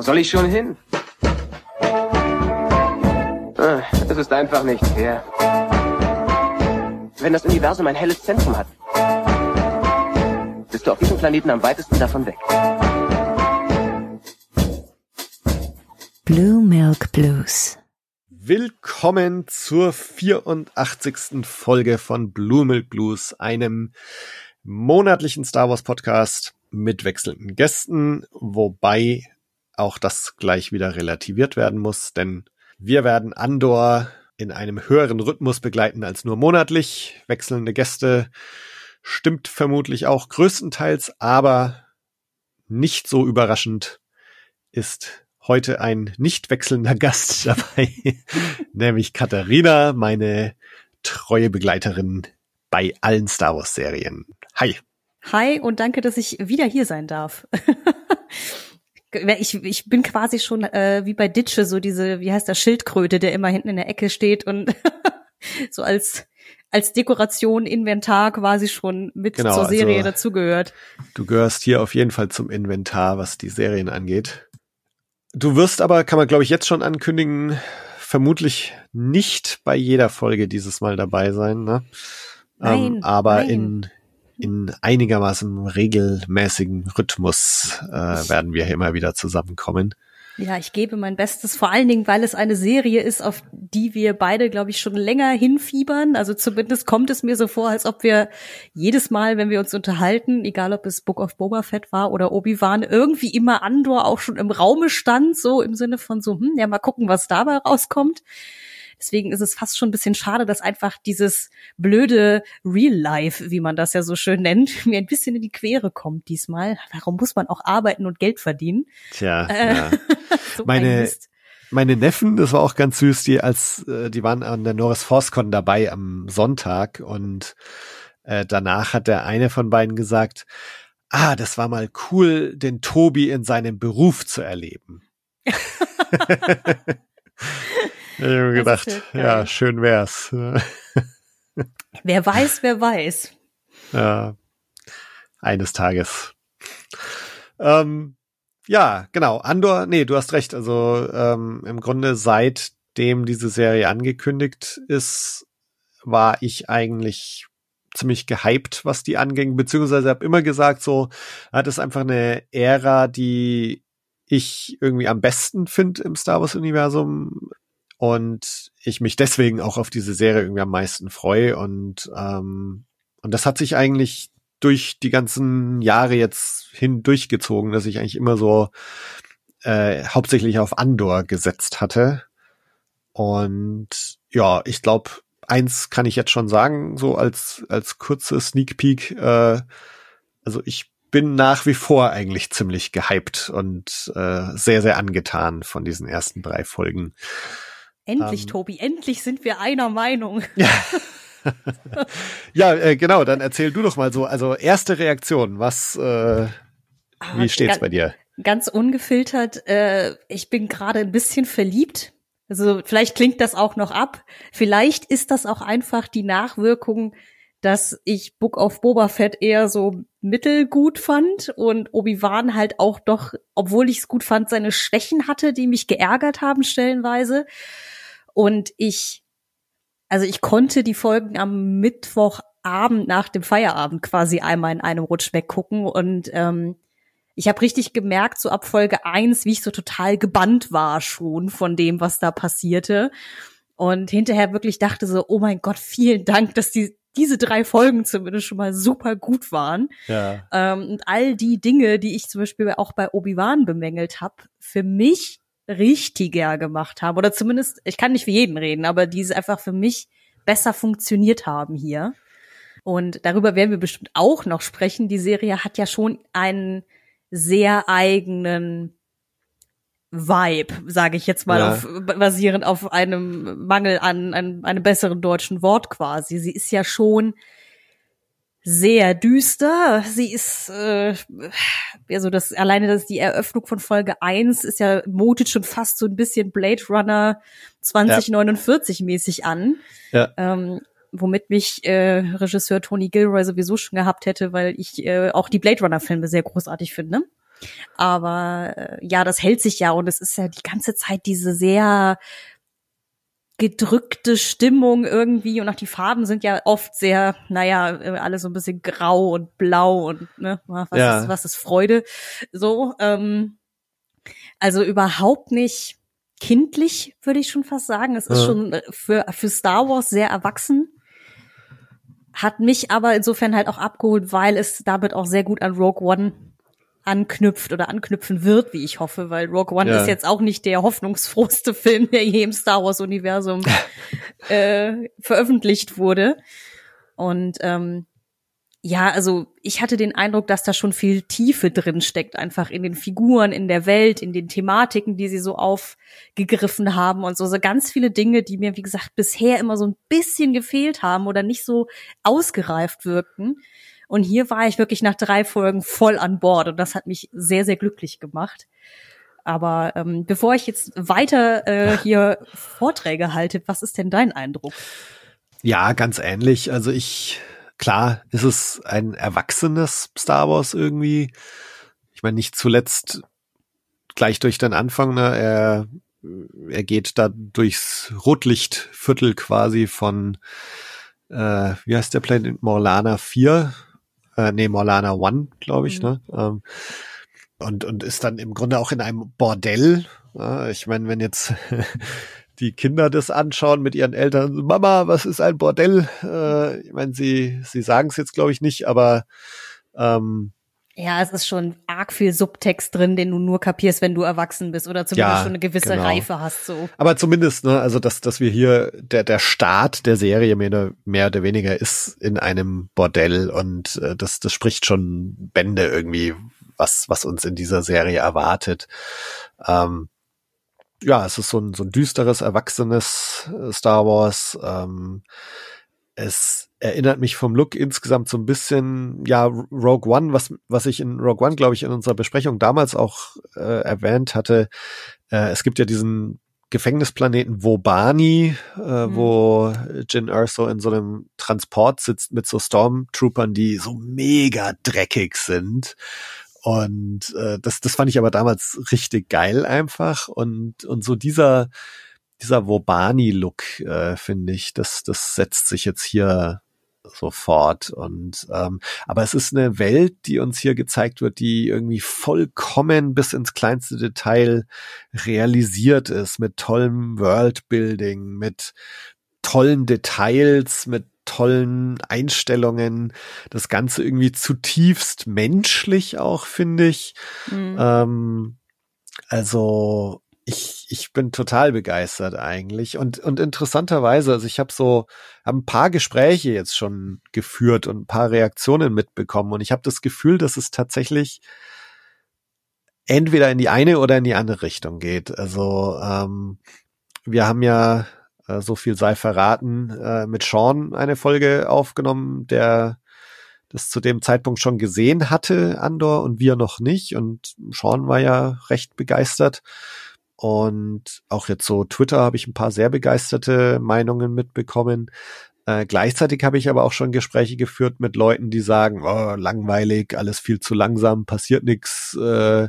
Wo soll ich schon hin? Ah, Es ist einfach nicht fair. Wenn das Universum ein helles Zentrum hat, bist du auf diesem Planeten am weitesten davon weg. Blue Milk Blues. Willkommen zur 84. Folge von Blue Milk Blues, einem monatlichen Star Wars Podcast mit wechselnden Gästen, wobei auch das gleich wieder relativiert werden muss, denn wir werden Andor in einem höheren Rhythmus begleiten als nur monatlich. Wechselnde Gäste stimmt vermutlich auch größtenteils, aber nicht so überraschend ist heute ein nicht wechselnder Gast dabei, nämlich Katharina, meine treue Begleiterin bei allen Star Wars Serien. Hi. Hi und danke, dass ich wieder hier sein darf. ich, ich bin quasi schon äh, wie bei Ditsche, so diese, wie heißt der, Schildkröte, der immer hinten in der Ecke steht und so als als Dekoration, Inventar quasi schon mit Genau, zur Serie also- dazugehört. Du gehörst hier auf jeden Fall zum Inventar, was die Serien angeht. Du wirst aber, kann man glaube ich jetzt schon ankündigen, vermutlich nicht bei jeder Folge dieses Mal dabei sein, ne? ähm, Nein, aber nein. in in einigermaßen regelmäßigen Rhythmus äh, werden wir immer wieder zusammenkommen. Ja, ich gebe mein Bestes, vor allen Dingen, weil es eine Serie ist, auf die wir beide, glaube ich, schon länger hinfiebern. Also zumindest kommt es mir so vor, als ob wir jedes Mal, wenn wir uns unterhalten, egal ob es Book of Boba Fett war oder Obi-Wan, irgendwie immer Andor auch schon im Raume stand, so im Sinne von so, hm, ja, mal gucken, was dabei rauskommt. Deswegen ist es fast schon ein bisschen schade, dass einfach dieses blöde Real Life, wie man das ja so schön nennt, mir ein bisschen in die Quere kommt diesmal. Warum muss man auch arbeiten und Geld verdienen? Tja, Äh, ja. So ein Meine- meine Neffen, das war auch ganz süß, die als äh, die waren an der Norris ForceCon dabei am Sonntag und äh, danach hat der eine von beiden gesagt, ah, das war mal cool, den Tobi in seinem Beruf zu erleben. ich habe mir gedacht, ja ja, schön wär's. Wer weiß, wer weiß. Ja, eines Tages. Ähm, ja, genau. Andor, nee, du hast recht. Also ähm, im Grunde seitdem diese Serie angekündigt ist, war ich eigentlich ziemlich gehypt, was die anging, beziehungsweise habe immer gesagt, so, hat es einfach eine Ära, die ich irgendwie am besten finde im Star Wars Universum und ich mich deswegen auch auf diese Serie irgendwie am meisten freue und ähm, und das hat sich eigentlich durch die ganzen Jahre jetzt hindurchgezogen, dass ich eigentlich immer so äh, hauptsächlich auf Andor gesetzt hatte. Und ja, ich glaube, eins kann ich jetzt schon sagen, so als, als kurze Sneak Peek. Äh, also ich bin nach wie vor eigentlich ziemlich gehypt und äh, sehr, sehr angetan von diesen ersten drei Folgen. Endlich, Ähm. Tobi, endlich sind wir einer Meinung. Ja, äh, genau, dann erzähl du doch mal so, also erste Reaktion, was, äh, wie steht's Ga- bei dir? Ganz ungefiltert, äh, ich bin gerade ein bisschen verliebt. Also vielleicht klingt das auch noch ab. Vielleicht ist das auch einfach die Nachwirkung, dass ich Book of Boba Fett eher so mittelgut fand und Obi-Wan halt auch doch, obwohl ich es gut fand, seine Schwächen hatte, die mich geärgert haben stellenweise. Und ich, also ich konnte die Folgen am Mittwochabend nach dem Feierabend quasi einmal in einem Rutsch weggucken und ähm, ich habe richtig gemerkt, so ab Folge eins, wie ich so total gebannt war schon von dem, was da passierte. Und hinterher wirklich dachte so, oh mein Gott, vielen Dank, dass die, diese drei Folgen zumindest schon mal super gut waren. Ja. Ähm, und all die Dinge, die ich zum Beispiel auch bei Obi-Wan bemängelt habe, für mich richtiger gemacht haben. Oder zumindest, ich kann nicht für jeden reden, aber die es einfach für mich besser funktioniert haben hier. Und darüber werden wir bestimmt auch noch sprechen. Die Serie hat ja schon einen sehr eigenen Vibe, sage ich jetzt mal, Ja. auf, basierend auf einem Mangel an, an einem besseren deutschen Wort quasi. Sie ist ja schon sehr düster. Sie ist, äh, also das, alleine das, die Eröffnung von Folge 1 ist ja, mutet schon fast so ein bisschen Blade Runner 2049 mäßig an. Ja. Ähm, womit mich äh, Regisseur Tony Gilroy sowieso schon gehabt hätte, weil ich äh, auch die Blade Runner Filme sehr großartig finde. Aber äh, ja, das hält sich ja und es ist ja die ganze Zeit diese sehr gedrückte Stimmung irgendwie und auch die Farben sind ja oft sehr, naja, äh, alle so ein bisschen grau und blau und ne, was, ja. ist, was ist Freude? So, ähm, also überhaupt nicht kindlich, würde ich schon fast sagen. Es ist ja. schon äh, für, für Star Wars sehr erwachsen. Hat mich aber insofern halt auch abgeholt, weil es damit auch sehr gut an Rogue One anknüpft oder anknüpfen wird, wie ich hoffe, weil Rogue One ja. ist jetzt auch nicht der hoffnungsfrohste Film, der je im Star Wars Universum äh, veröffentlicht wurde. Und ähm, ja, also ich hatte den Eindruck, dass da schon viel Tiefe drin steckt, einfach in den Figuren, in der Welt, in den Thematiken, die sie so aufgegriffen haben und so, so ganz viele Dinge, die mir, wie gesagt, bisher immer so ein bisschen gefehlt haben oder nicht so ausgereift wirkten. Und hier war ich wirklich nach drei Folgen voll an Bord und das hat mich sehr, sehr glücklich gemacht. Aber ähm, bevor ich jetzt weiter äh, hier Vorträge halte, was ist denn dein Eindruck? Ja, ganz ähnlich. Also ich, klar, ist es ein erwachsenes Star Wars irgendwie. Ich meine, nicht zuletzt gleich durch den Anfang, ne, er, er geht da durchs Rotlichtviertel quasi von, äh, wie heißt der Planet? Morlana 4 äh, nee, Morlana One, glaube ich, mhm. ne? Ähm, und, und ist dann im Grunde auch in einem Bordell. Äh, ich meine, wenn jetzt die Kinder das anschauen mit ihren Eltern, Mama, was ist ein Bordell? Äh, ich meine, sie, sie sagen es jetzt, glaube ich, nicht, aber ähm, ja, es ist schon arg viel Subtext drin, den du nur kapierst, wenn du erwachsen bist oder zumindest ja, schon eine gewisse genau. Reife hast. So. Aber zumindest, ne, also dass, dass wir hier der der Start der Serie mehr oder, mehr oder weniger ist in einem Bordell und äh, das das spricht schon Bände irgendwie, was was uns in dieser Serie erwartet. Ähm, ja, es ist so ein so ein düsteres, erwachsenes äh, Star Wars. Ähm, es erinnert mich vom Look insgesamt so ein bisschen, ja, Rogue One, was, was ich in Rogue One, glaube ich, in unserer Besprechung damals auch äh, erwähnt hatte. Äh, es gibt ja diesen Gefängnisplaneten Wobani, äh, mhm. wo Jin Erso in so einem Transport sitzt mit so Stormtroopern, die so mega dreckig sind. Und äh, das, das fand ich aber damals richtig geil einfach. Und, und so dieser, dieser Wobani-Look, äh, finde ich, das, das setzt sich jetzt hier sofort. Und ähm, aber es ist eine Welt, die uns hier gezeigt wird, die irgendwie vollkommen bis ins kleinste Detail realisiert ist, mit tollem Worldbuilding, mit tollen Details, mit tollen Einstellungen, das Ganze irgendwie zutiefst menschlich auch, finde ich. Mhm. Ähm, also ich, ich bin total begeistert eigentlich. Und, und interessanterweise, also ich habe so hab ein paar Gespräche jetzt schon geführt und ein paar Reaktionen mitbekommen. Und ich habe das Gefühl, dass es tatsächlich entweder in die eine oder in die andere Richtung geht. Also ähm, wir haben ja, äh, so viel sei verraten, äh, mit Sean eine Folge aufgenommen, der das zu dem Zeitpunkt schon gesehen hatte, Andor, und wir noch nicht. Und Sean war ja recht begeistert. Und auch jetzt so Twitter habe ich ein paar sehr begeisterte Meinungen mitbekommen. Äh, gleichzeitig habe ich aber auch schon Gespräche geführt mit Leuten, die sagen, oh, langweilig, alles viel zu langsam, passiert nichts äh,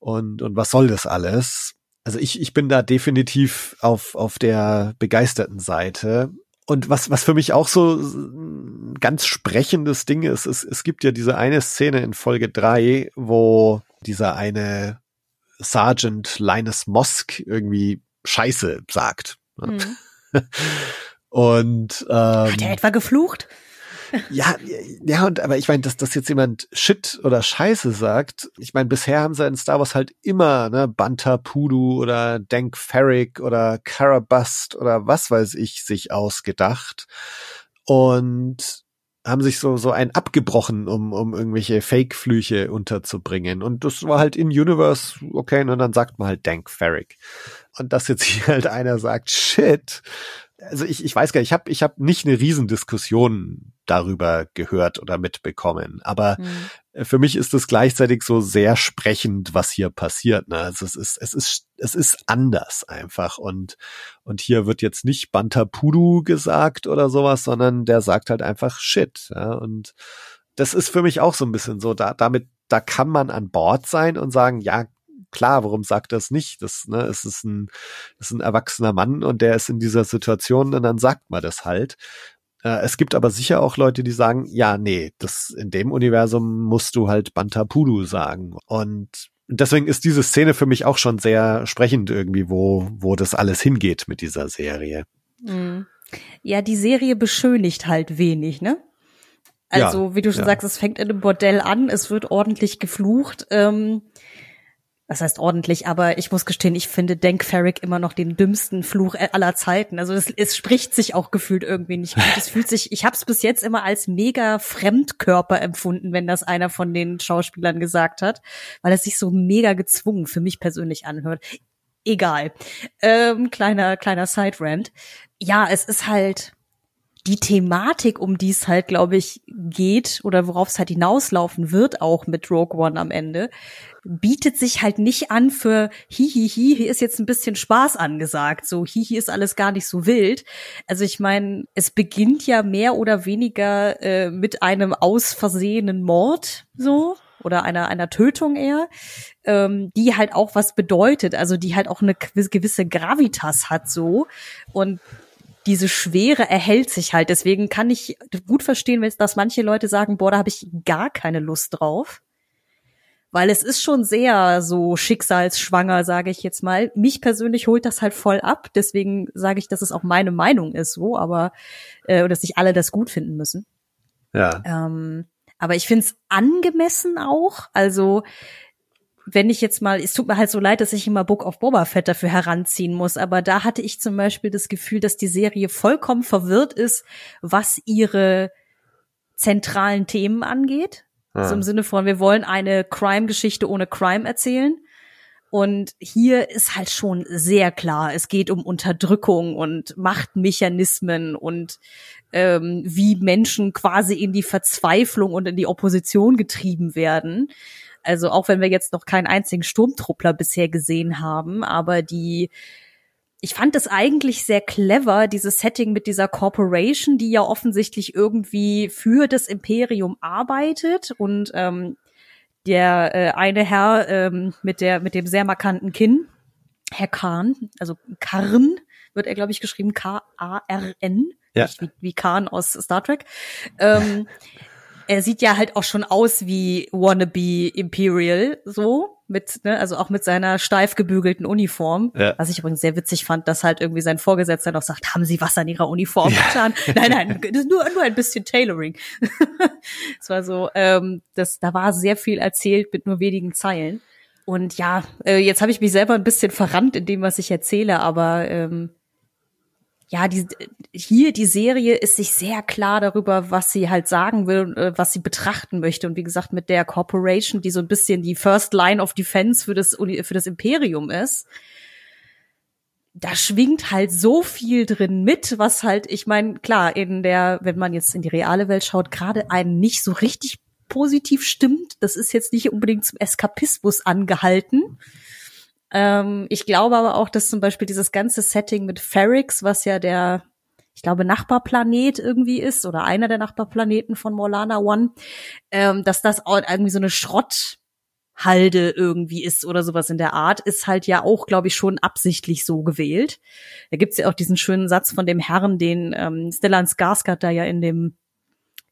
und, und was soll das alles? Also ich, ich bin da definitiv auf, auf der begeisterten Seite. Und was, was für mich auch so ein ganz sprechendes Ding ist, es, es gibt ja diese eine Szene in Folge drei, wo dieser eine Sergeant Linus Mosk irgendwie Scheiße sagt. Mhm. Und ähm, hat er etwa geflucht? ja, ja, und aber ich meine, dass das jetzt jemand Shit oder Scheiße sagt, ich meine, bisher haben sie in Star Wars halt immer, ne, Banta Pudu oder Dank Ferrick oder Carabast oder was weiß ich sich ausgedacht. Und haben sich so, so ein abgebrochen, um, um irgendwelche Fake-Flüche unterzubringen. Und das war halt in Universe, okay, und dann sagt man halt Dank Ferrick. Und dass jetzt hier halt einer sagt, shit, also ich, ich weiß gar nicht, ich habe ich hab nicht eine Riesendiskussion darüber gehört oder mitbekommen, aber mhm. für mich ist es gleichzeitig so sehr sprechend, was hier passiert. Ne? Also es ist, es ist, es ist anders einfach und und hier wird jetzt nicht Bantapudu gesagt oder sowas, sondern der sagt halt einfach Shit. Ja? Und das ist für mich auch so ein bisschen so, da, damit da kann man an Bord sein und sagen, ja, klar, warum sagt das nicht? Das, ne, es ist ein, es ist ein erwachsener Mann und der ist in dieser Situation und dann sagt man das halt. Äh, es gibt aber sicher auch Leute, die sagen, ja, nee, das in dem Universum musst du halt Bantapudu sagen. Und deswegen ist diese Szene für mich auch schon sehr sprechend irgendwie, wo, wo das alles hingeht mit dieser Serie. Mhm. Ja, die Serie beschönigt halt wenig, ne? Also, ja, wie du schon ja. sagst, es fängt in einem Bordell an, es wird ordentlich geflucht. Ähm, das heißt ordentlich, aber ich muss gestehen, ich finde Denk immer noch den dümmsten Fluch aller Zeiten. Also es, es spricht sich auch gefühlt irgendwie nicht gut. Es fühlt sich, ich habe es bis jetzt immer als mega Fremdkörper empfunden, wenn das einer von den Schauspielern gesagt hat, weil es sich so mega gezwungen für mich persönlich anhört. Egal. Ähm, kleiner kleiner Side Rant. Ja, es ist halt die Thematik, um die es halt, glaube ich, geht oder worauf es halt hinauslaufen wird, auch mit Rogue One am Ende, bietet sich halt nicht an für hihihi, hier ist jetzt ein bisschen Spaß angesagt. So hihi ist alles gar nicht so wild. Also ich meine, es beginnt ja mehr oder weniger äh, mit einem ausversehenen Mord, so oder einer einer Tötung eher, ähm, die halt auch was bedeutet, also die halt auch eine gewisse Gravitas hat so und diese Schwere erhält sich halt. Deswegen kann ich gut verstehen, wenn dass manche Leute sagen, boah, da habe ich gar keine Lust drauf. Weil es ist schon sehr so schicksalsschwanger, sage ich jetzt mal. Mich persönlich holt das halt voll ab. Deswegen sage ich, dass es auch meine Meinung ist so, aber äh, dass nicht alle das gut finden müssen. Ja. Ähm, aber ich finde es angemessen auch. Also wenn ich jetzt mal, es tut mir halt so leid, dass ich immer Book of Boba Fett dafür heranziehen muss, aber da hatte ich zum Beispiel das Gefühl, dass die Serie vollkommen verwirrt ist, was ihre zentralen Themen angeht. Ja. Also im Sinne von, wir wollen eine Crime-Geschichte ohne Crime erzählen. Und hier ist halt schon sehr klar, es geht um Unterdrückung und Machtmechanismen und ähm, wie Menschen quasi in die Verzweiflung und in die Opposition getrieben werden. Also auch wenn wir jetzt noch keinen einzigen Sturmtruppler bisher gesehen haben, aber die ich fand es eigentlich sehr clever, dieses Setting mit dieser Corporation, die ja offensichtlich irgendwie für das Imperium arbeitet und ähm, der äh, eine Herr ähm, mit der mit dem sehr markanten Kinn, Herr Kahn, also Karn wird er glaube ich geschrieben K A R N, ja. nicht wie, wie Khan aus Star Trek. Ähm, er sieht ja halt auch schon aus wie wannabe Imperial, so mit, ne, also auch mit seiner steif gebügelten Uniform. Ja. Was ich übrigens sehr witzig fand, dass halt irgendwie sein Vorgesetzter noch sagt, haben Sie was an Ihrer Uniform ja. getan? nein, nein, das ist nur, nur ein bisschen Tailoring. Es war so, ähm, das, da war sehr viel erzählt mit nur wenigen Zeilen. Und ja, äh, jetzt habe ich mich selber ein bisschen verrannt in dem, was ich erzähle, aber ähm, ja, die, hier die Serie ist sich sehr klar darüber, was sie halt sagen will, äh, was sie betrachten möchte. Und wie gesagt, mit der Corporation, die so ein bisschen die First Line of Defense für das, für das Imperium ist, da schwingt halt so viel drin mit, was halt, ich meine, klar, in der, wenn man jetzt in die reale Welt schaut, gerade einen nicht so richtig positiv stimmt. Das ist jetzt nicht unbedingt zum Eskapismus angehalten. Ähm, ich glaube aber auch, dass zum Beispiel dieses ganze Setting mit Ferrix, was ja der, ich glaube, Nachbarplanet irgendwie ist oder einer der Nachbarplaneten von Morlana One, ähm, dass das auch irgendwie so eine Schrotthalde irgendwie ist oder sowas in der Art, ist halt ja auch, glaube ich, schon absichtlich so gewählt. Da gibt's ja auch diesen schönen Satz von dem Herrn, den ähm, Stellan Skarsgård da ja in dem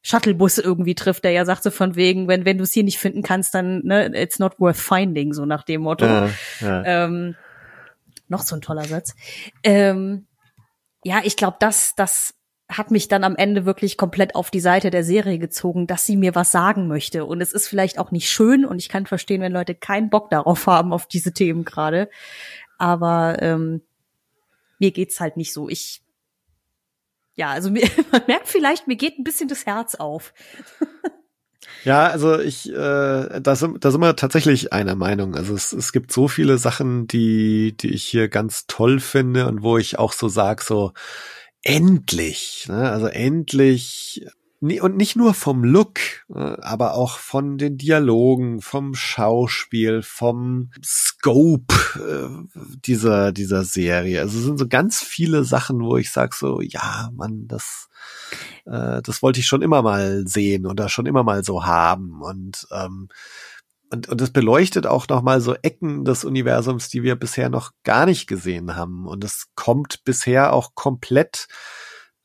Shuttlebus irgendwie trifft, der ja sagt so von wegen, wenn, wenn du es hier nicht finden kannst, dann, ne, it's not worth finding, so nach dem Motto. Ja, ja. Ähm, noch so ein toller Satz. Ähm, ja, ich glaube, das, das hat mich dann am Ende wirklich komplett auf die Seite der Serie gezogen, dass sie mir was sagen möchte. Und es ist vielleicht auch nicht schön und ich kann verstehen, wenn Leute keinen Bock darauf haben, auf diese Themen gerade. Aber ähm, mir geht's halt nicht so. Ich ja, also mir, man merkt vielleicht, mir geht ein bisschen das Herz auf. Ja, also ich, äh, da, sind, da sind wir tatsächlich einer Meinung. Also es, es gibt so viele Sachen, die, die ich hier ganz toll finde und wo ich auch so sag, so endlich, ne? also endlich und nicht nur vom Look, äh, aber auch von den Dialogen, vom Schauspiel, vom Scope äh, dieser dieser Serie. Also es sind so ganz viele Sachen, wo ich sag so, ja, man, das äh, das wollte ich schon immer mal sehen oder schon immer mal so haben und ähm, und, und das beleuchtet auch nochmal so Ecken des Universums, die wir bisher noch gar nicht gesehen haben. Und es kommt bisher auch komplett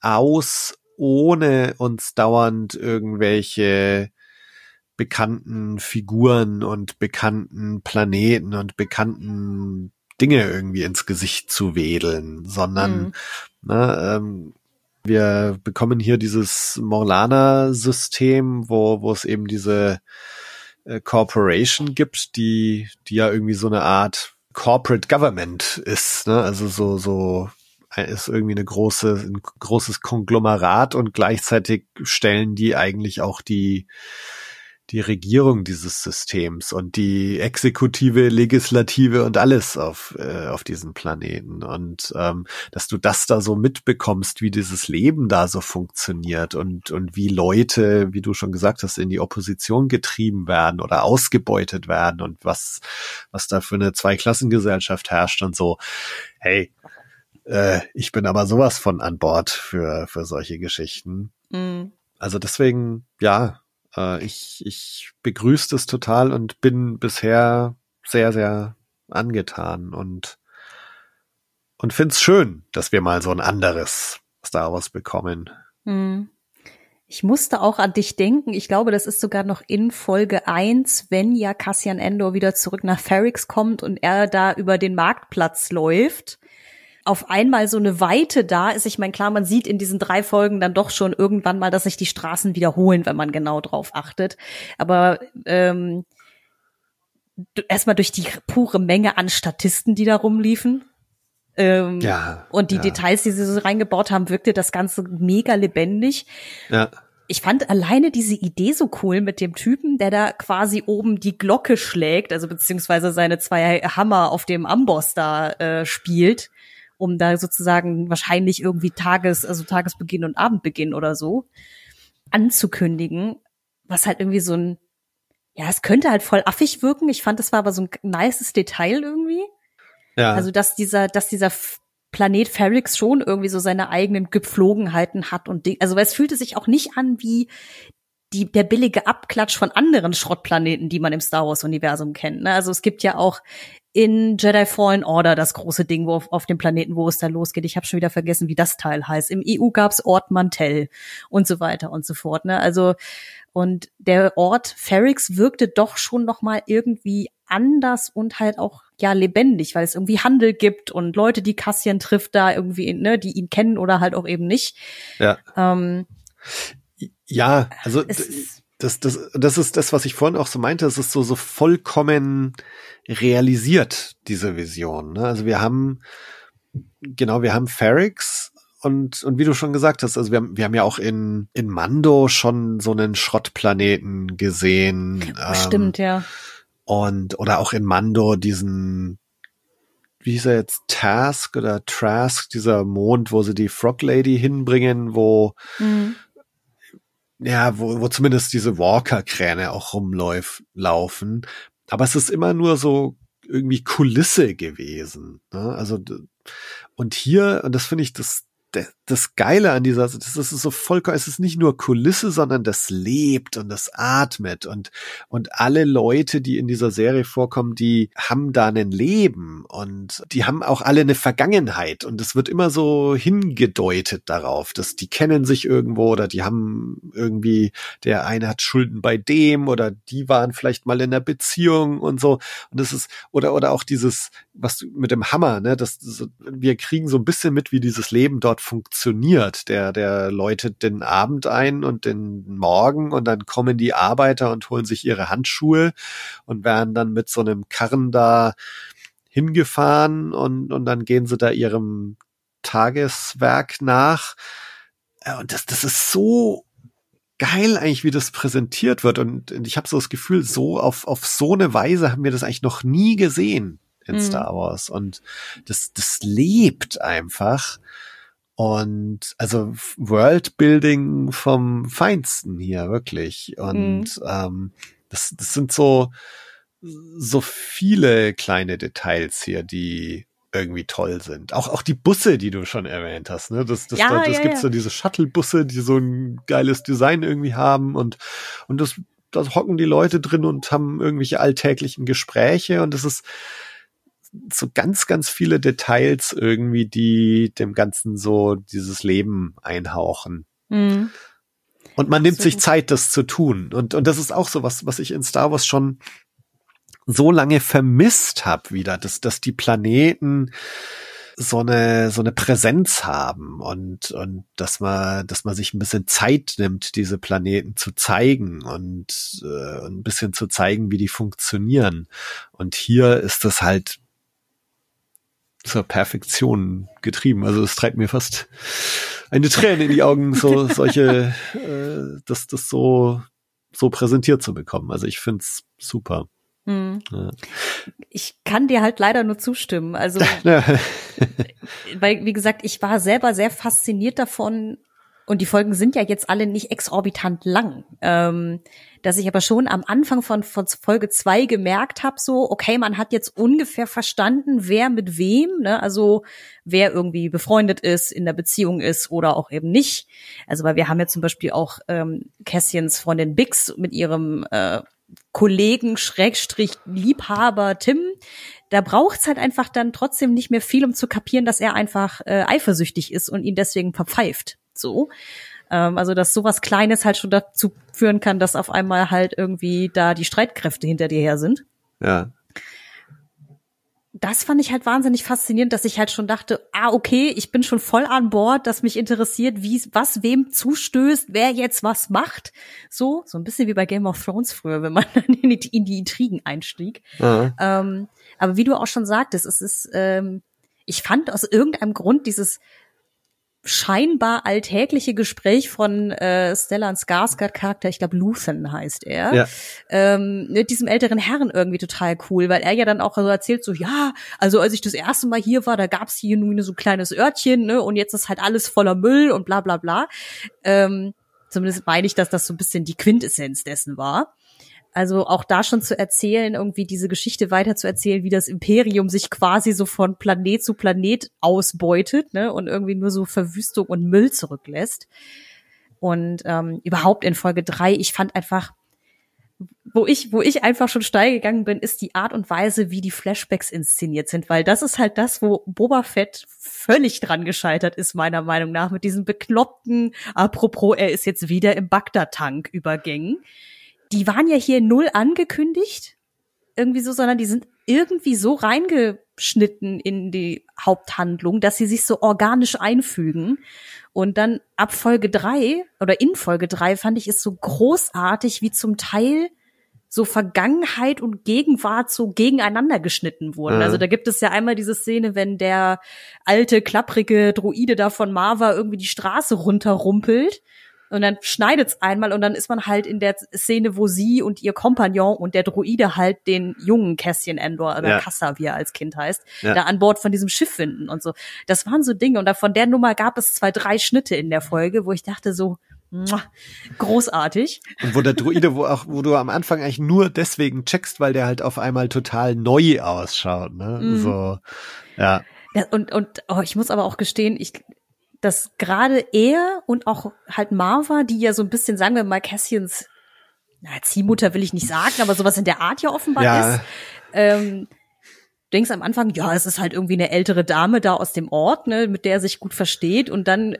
aus, ohne uns dauernd irgendwelche bekannten Figuren und bekannten Planeten und bekannten Dinge irgendwie ins Gesicht zu wedeln, sondern mhm. ne, ähm, wir bekommen hier dieses Morlana-System, wo, wo es eben diese äh, Corporation gibt, die, die ja irgendwie so eine Art Corporate Government ist, ne? Also so, so ist irgendwie eine große, ein großes Konglomerat und gleichzeitig stellen die eigentlich auch die die Regierung dieses Systems und die Exekutive, Legislative und alles auf, äh, auf diesem Planeten. Und ähm, dass du das da so mitbekommst, wie dieses Leben da so funktioniert und, und wie Leute, wie du schon gesagt hast, in die Opposition getrieben werden oder ausgebeutet werden und was, was da für eine Zweiklassengesellschaft herrscht und so. Hey, äh, ich bin aber sowas von an Bord für, für solche Geschichten. Mhm. Also deswegen, ja, äh, ich, ich begrüße das total und bin bisher sehr, sehr angetan und, und find's schön, dass wir mal so ein anderes Star Wars bekommen. Hm. Ich musste auch an dich denken. Ich glaube, das ist sogar noch in Folge eins, wenn ja Cassian Endor wieder zurück nach Ferrix kommt und er da über den Marktplatz läuft auf einmal so eine Weite da ist. Ich meine, klar, man sieht in diesen drei Folgen dann doch schon irgendwann mal, dass sich die Straßen wiederholen, wenn man genau drauf achtet. Aber ähm, erstmal durch die pure Menge an Statisten, die da rumliefen. Ähm, ja, und die ja. Details, die sie so reingebaut haben, wirkte das Ganze mega lebendig. Ja. Ich fand alleine diese Idee so cool mit dem Typen, der da quasi oben die Glocke schlägt, also beziehungsweise seine zwei Hammer auf dem Amboss da äh, spielt um da sozusagen wahrscheinlich irgendwie Tages, also Tagesbeginn und Abendbeginn oder so anzukündigen, was halt irgendwie so ein, ja, es könnte halt voll affig wirken. Ich fand, das war aber so ein nices Detail irgendwie. Ja. Also, dass dieser, dass dieser Planet Ferrix schon irgendwie so seine eigenen Gepflogenheiten hat und Ding. Also, weil es fühlte sich auch nicht an wie die, der billige Abklatsch von anderen Schrottplaneten, die man im Star Wars Universum kennt. Ne? Also es gibt ja auch in Jedi Fallen Order das große Ding, wo auf, auf dem Planeten, wo es da losgeht. Ich habe schon wieder vergessen, wie das Teil heißt. Im EU gab's Ort Mantell und so weiter und so fort. Ne? Also und der Ort Ferrix wirkte doch schon noch mal irgendwie anders und halt auch ja lebendig, weil es irgendwie Handel gibt und Leute, die Cassian trifft, da irgendwie, ne, die ihn kennen oder halt auch eben nicht. Ja. Ähm, ja, also das, das, das ist das, was ich vorhin auch so meinte. Es ist so, so vollkommen realisiert, diese Vision. Ne? Also wir haben, genau, wir haben Ferrix und, und wie du schon gesagt hast, also wir haben, wir haben ja auch in, in Mando schon so einen Schrottplaneten gesehen. Stimmt, ähm, ja. Und, oder auch in Mando diesen, wie hieß er jetzt, Task oder Trask, dieser Mond, wo sie die Frog Lady hinbringen, wo, mhm ja, wo, wo zumindest diese Walker-Kräne auch rumlaufen. Aber es ist immer nur so irgendwie Kulisse gewesen. Ne? Also und hier, und das finde ich das das Geile an dieser, das ist so vollkommen, es ist nicht nur Kulisse, sondern das lebt und das atmet und, und alle Leute, die in dieser Serie vorkommen, die haben da ein Leben und die haben auch alle eine Vergangenheit und es wird immer so hingedeutet darauf, dass die kennen sich irgendwo oder die haben irgendwie, der eine hat Schulden bei dem oder die waren vielleicht mal in einer Beziehung und so und das ist, oder, oder auch dieses, was mit dem Hammer, ne, das, das wir kriegen so ein bisschen mit, wie dieses Leben dort funktioniert. Der, der läutet den Abend ein und den Morgen und dann kommen die Arbeiter und holen sich ihre Handschuhe und werden dann mit so einem Karren da hingefahren und, und dann gehen sie da ihrem Tageswerk nach. Äh, und das, das ist so geil eigentlich, wie das präsentiert wird. Und ich habe so das Gefühl, so auf, auf so eine Weise haben wir das eigentlich noch nie gesehen in mhm. Star Wars. Und das, das lebt einfach. Und also Worldbuilding vom Feinsten hier, wirklich. Und mhm. ähm, das, das sind so, so viele kleine Details hier, die irgendwie toll sind. Auch, auch die Busse, die du schon erwähnt hast, ne? Das, das, ja, das, das ja, gibt ja. so diese Shuttle-Busse, die so ein geiles Design irgendwie haben und, und das da hocken die Leute drin und haben irgendwelche alltäglichen Gespräche und es ist so ganz, ganz viele Details irgendwie, die dem Ganzen so dieses Leben einhauchen. Mhm. Und man nimmt sich Zeit, das zu tun. Und, und das ist auch so was, was ich in Star Wars schon so lange vermisst habe wieder, dass, dass die Planeten so eine, so eine Präsenz haben und, und dass man, dass man sich ein bisschen Zeit nimmt, diese Planeten zu zeigen und äh, ein bisschen zu zeigen, wie die funktionieren. Und hier ist das halt zur Perfektion getrieben. Also es treibt mir fast eine Träne in die Augen, so solche, äh, das, das so, so präsentiert zu bekommen. Also ich find's super. Mhm. Ja. Ich kann dir halt leider nur zustimmen. Also, Ja. weil, wie gesagt, ich war selber sehr fasziniert davon, und die Folgen sind ja jetzt alle nicht exorbitant lang, ähm, dass ich aber schon am Anfang von, von Folge zwei gemerkt habe, so, okay, man hat jetzt ungefähr verstanden, wer mit wem, ne? also wer irgendwie befreundet ist, in der Beziehung ist oder auch eben nicht. Also, weil wir haben ja zum Beispiel auch ähm, Cassians Freundin Bix mit ihrem äh, Kollegen, Schrägstrich, Liebhaber Tim, da braucht's halt einfach dann trotzdem nicht mehr viel, um zu kapieren, dass er einfach äh, eifersüchtig ist und ihn deswegen verpfeift. So. Ähm, also, dass sowas Kleines halt schon dazu führen kann, dass auf einmal halt irgendwie da die Streitkräfte hinter dir her sind. ja. Das fand ich halt wahnsinnig faszinierend, dass ich halt schon dachte, ah, okay, ich bin schon voll an Bord, dass mich interessiert, wie, was wem zustößt, wer jetzt was macht. So, so ein bisschen wie bei Game of Thrones früher, wenn man dann in die, in die Intrigen einstieg. Ja. Ähm, aber wie du auch schon sagtest, es ist, ähm, ich fand aus irgendeinem Grund dieses scheinbar alltägliche Gespräch von äh, Stellan Skarsgård Charakter, ich glaube Luthen heißt er, Ja. ähm, mit diesem älteren Herrn irgendwie total cool, weil er ja dann auch so erzählt so, ja, also als ich das erste Mal hier war, da gab's hier nur so ein kleines Örtchen, ne, und jetzt ist halt alles voller Müll und bla bla bla. Ähm, zumindest meine ich, dass das so ein bisschen die Quintessenz dessen war. Also auch da schon zu erzählen, irgendwie diese Geschichte weiter zu erzählen, wie das Imperium sich quasi so von Planet zu Planet ausbeutet, ne, und irgendwie nur so Verwüstung und Müll zurücklässt. Und ähm, überhaupt in Folge drei, ich fand einfach, wo ich, wo ich einfach schon steil gegangen bin, ist die Art und Weise, wie die Flashbacks inszeniert sind, weil das ist halt das, wo Boba Fett völlig dran gescheitert ist, meiner Meinung nach, mit diesen bekloppten, apropos, er ist jetzt wieder im Bagdad-Tank übergängen. Die waren ja hier null angekündigt, irgendwie so, sondern die sind irgendwie so reingeschnitten in die Haupthandlung, dass sie sich so organisch einfügen. Und dann ab Folge drei oder in Folge drei fand ich es so großartig, wie zum Teil so Vergangenheit und Gegenwart so gegeneinander geschnitten wurden. Mhm. Also da gibt es ja einmal diese Szene, wenn der alte, klapprige Droide da von Marva irgendwie die Straße runterrumpelt. Und dann schneidet's einmal und dann ist man halt in der Szene, wo sie und ihr Kompagnon und der Droide halt den jungen Cassian Endor oder Ja. Kassa, wie er als Kind heißt, Ja. da an Bord von diesem Schiff finden und so. Das waren so Dinge und da von der Nummer gab es zwei, drei Schnitte in der Folge, wo ich dachte so, großartig. Und wo der Druide, wo auch, wo du am Anfang eigentlich nur deswegen checkst, weil der halt auf einmal total neu ausschaut, ne? Mhm. So, ja. Ja, und und oh, ich muss aber auch gestehen, ich dass gerade er und auch halt Marva, die ja so ein bisschen, sagen wir mal, Cassians na, Ziehmutter will ich nicht sagen, aber sowas in der Art ja offenbar Ja. ist. Ähm, du denkst am Anfang, ja, es ist halt irgendwie eine ältere Dame da aus dem Ort, ne, mit der er sich gut versteht und dann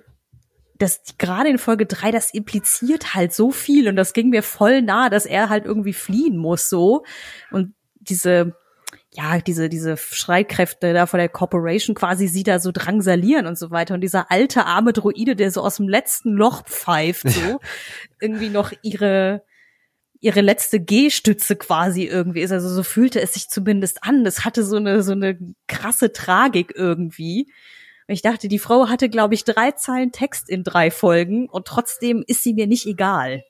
das gerade in Folge drei, das impliziert halt so viel und das ging mir voll nah, dass er halt irgendwie fliehen muss so und diese ja, diese, diese Streitkräfte da von der Corporation quasi sie da so drangsalieren und so weiter. Und dieser alte arme Droide, der so aus dem letzten Loch pfeift, so irgendwie noch ihre, ihre letzte G-Stütze quasi irgendwie ist. Also so fühlte es sich zumindest an. Das hatte so eine, so eine krasse Tragik irgendwie. Und ich dachte, die Frau hatte, glaube ich, drei Zeilen Text in drei Folgen und trotzdem ist sie mir nicht egal.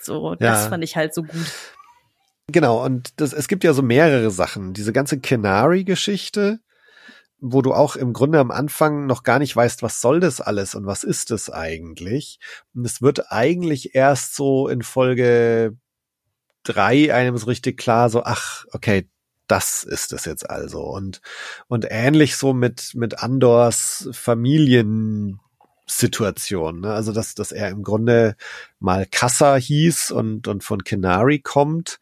So, das Ja. fand ich halt so gut. Genau, und das, es gibt ja so mehrere Sachen. Diese ganze Canary-Geschichte, wo du auch im Grunde am Anfang noch gar nicht weißt, was soll das alles und was ist das eigentlich. Und es wird eigentlich erst so in Folge drei einem so richtig klar, so, ach, okay, das ist es jetzt also. Und, und ähnlich so mit, mit Andors Situation. Ne? Also dass, dass er im Grunde mal Kassa hieß und, und von Kenari kommt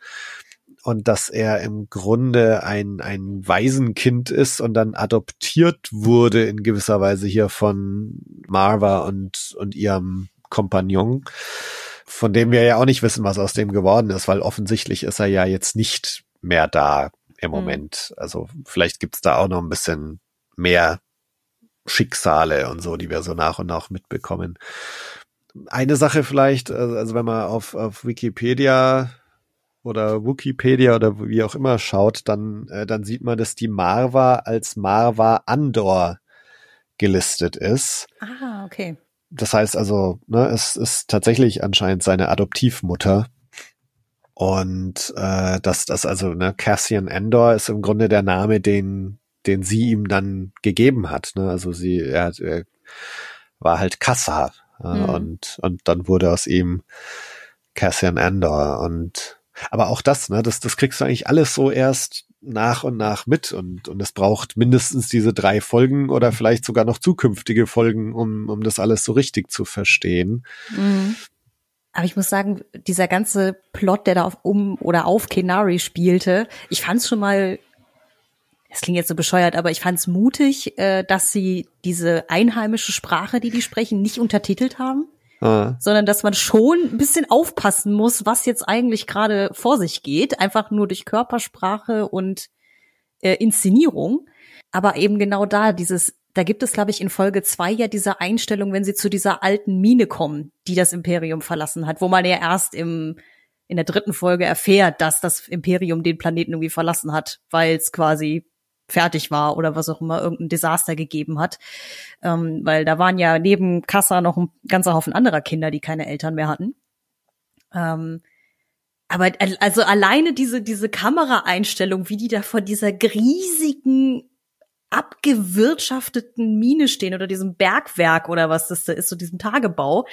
und dass er im Grunde ein, ein Waisenkind ist und dann adoptiert wurde in gewisser Weise hier von Marva und, und ihrem Kompagnon, von dem wir ja auch nicht wissen, was aus dem geworden ist, weil offensichtlich ist er ja jetzt nicht mehr da im mhm. Moment. Also vielleicht gibt's da auch noch ein bisschen mehr Schicksale und so, die wir so nach und nach mitbekommen. Eine Sache vielleicht, also wenn man auf, auf Wikipedia oder Wikipedia oder wie auch immer schaut, dann, äh, dann sieht man, dass die Marva als Marva Andor gelistet ist. Ah, okay. Das heißt also, ne, es ist tatsächlich anscheinend seine Adoptivmutter. Und äh, dass das also, ne, Cassian Endor ist im Grunde der Name, den, den sie ihm dann gegeben hat. Ne? Also sie, er, er war halt Kassa äh, mhm. und, und dann wurde aus ihm Cassian Endor. Und aber auch das, ne, das, das kriegst du eigentlich alles so erst nach und nach mit und, und es braucht mindestens diese drei Folgen oder vielleicht sogar noch zukünftige Folgen, um, um das alles so richtig zu verstehen. Mhm. Aber ich muss sagen, dieser ganze Plot, der da auf, um oder auf Kenari spielte, ich fand es schon mal, es klingt jetzt so bescheuert, aber ich fand es mutig, äh, dass sie diese einheimische Sprache, die die sprechen, nicht untertitelt haben. Ah. sondern dass man schon ein bisschen aufpassen muss, was jetzt eigentlich gerade vor sich geht, einfach nur durch Körpersprache und äh, Inszenierung. Aber eben genau da, dieses, da gibt es, glaube ich, in Folge zwei ja diese Einstellung, wenn sie zu dieser alten Mine kommen, die das Imperium verlassen hat, wo man ja erst im in der dritten Folge erfährt, dass das Imperium den Planeten irgendwie verlassen hat, weil es quasi fertig war oder was auch immer, irgendein Desaster gegeben hat. Ähm, weil da waren ja neben Kassa noch ein ganzer Haufen anderer Kinder, die keine Eltern mehr hatten. Ähm, aber also alleine diese, diese Kameraeinstellung, wie die da vor dieser riesigen abgewirtschafteten Mine stehen oder diesem Bergwerk oder was das da ist, so diesem Tagebau.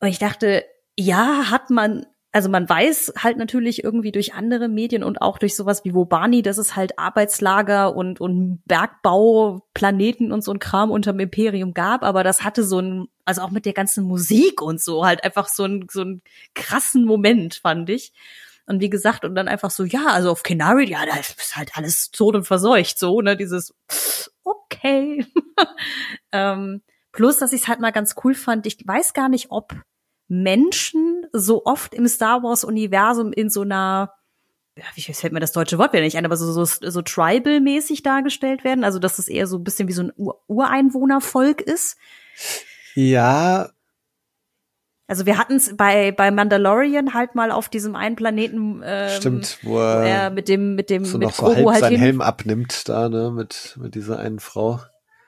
Und ich dachte, ja, hat man also man weiß halt natürlich irgendwie durch andere Medien und auch durch sowas wie Wobani, dass es halt Arbeitslager und, und Bergbauplaneten und so ein Kram unterm Imperium gab, aber das hatte so ein, also auch mit der ganzen Musik und so, halt einfach so ein, so ein krassen Moment, fand ich. Und wie gesagt, und dann einfach so, ja, also auf Kenari, ja, da ist halt alles tot und verseucht, so, ne, dieses, okay. ähm, plus, dass ich es halt mal ganz cool fand, ich weiß gar nicht, ob Menschen so oft im Star Wars-Universum in so einer ja, wie fällt mir das deutsche Wort wieder nicht ein, aber so, so, so tribal-mäßig dargestellt werden, also dass es eher so ein bisschen wie so ein Ur Ureinwohnervolk ist. Ja. Also wir hatten es bei bei Mandalorian halt mal auf diesem einen Planeten ähm, Stimmt, wo er, er mit dem mit dem so mit noch so halb halt seinen Helm abnimmt da ne mit mit dieser einen Frau.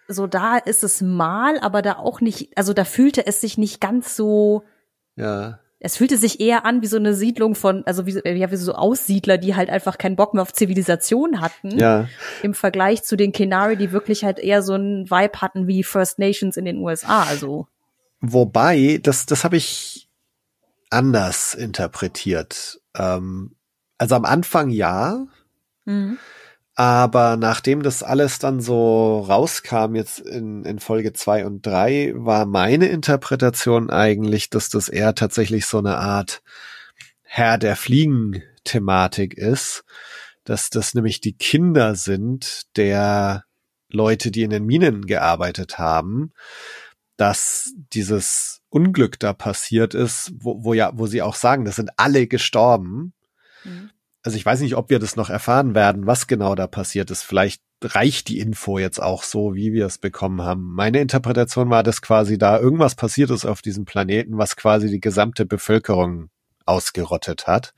So da ist es mal, aber da auch nicht, also da fühlte es sich nicht ganz so ja. Es fühlte sich eher an wie so eine Siedlung von, also wie, ja, wie so Aussiedler, die halt einfach keinen Bock mehr auf Zivilisation hatten. Ja. Im Vergleich zu den Kenari, die wirklich halt eher so einen Vibe hatten wie First Nations in den USA, also. Wobei, das, das habe ich anders interpretiert. Ähm, also am Anfang ja. Mhm. Aber nachdem das alles dann so rauskam, jetzt in, in Folge zwei und drei, war meine Interpretation eigentlich, dass das eher tatsächlich so eine Art Herr der Fliegen-Thematik ist, dass das nämlich die Kinder sind der Leute, die in den Minen gearbeitet haben, dass dieses Unglück da passiert ist, wo, wo ja, wo sie auch sagen, das sind alle gestorben. Mhm also ich weiß nicht, ob wir das noch erfahren werden, was genau da passiert ist. Vielleicht reicht die Info jetzt auch so, wie wir es bekommen haben. Meine Interpretation war, dass quasi da irgendwas passiert ist auf diesem Planeten, was quasi die gesamte Bevölkerung ausgerottet hat.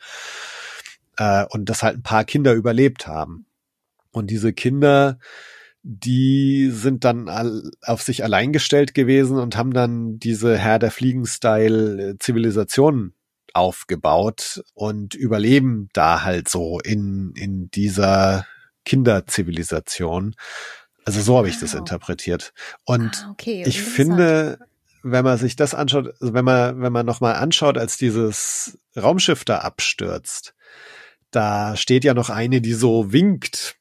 Äh, und dass halt ein paar Kinder überlebt haben. Und diese Kinder, die sind dann all, auf sich allein gestellt gewesen und haben dann diese Herr der Fliegen-Style Zivilisation aufgebaut und überleben da halt so in, in dieser Kinderzivilisation. Also so habe ich das interpretiert. Und ah, okay. ich finde, wenn man sich das anschaut, also wenn man, wenn man nochmal anschaut, als dieses Raumschiff da abstürzt, da steht ja noch eine, die so winkt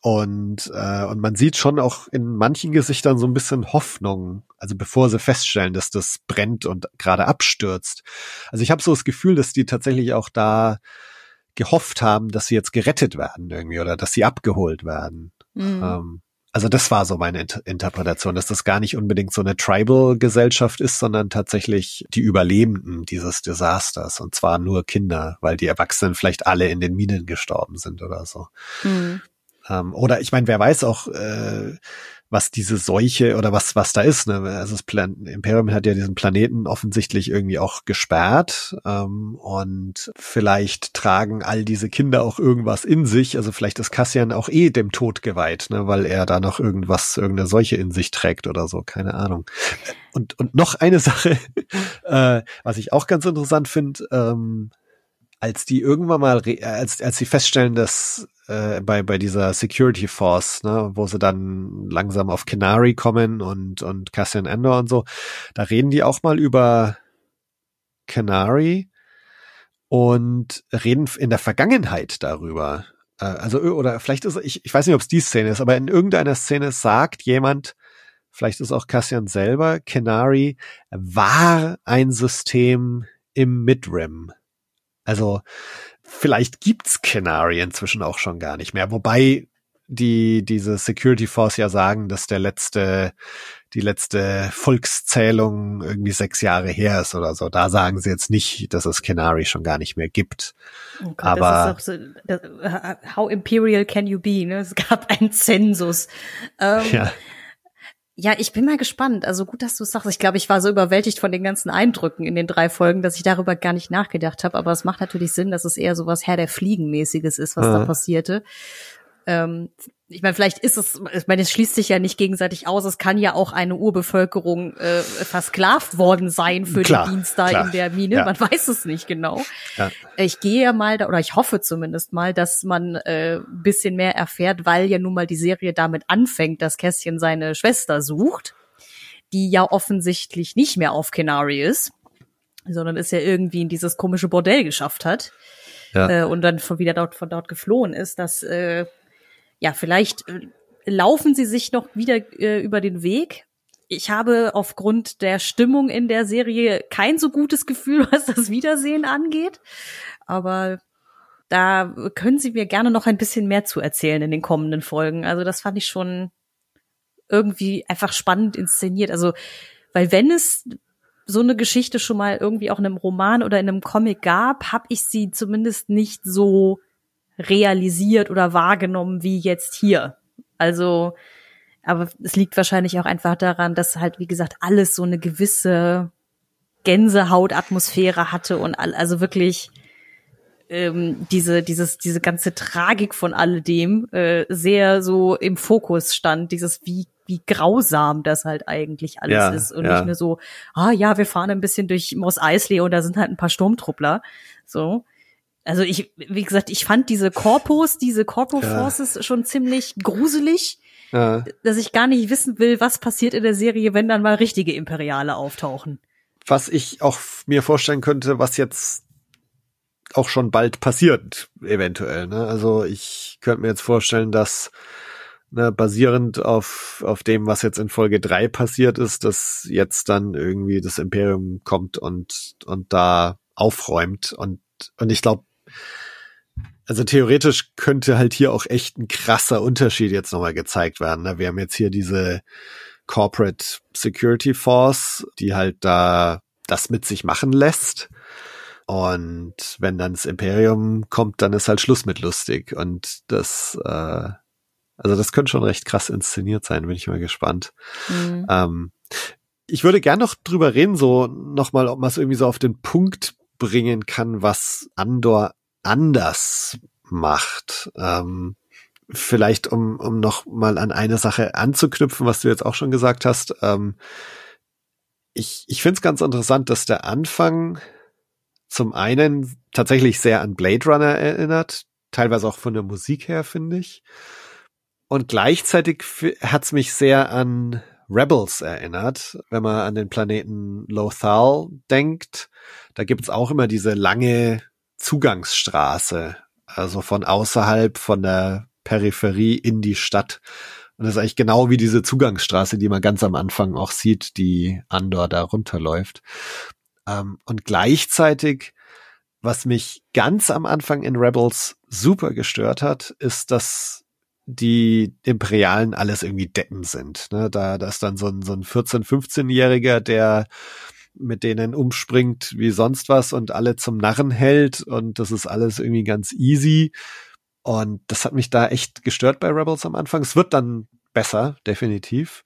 und, äh, und man sieht schon auch in manchen Gesichtern so ein bisschen Hoffnung. Also bevor sie feststellen, dass das brennt und gerade abstürzt. Also ich habe so das Gefühl, dass die tatsächlich auch da gehofft haben, dass sie jetzt gerettet werden irgendwie oder dass sie abgeholt werden. Mhm. Ähm, also das war so meine Inter Interpretation, dass das gar nicht unbedingt so eine Tribal-Gesellschaft ist, sondern tatsächlich die Überlebenden dieses Desasters und zwar nur Kinder, weil die Erwachsenen vielleicht alle in den Minen gestorben sind oder so. Mhm. Ähm, oder ich meine, wer weiß auch, äh, was diese Seuche oder was was da ist. Ne? Also das Plan Imperium hat ja diesen Planeten offensichtlich irgendwie auch gesperrt ähm, und vielleicht tragen all diese Kinder auch irgendwas in sich. Also vielleicht ist Cassian auch eh dem Tod geweiht, ne? weil er da noch irgendwas, irgendeine Seuche in sich trägt oder so, keine Ahnung. Und und noch eine Sache, äh, was ich auch ganz interessant finde. Ähm, als die irgendwann mal, als, als sie feststellen, dass äh, bei, bei dieser Security Force, ne, wo sie dann langsam auf Canary kommen und, und Cassian Endor und so, da reden die auch mal über Canary und reden in der Vergangenheit darüber. Äh, also, oder vielleicht ist, ich, ich weiß nicht, ob es die Szene ist, aber in irgendeiner Szene sagt jemand, vielleicht ist auch Cassian selber, Canary war ein System im Midrim. Also vielleicht gibt's Canary inzwischen auch schon gar nicht mehr. Wobei die diese Security Force ja sagen, dass der letzte die letzte Volkszählung irgendwie sechs Jahre her ist oder so. Da sagen sie jetzt nicht, dass es Canary schon gar nicht mehr gibt. Oh Gott, Aber so, das, how imperial can you be? Ne? Es gab einen Zensus. Ähm, ja. Ja, ich bin mal gespannt. Also gut, dass du es sagst. Ich glaube, ich war so überwältigt von den ganzen Eindrücken in den drei Folgen, dass ich darüber gar nicht nachgedacht habe. Aber es macht natürlich Sinn, dass es eher so was Herr der Fliegenmäßiges ist, was ja. da passierte. Ähm, ich meine, vielleicht ist es, ich meine, es schließt sich ja nicht gegenseitig aus. Es kann ja auch eine Urbevölkerung äh, versklavt worden sein für klar, den Dienst da klar. in der Mine. Ja. Man weiß es nicht genau. Ja. Ich gehe ja mal, da, oder ich hoffe zumindest mal, dass man äh, bisschen mehr erfährt, weil ja nun mal die Serie damit anfängt, dass Kästchen seine Schwester sucht, die ja offensichtlich nicht mehr auf Canary ist, sondern es ja irgendwie in dieses komische Bordell geschafft hat. Ja. Äh, und dann von wieder dort von dort geflohen ist, dass äh, ja, vielleicht äh, laufen sie sich noch wieder äh, über den Weg. Ich habe aufgrund der Stimmung in der Serie kein so gutes Gefühl, was das Wiedersehen angeht. Aber da können Sie mir gerne noch ein bisschen mehr zu erzählen in den kommenden Folgen. Also das fand ich schon irgendwie einfach spannend inszeniert. Also, weil wenn es so eine Geschichte schon mal irgendwie auch in einem Roman oder in einem Comic gab, habe ich sie zumindest nicht so realisiert oder wahrgenommen wie jetzt hier. Also, aber es liegt wahrscheinlich auch einfach daran, dass halt, wie gesagt, alles so eine gewisse Gänsehautatmosphäre hatte und all, also wirklich ähm, diese dieses diese ganze Tragik von alledem äh, sehr so im Fokus stand. Dieses wie wie grausam das halt eigentlich alles ja, ist und ja. nicht nur so ah ja wir fahren ein bisschen durch Moss Eisley und da sind halt ein paar Sturmtruppler so also ich, wie gesagt, ich fand diese Corpus, diese Corpo Forces ja. schon ziemlich gruselig, ja. dass ich gar nicht wissen will, was passiert in der Serie, wenn dann mal richtige Imperiale auftauchen. Was ich auch mir vorstellen könnte, was jetzt auch schon bald passiert, eventuell. Ne? Also ich könnte mir jetzt vorstellen, dass ne, basierend auf, auf dem, was jetzt in Folge drei passiert ist, dass jetzt dann irgendwie das Imperium kommt und, und da aufräumt. Und, und ich glaube, also theoretisch könnte halt hier auch echt ein krasser Unterschied jetzt nochmal gezeigt werden. Ne? Wir haben jetzt hier diese Corporate Security Force, die halt da das mit sich machen lässt. Und wenn dann das Imperium kommt, dann ist halt Schluss mit lustig. Und das, äh, also das könnte schon recht krass inszeniert sein, bin ich mal gespannt. Mhm. Ähm, ich würde gern noch drüber reden, so nochmal, ob man es irgendwie so auf den Punkt bringen kann, was Andor anders macht. Ähm, vielleicht um, um noch mal an eine Sache anzuknüpfen, was du jetzt auch schon gesagt hast. Ähm, ich ich finde es ganz interessant, dass der Anfang zum einen tatsächlich sehr an Blade Runner erinnert, teilweise auch von der Musik her, finde ich. Und gleichzeitig hat's mich sehr an Rebels erinnert, wenn man an den Planeten Lothal denkt. Da gibt's auch immer diese lange Zugangsstraße, also von außerhalb von der Peripherie in die Stadt, Und das ist eigentlich genau wie diese Zugangsstraße, die man ganz am Anfang auch sieht, die Andor da runterläuft. Ähm, und gleichzeitig, was mich ganz am Anfang in Rebels super gestört hat, ist, dass die Imperialen alles irgendwie Deppen sind. Ne? Da, da ist dann so ein, so ein 14-, 15-Jähriger, der mit denen umspringt wie sonst was und alle zum Narren hält und das ist alles irgendwie ganz easy. Und das hat mich da echt gestört bei Rebels am Anfang. Es wird dann besser, definitiv.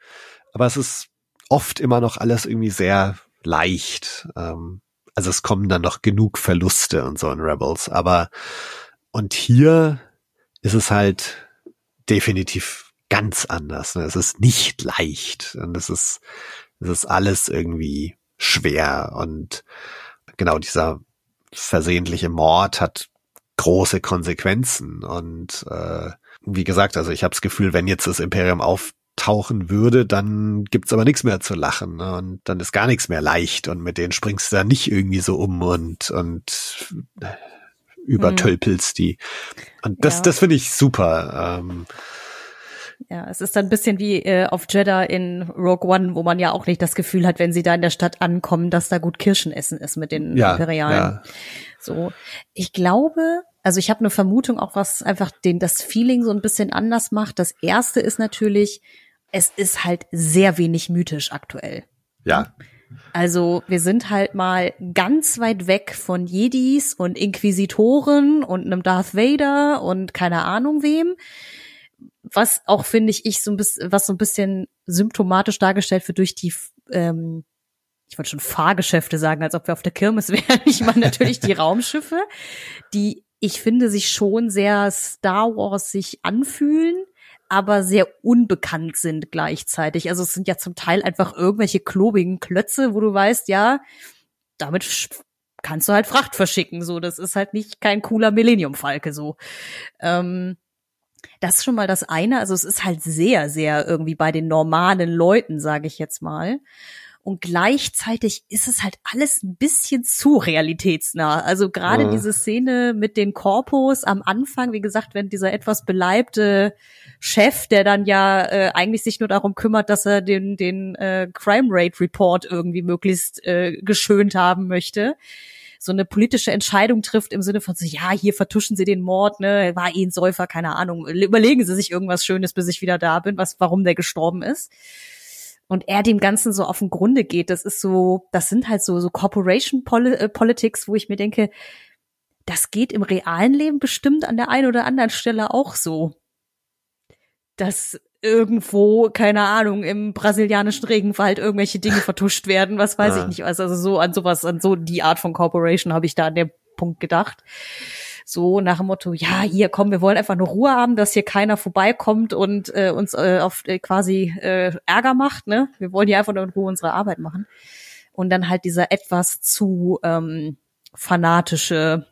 Aber es ist oft immer noch alles irgendwie sehr leicht. Ähm, also es kommen dann noch genug Verluste und so in Rebels. Aber und hier ist es halt definitiv ganz anders. Ne? Es ist nicht leicht und es ist, es ist alles irgendwie schwer und genau dieser versehentliche Mord hat große Konsequenzen und äh, wie gesagt, also ich habe das Gefühl, wenn jetzt das Imperium auftauchen würde, dann gibt's aber nichts mehr zu lachen ne? und dann ist gar nichts mehr leicht und mit denen springst du da nicht irgendwie so um und und übertölpelst die und das Ja. das finde ich super. Ähm, Ja, es ist dann ein bisschen wie äh, auf Jeddah in Rogue One, wo man ja auch nicht das Gefühl hat, wenn sie da in der Stadt ankommen, dass da gut Kirschenessen ist mit den ja, Imperialen. ja, So, ich glaube, also ich habe eine Vermutung, auch was einfach den das Feeling so ein bisschen anders macht. Das erste ist natürlich, es ist halt sehr wenig mythisch aktuell. ja, Also wir sind halt mal ganz weit weg von Jedis und Inquisitoren und einem Darth Vader und keine Ahnung wem. Was auch finde ich, ich so ein bisschen, was so ein bisschen symptomatisch dargestellt wird durch die, ähm, ich wollte schon Fahrgeschäfte sagen, als ob wir auf der Kirmes wären. Ich meine natürlich die Raumschiffe, die ich finde sich schon sehr Star Wars sich anfühlen, aber sehr unbekannt sind gleichzeitig. Also es sind ja zum Teil einfach irgendwelche klobigen Klötze, wo du weißt, ja, damit kannst du halt Fracht verschicken. So, das ist halt nicht kein cooler Millennium-Falke so. Ähm, das ist schon mal das eine. Also es ist halt sehr, sehr irgendwie bei den normalen Leuten, sage ich jetzt mal. Und gleichzeitig ist es halt alles ein bisschen zu realitätsnah. Also gerade Mhm. diese Szene mit den Korpos am Anfang, wie gesagt, wenn dieser etwas beleibte Chef, der dann ja äh, eigentlich sich nur darum kümmert, dass er den, den äh, Crime Rate Report irgendwie möglichst äh, geschönt haben möchte, so eine politische Entscheidung trifft im Sinne von so, ja, hier vertuschen Sie den Mord, ne, war eh ein Säufer, keine Ahnung, überlegen Sie sich irgendwas Schönes, bis ich wieder da bin, was, warum der gestorben ist. Und er dem Ganzen so auf den Grunde geht, das ist so, das sind halt so, so Corporation äh, Politics, wo ich mir denke, das geht im realen Leben bestimmt an der einen oder anderen Stelle auch so. Dass irgendwo, keine Ahnung, im brasilianischen Regenwald irgendwelche Dinge vertuscht werden, was weiß Ja. ich nicht. Also, also so an sowas, an so die Art von Corporation habe ich da an dem Punkt gedacht. So nach dem Motto, ja, hier komm, wir wollen einfach nur Ruhe haben, dass hier keiner vorbeikommt und äh, uns äh, auf äh, quasi äh, Ärger macht, ne? Wir wollen hier einfach nur in Ruhe unsere Arbeit machen. Und dann halt dieser etwas zu ähm, fanatische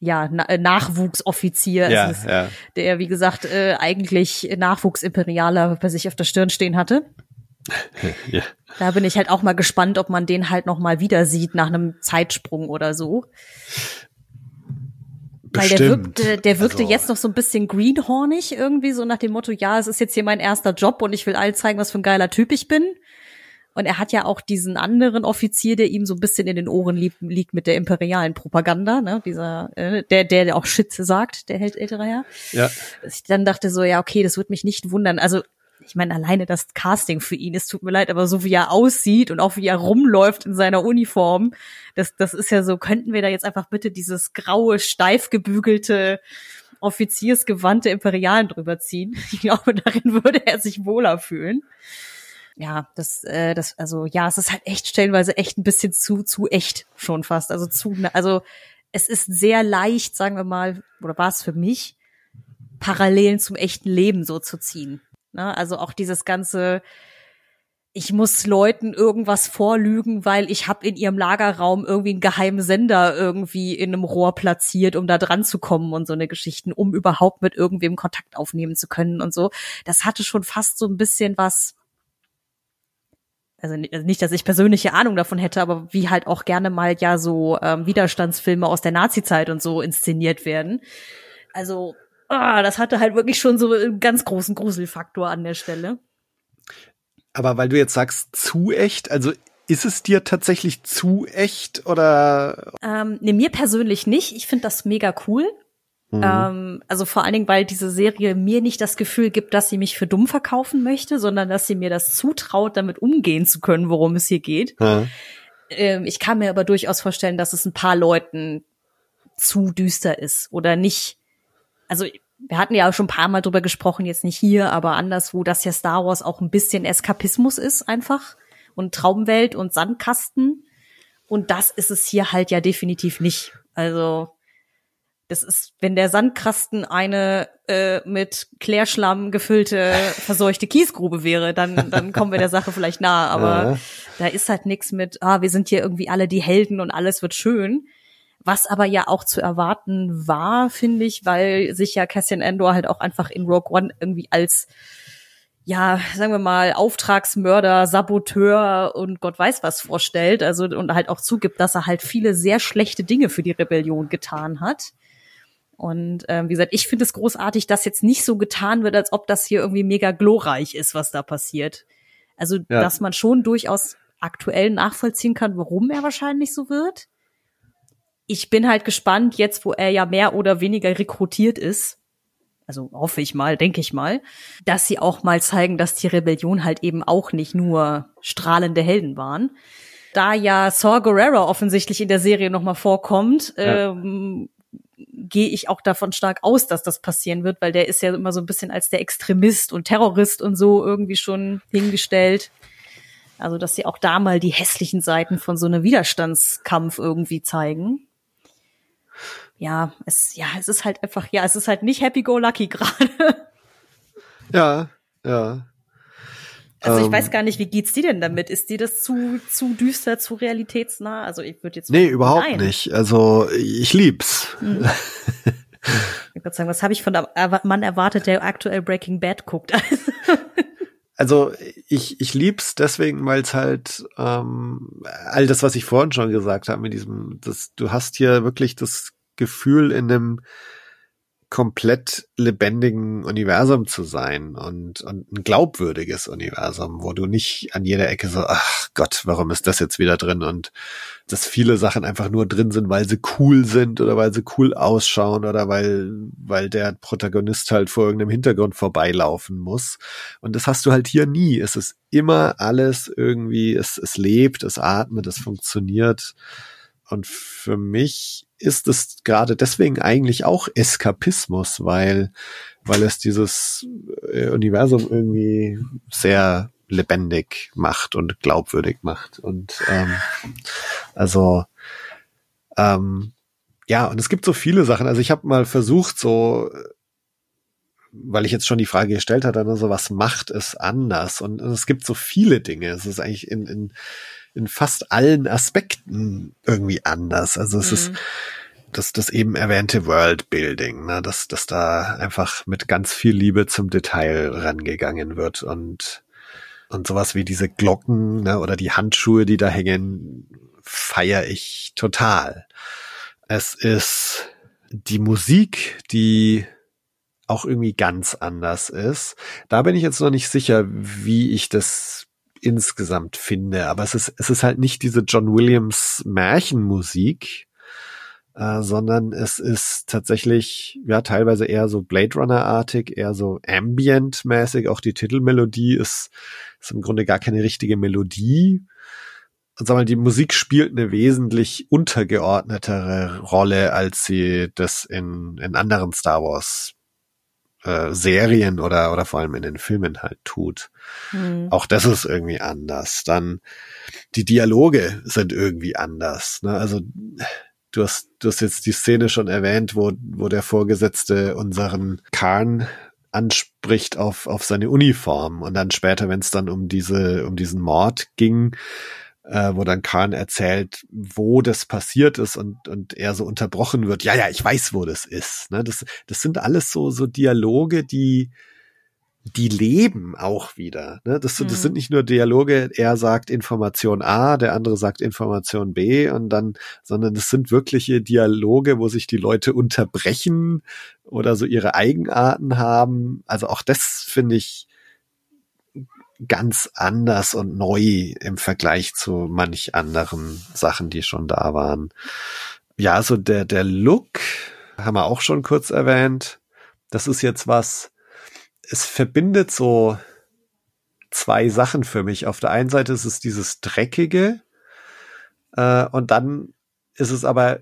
ja, Na äh, Nachwuchsoffizier, ja, ist, ja. der, wie gesagt, äh, eigentlich Nachwuchsimperialer bei sich auf der Stirn stehen hatte. ja. Da bin ich halt auch mal gespannt, ob man den halt noch mal wieder sieht nach einem Zeitsprung oder so. Weil der Bestimmt. wirkte, der wirkte Also- jetzt noch so ein bisschen greenhornig irgendwie, so nach dem Motto, ja, es ist jetzt hier mein erster Job und ich will allen zeigen, was für ein geiler Typ ich bin. Und er hat ja auch diesen anderen Offizier, der ihm so ein bisschen in den Ohren liegt, liegt mit der imperialen Propaganda, ne? Dieser, äh, der, der, auch Shit sagt, der hält ältere Herr. Ja. Dass ich dann dachte so, ja, okay, das wird mich nicht wundern. Also, ich meine, alleine das Casting für ihn, es tut mir leid, aber so wie er aussieht und auch wie er rumläuft in seiner Uniform, das, das ist ja so, könnten wir da jetzt einfach bitte dieses graue, steif gebügelte, offiziersgewandte Imperialen drüber ziehen. Ich glaube, darin würde er sich wohler fühlen. Ja, das, äh, das, also ja, es ist halt echt stellenweise echt ein bisschen zu, zu echt schon fast. Also zu, also es ist sehr leicht, sagen wir mal, oder war es für mich, Parallelen zum echten Leben so zu ziehen. Ne? Also auch dieses ganze, ich muss Leuten irgendwas vorlügen, weil ich habe in ihrem Lagerraum irgendwie einen geheimen Sender irgendwie in einem Rohr platziert, um da dran zu kommen und so eine Geschichten, um überhaupt mit irgendwem Kontakt aufnehmen zu können und so. Das hatte schon fast so ein bisschen was, also also nicht, dass ich persönliche Ahnung davon hätte, aber wie halt auch gerne mal ja so ähm, Widerstandsfilme aus der Nazi-Zeit und so inszeniert werden. Also ah, das hatte halt wirklich schon so einen ganz großen Gruselfaktor an der Stelle. Aber weil du jetzt sagst, zu echt, also ist es dir tatsächlich zu echt oder? Ähm, ne, mir persönlich nicht. Ich finde das mega cool. Mhm. Ähm, also vor allen Dingen, weil diese Serie mir nicht das Gefühl gibt, dass sie mich für dumm verkaufen möchte, sondern dass sie mir das zutraut, damit umgehen zu können, worum es hier geht. Ja. Ähm, ich kann mir aber durchaus vorstellen, dass es ein paar Leuten zu düster ist oder nicht. Also wir hatten ja auch schon ein paar Mal drüber gesprochen, jetzt nicht hier, aber anderswo, dass ja Star Wars auch ein bisschen Eskapismus ist einfach und Traumwelt und Sandkasten. Und das ist es hier halt ja definitiv nicht. Also das ist, wenn der Sandkasten eine äh, mit Klärschlamm gefüllte, verseuchte Kiesgrube wäre, dann, dann kommen wir der Sache vielleicht nahe. Aber ja. da ist halt nichts mit, ah, wir sind hier irgendwie alle die Helden und alles wird schön. Was aber ja auch zu erwarten war, finde ich, weil sich ja Cassian Endor halt auch einfach in Rogue One irgendwie als ja, sagen wir mal, Auftragsmörder, Saboteur und Gott weiß was vorstellt, also und halt auch zugibt, dass er halt viele sehr schlechte Dinge für die Rebellion getan hat. Und ähm, wie gesagt, ich finde es großartig, dass jetzt nicht so getan wird, als ob das hier irgendwie mega glorreich ist, was da passiert. Also, ja. dass man schon durchaus aktuell nachvollziehen kann, warum er wahrscheinlich so wird. Ich bin halt gespannt, jetzt wo er ja mehr oder weniger rekrutiert ist, also hoffe ich mal, denke ich mal, dass sie auch mal zeigen, dass die Rebellion halt eben auch nicht nur strahlende Helden waren. Da ja Saw Gerrera offensichtlich in der Serie nochmal vorkommt, ja. ähm, gehe ich auch davon stark aus, dass das passieren wird, weil der ist ja immer so ein bisschen als der Extremist und Terrorist und so irgendwie schon hingestellt. Also, dass sie auch da mal die hässlichen Seiten von so einem Widerstandskampf irgendwie zeigen. Ja, es, ja, es ist halt einfach, ja, es ist halt nicht happy go lucky gerade. Ja, ja. Also ich ähm, weiß gar nicht, wie geht's dir denn damit? Ist dir das zu zu düster, zu realitätsnah? Also ich würde jetzt Nee, überhaupt nein. nicht. Also ich lieb's. Hm. ich würde sagen, was habe ich von der Mann erwartet, der aktuell Breaking Bad guckt? also ich ich lieb's deswegen, weil es halt ähm, all das, was ich vorhin schon gesagt habe mit diesem, das du hast hier wirklich das Gefühl in einem komplett lebendigen Universum zu sein und, und ein glaubwürdiges Universum, wo du nicht an jeder Ecke so, ach Gott, warum ist das jetzt wieder drin? Und dass viele Sachen einfach nur drin sind, weil sie cool sind oder weil sie cool ausschauen oder weil, weil der Protagonist halt vor irgendeinem Hintergrund vorbeilaufen muss. Und das hast du halt hier nie. Es ist immer alles irgendwie, es, es lebt, es atmet, es funktioniert. Und für mich ist es gerade deswegen eigentlich auch Eskapismus, weil, weil es dieses äh, Universum irgendwie sehr lebendig macht und glaubwürdig macht. Und ähm, also ähm, ja, und es gibt so viele Sachen. Also ich habe mal versucht, so weil ich jetzt schon die Frage gestellt hatte, also was macht es anders? Und es gibt so viele Dinge. Es ist eigentlich in, in, in fast allen Aspekten irgendwie anders. Also es mhm. ist das, das eben erwähnte Worldbuilding, ne, dass, dass da einfach mit ganz viel Liebe zum Detail rangegangen wird und, und sowas wie diese Glocken, ne, oder die Handschuhe, die da hängen, feiere ich total. Es ist die Musik, die auch irgendwie ganz anders ist. Da bin ich jetzt noch nicht sicher, wie ich das insgesamt finde, aber es ist, es ist halt nicht diese John Williams Märchenmusik, äh, sondern es ist tatsächlich ja teilweise eher so Blade Runner-artig, eher so ambient-mäßig. Auch die Titelmelodie ist, ist im Grunde gar keine richtige Melodie. Und sag mal, die Musik spielt eine wesentlich untergeordnetere Rolle, als sie das in, in anderen Star Wars äh, Serien oder, oder vor allem in den Filmen halt tut. Mhm. Auch das ist irgendwie anders. Dann die Dialoge sind irgendwie anders. Ne? Also du hast, du hast jetzt die Szene schon erwähnt, wo, wo der Vorgesetzte unseren Kahn anspricht auf, auf seine Uniform und dann später, wenn es dann um diese, um diesen Mord ging, äh, wo dann Khan erzählt, wo das passiert ist und, und er so unterbrochen wird. Ja, ja, ich weiß, wo das ist. Ne? Das, das sind alles so, so Dialoge, die, die leben auch wieder. Ne? Das, mhm. das sind nicht nur Dialoge, er sagt Information A, der andere sagt Information B und dann, sondern das sind wirkliche Dialoge, wo sich die Leute unterbrechen oder so ihre Eigenarten haben. Also auch das finde ich ganz anders und neu im Vergleich zu manch anderen Sachen, die schon da waren. Ja, so der, der Look haben wir auch schon kurz erwähnt. Das ist jetzt was, es verbindet so zwei Sachen für mich. Auf der einen Seite ist es dieses Dreckige äh, und dann ist es aber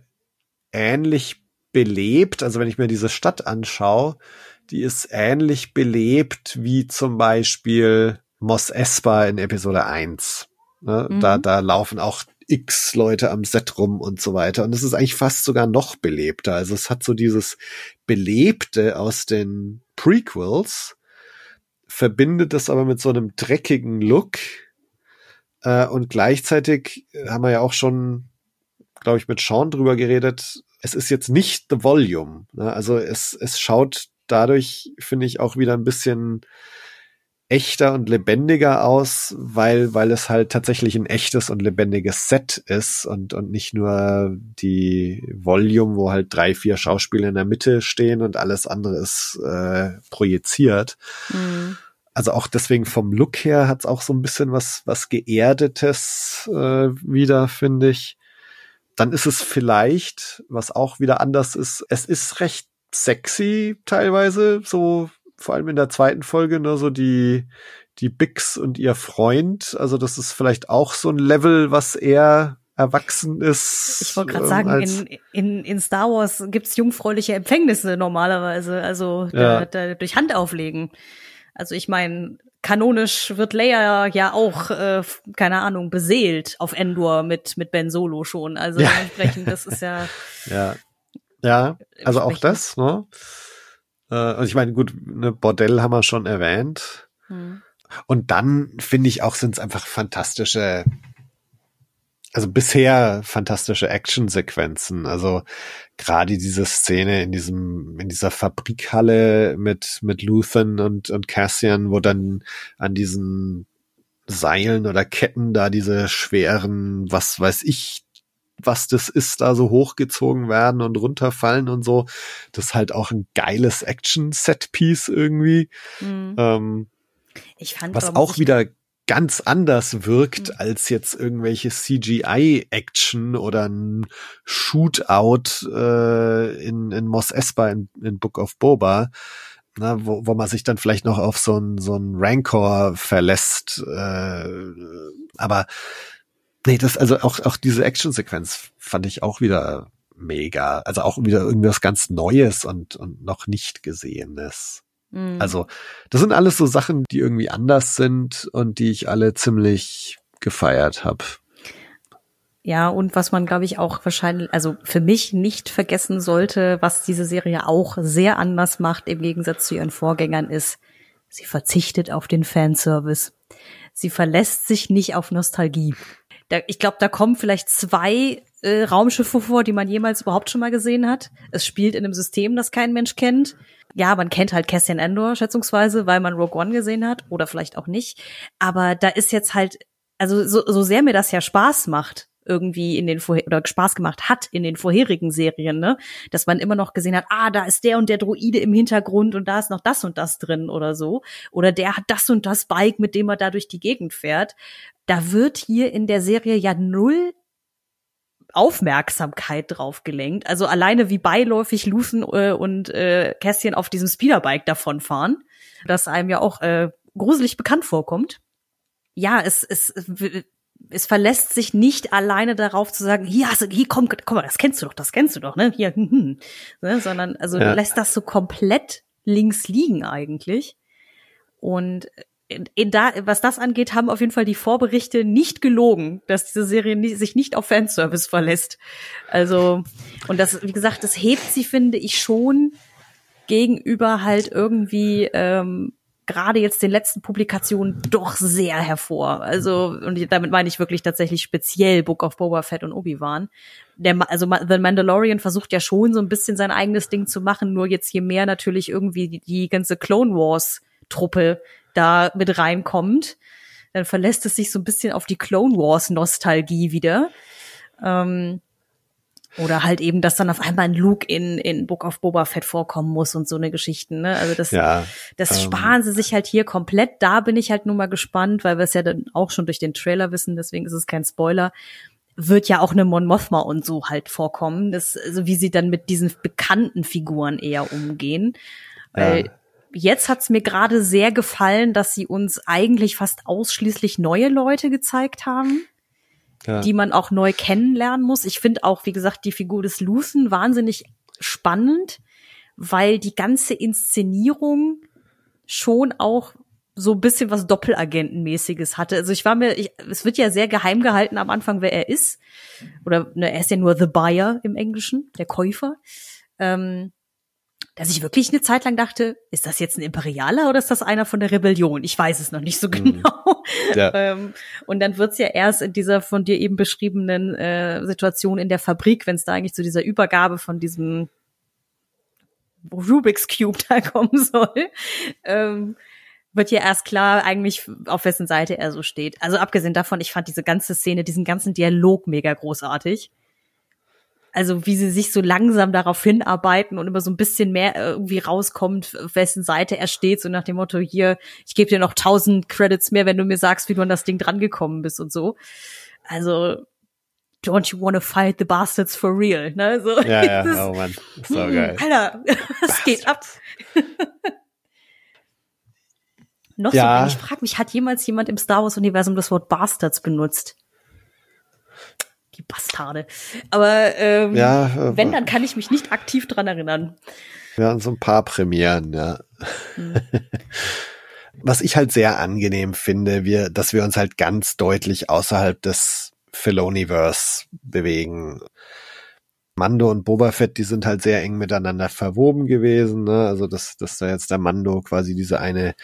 ähnlich belebt. Also wenn ich mir diese Stadt anschaue, die ist ähnlich belebt wie zum Beispiel Mos Espa in Episode 1. Ne? Mhm. Da, da laufen auch x Leute am Set rum und so weiter. Und es ist eigentlich fast sogar noch belebter. Also es hat so dieses Belebte aus den Prequels, verbindet das aber mit so einem dreckigen Look. Äh, und gleichzeitig haben wir ja auch schon, glaube ich, mit Sean drüber geredet. Es ist jetzt nicht The Volume. Ne? Also es, es schaut dadurch, finde ich, auch wieder ein bisschen echter und lebendiger aus, weil, weil es halt tatsächlich ein echtes und lebendiges Set ist und, und nicht nur die Volume, wo halt drei, vier Schauspieler in der Mitte stehen und alles andere ist äh, projiziert. Mhm. Also auch deswegen vom Look her hat es auch so ein bisschen was, was Geerdetes äh, wieder, finde ich. Dann ist es vielleicht, was auch wieder anders ist, es ist recht sexy teilweise, so vor allem in der zweiten Folge, ne, so die, die Bix und ihr Freund. Also das ist vielleicht auch so ein Level, was eher erwachsen ist. Ich wollte gerade ähm, sagen, in, in, in Star Wars gibt's jungfräuliche Empfängnisse normalerweise, also ja. da, da, durch Hand auflegen. Also ich meine, kanonisch wird Leia ja auch, äh, keine Ahnung, beseelt auf Endor mit, mit Ben Solo schon. Also ja. entsprechend, das ist ja. Ja. Ja, also auch das, ne? Äh, also ich meine, gut, ne, Bordell haben wir schon erwähnt. Hm. Und dann finde ich auch, sind es einfach fantastische, also bisher fantastische Actionsequenzen. Also gerade diese Szene in diesem, in dieser Fabrikhalle mit, mit Luthen und, und Cassian, wo dann an diesen Seilen oder Ketten da diese schweren, was weiß ich, was das ist, da so hochgezogen werden und runterfallen und so. Das ist halt auch ein geiles Action-Set-Piece irgendwie. Mhm. Ähm, ich fand, was auch wieder ganz anders wirkt mhm. als jetzt irgendwelche CGI-Action oder ein Shootout äh, in, in Mos Espa in, in Book of Boba. Na, wo, wo man sich dann vielleicht noch auf so ein so ein Rancor verlässt. Äh, aber Nee, das, also auch, auch diese Actionsequenz fand ich auch wieder mega. Also auch wieder irgendwas ganz Neues und, und noch nicht Gesehenes. Mhm. Also, das sind alles so Sachen, die irgendwie anders sind und die ich alle ziemlich gefeiert habe. Ja, und was man, glaube ich, auch wahrscheinlich, also für mich nicht vergessen sollte, was diese Serie auch sehr anders macht im Gegensatz zu ihren Vorgängern, ist, sie verzichtet auf den Fanservice. Sie verlässt sich nicht auf Nostalgie. Da, ich glaube, da kommen vielleicht zwei äh, Raumschiffe vor, die man jemals überhaupt schon mal gesehen hat. Es spielt in einem System, das kein Mensch kennt. Ja, man kennt halt Cassian Endor schätzungsweise, weil man Rogue One gesehen hat oder vielleicht auch nicht. Aber da ist jetzt halt, also so, so sehr mir das ja Spaß macht, irgendwie in den vorher oder Spaß gemacht hat in den vorherigen Serien, ne? Dass man immer noch gesehen hat, ah, da ist der und der Droide im Hintergrund und da ist noch das und das drin oder so. Oder der hat das und das Bike, mit dem er da durch die Gegend fährt da wird hier in der Serie ja null Aufmerksamkeit drauf gelenkt. Also alleine wie beiläufig Luthen äh, und äh, Kästchen auf diesem Speederbike davonfahren, das einem ja auch äh, gruselig bekannt vorkommt. Ja, es, es, es verlässt sich nicht alleine darauf zu sagen, hier, also, hier komm, komm mal, das kennst du doch, das kennst du doch, ne? Hier, hm, hm. Ne? sondern also ja. lässt das so komplett links liegen eigentlich. Und in da, was das angeht, haben auf jeden Fall die Vorberichte nicht gelogen, dass diese Serie nie, sich nicht auf Fanservice verlässt. Also, und das, wie gesagt, das hebt sie, finde ich, schon gegenüber halt irgendwie ähm, gerade jetzt den letzten Publikationen doch sehr hervor. Also, und damit meine ich wirklich tatsächlich speziell Book of Boba Fett und Obi-Wan. Der, also The Mandalorian versucht ja schon so ein bisschen sein eigenes Ding zu machen, nur jetzt je mehr natürlich irgendwie die, die ganze Clone Wars Truppe da mit reinkommt. Dann verlässt es sich so ein bisschen auf die Clone Wars Nostalgie wieder. Ähm, oder halt eben, dass dann auf einmal ein Luke in, in Book of Boba Fett vorkommen muss und so eine Geschichten, ne? Also das, Ja, das ähm, sparen sie sich halt hier komplett. Da bin ich halt nur mal gespannt, weil wir es ja dann auch schon durch den Trailer wissen, deswegen ist es kein Spoiler. Wird ja auch eine Mon Mothma und so halt vorkommen. Das, also wie sie dann mit diesen bekannten Figuren eher umgehen. Weil Ja. jetzt hat's mir gerade sehr gefallen, dass sie uns eigentlich fast ausschließlich neue Leute gezeigt haben ja. die man auch neu kennenlernen muss. Ich finde auch, wie gesagt, die Figur des Luthen wahnsinnig spannend, weil die ganze Inszenierung schon auch so ein bisschen was Doppelagentenmäßiges hatte. Also ich war mir, ich, es wird ja sehr geheim gehalten am Anfang, wer er ist. Oder ne, er ist ja nur the buyer im Englischen, der Käufer. Ähm, dass ich wirklich eine Zeit lang dachte, ist das jetzt ein Imperialer oder ist das einer von der Rebellion? Ich weiß es noch nicht so genau. Ja. ähm, und dann wird's ja erst in dieser von dir eben beschriebenen äh, Situation in der Fabrik, wenn es da eigentlich zu dieser Übergabe von diesem Rubik's Cube da kommen soll, ähm, wird ja erst klar eigentlich, auf wessen Seite er so steht. Also abgesehen davon, ich fand diese ganze Szene, diesen ganzen Dialog mega großartig. Also wie sie sich so langsam darauf hinarbeiten und immer so ein bisschen mehr irgendwie rauskommt, auf wessen Seite er steht, so nach dem Motto, hier, ich gebe dir noch tausend Credits mehr, wenn du mir sagst, wie du an das Ding drangekommen bist und so. Also, don't you wanna fight the bastards for real, ne? So, ja, ja, das oh ist so Mm, geil. Alter, was geht ab? Noch Ja. so, ich frage mich, hat jemals jemand im Star Wars Universum das Wort Bastards benutzt? Die Bastarde. Aber ähm, Ja, wenn, dann kann ich mich nicht aktiv dran erinnern. Wir hatten so ein paar Premieren, ja. Hm. Was ich halt sehr angenehm finde, wir, dass wir uns halt ganz deutlich außerhalb des Filoniverse bewegen. Mando und Boba Fett, die sind halt sehr eng miteinander verwoben gewesen, ne? Also, dass, dass da jetzt der Mando quasi diese eine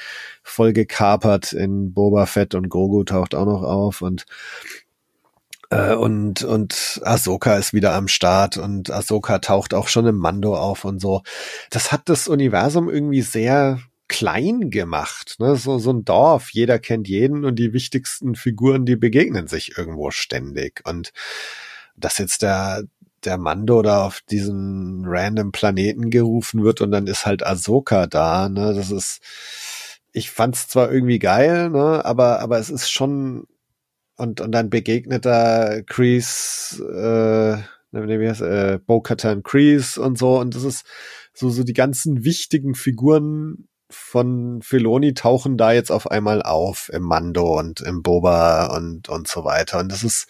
Folge kapert in Boba Fett und Grogu taucht auch noch auf und äh, und, und Ahsoka ist wieder am Start und Ahsoka taucht auch schon im Mando auf und so. Das hat das Universum irgendwie sehr klein gemacht, ne? So, so ein Dorf, jeder kennt jeden und die wichtigsten Figuren, die begegnen sich irgendwo ständig. Und dass jetzt der, der Mando da auf diesen random Planeten gerufen wird und dann ist halt Ahsoka da, ne? Das ist, ich fand's zwar irgendwie geil, ne? Aber, aber es ist schon, und, und dann begegnet da Kreese, äh, ne, wie heißt, äh, Bo-Katan Kreese und so. Und das ist so, so die ganzen wichtigen Figuren von Filoni tauchen da jetzt auf einmal auf im Mando und im Boba und, und so weiter. Und das ist,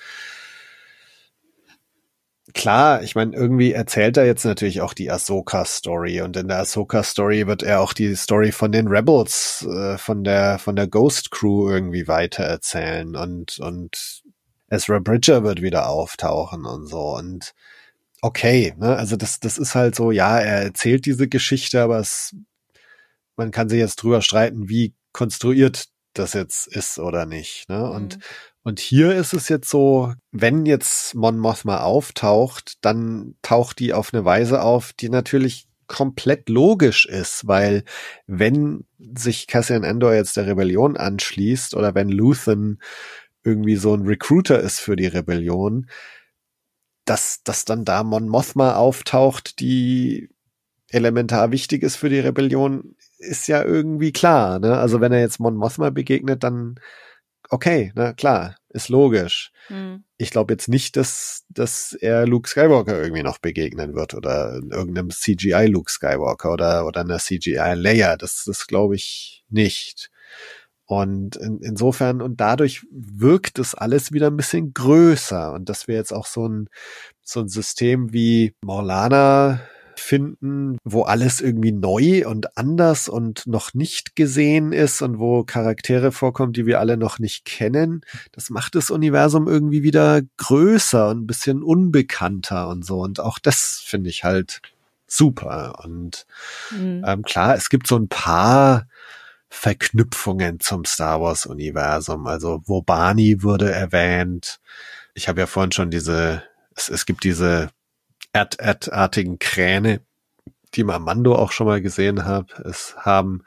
Klar, ich meine, irgendwie erzählt er jetzt natürlich auch die Ahsoka-Story und in der Ahsoka-Story wird er auch die Story von den Rebels, äh, von der von der Ghost Crew irgendwie weiter erzählen und und Ezra Bridger wird wieder auftauchen und so und okay, ne, also das das ist halt so, ja, er erzählt diese Geschichte, aber es man kann sich jetzt drüber streiten, wie konstruiert das jetzt ist oder nicht, ne? Und Mhm. Und hier ist es jetzt so, wenn jetzt Mon Mothma auftaucht, dann taucht die auf eine Weise auf, die natürlich komplett logisch ist, weil wenn sich Cassian Endor jetzt der Rebellion anschließt oder wenn Luthen irgendwie so ein Recruiter ist für die Rebellion, dass, dass dann da Mon Mothma auftaucht, die elementar wichtig ist für die Rebellion, ist ja irgendwie klar. Ne? Also wenn er jetzt Mon Mothma begegnet, dann okay, na klar, ist logisch. Hm. Ich glaube jetzt nicht, dass, dass er Luke Skywalker irgendwie noch begegnen wird oder irgendeinem CGI Luke Skywalker oder, oder einer CGI Leia. Das, das glaube ich nicht. Und in, insofern, und dadurch wirkt es alles wieder ein bisschen größer. Und dass wir jetzt auch so ein, so ein System wie Morlana finden, wo alles irgendwie neu und anders und noch nicht gesehen ist und wo Charaktere vorkommen, die wir alle noch nicht kennen. Das macht das Universum irgendwie wieder größer und ein bisschen unbekannter und so. Und auch das finde ich halt super. Und Hm. ähm, klar, es gibt so ein paar Verknüpfungen zum Star Wars Universum. Also Wobani wurde erwähnt. Ich habe ja vorhin schon diese, es, es gibt diese Erd-Erd-artigen Kräne, die man am Mando auch schon mal gesehen hat. Es haben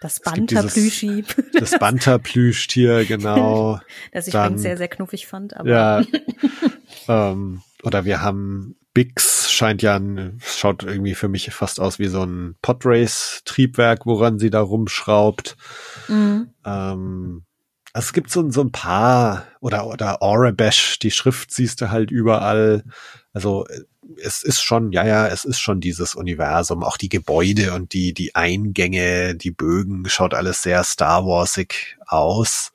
Das Banterplüschi. Das Banterplüschtier, genau. das ich Dann- übrigens sehr, sehr knuffig fand. Aber Ja. ähm, oder wir haben Bix, scheint ja ein, schaut irgendwie für mich fast aus wie so ein Podrace-Triebwerk, woran sie da rumschraubt. Mhm. Ähm, also es gibt so, so ein paar, oder, oder Aurebesh, die Schrift siehst du halt überall. Also äh, es ist schon, ja, ja, es ist schon dieses Universum, auch die Gebäude und die, die Eingänge, die Bögen, schaut alles sehr Star Warsig aus.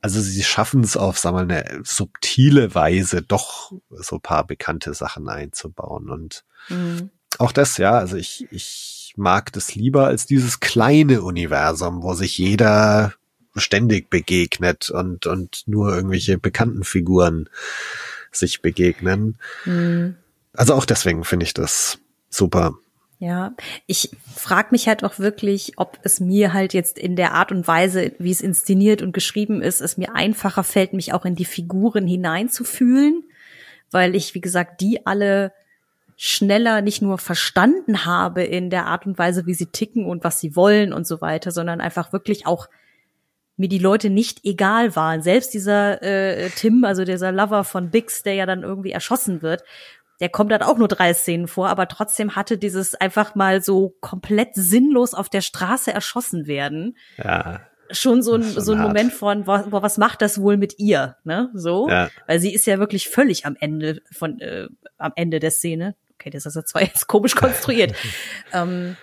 Also sie schaffen es auf, sagen wir mal, eine subtile Weise doch so ein paar bekannte Sachen einzubauen und Mhm. auch das, ja, also ich, ich mag das lieber als dieses kleine Universum, wo sich jeder ständig begegnet und, und nur irgendwelche bekannten Figuren sich begegnen. Mhm. Also auch deswegen finde ich das super. Ja, ich frage mich halt auch wirklich, ob es mir halt jetzt in der Art und Weise, wie es inszeniert und geschrieben ist, es mir einfacher fällt, mich auch in die Figuren hineinzufühlen, weil ich, wie gesagt, die alle schneller nicht nur verstanden habe in der Art und Weise, wie sie ticken und was sie wollen und so weiter, sondern einfach wirklich auch mir die Leute nicht egal waren. Selbst dieser äh, Tim, also dieser Lover von Bix, der ja dann irgendwie erschossen wird, der kommt dann auch nur drei Szenen vor, aber trotzdem hatte dieses einfach mal so komplett sinnlos auf der Straße erschossen werden. Ja, Schon so ein, schon so ein hart. Moment von, boah, was macht das wohl mit ihr, ne? So. ja, Weil sie ist ja wirklich völlig am Ende von, äh, am Ende der Szene. Okay, das ist ja zwar jetzt komisch konstruiert. ähm,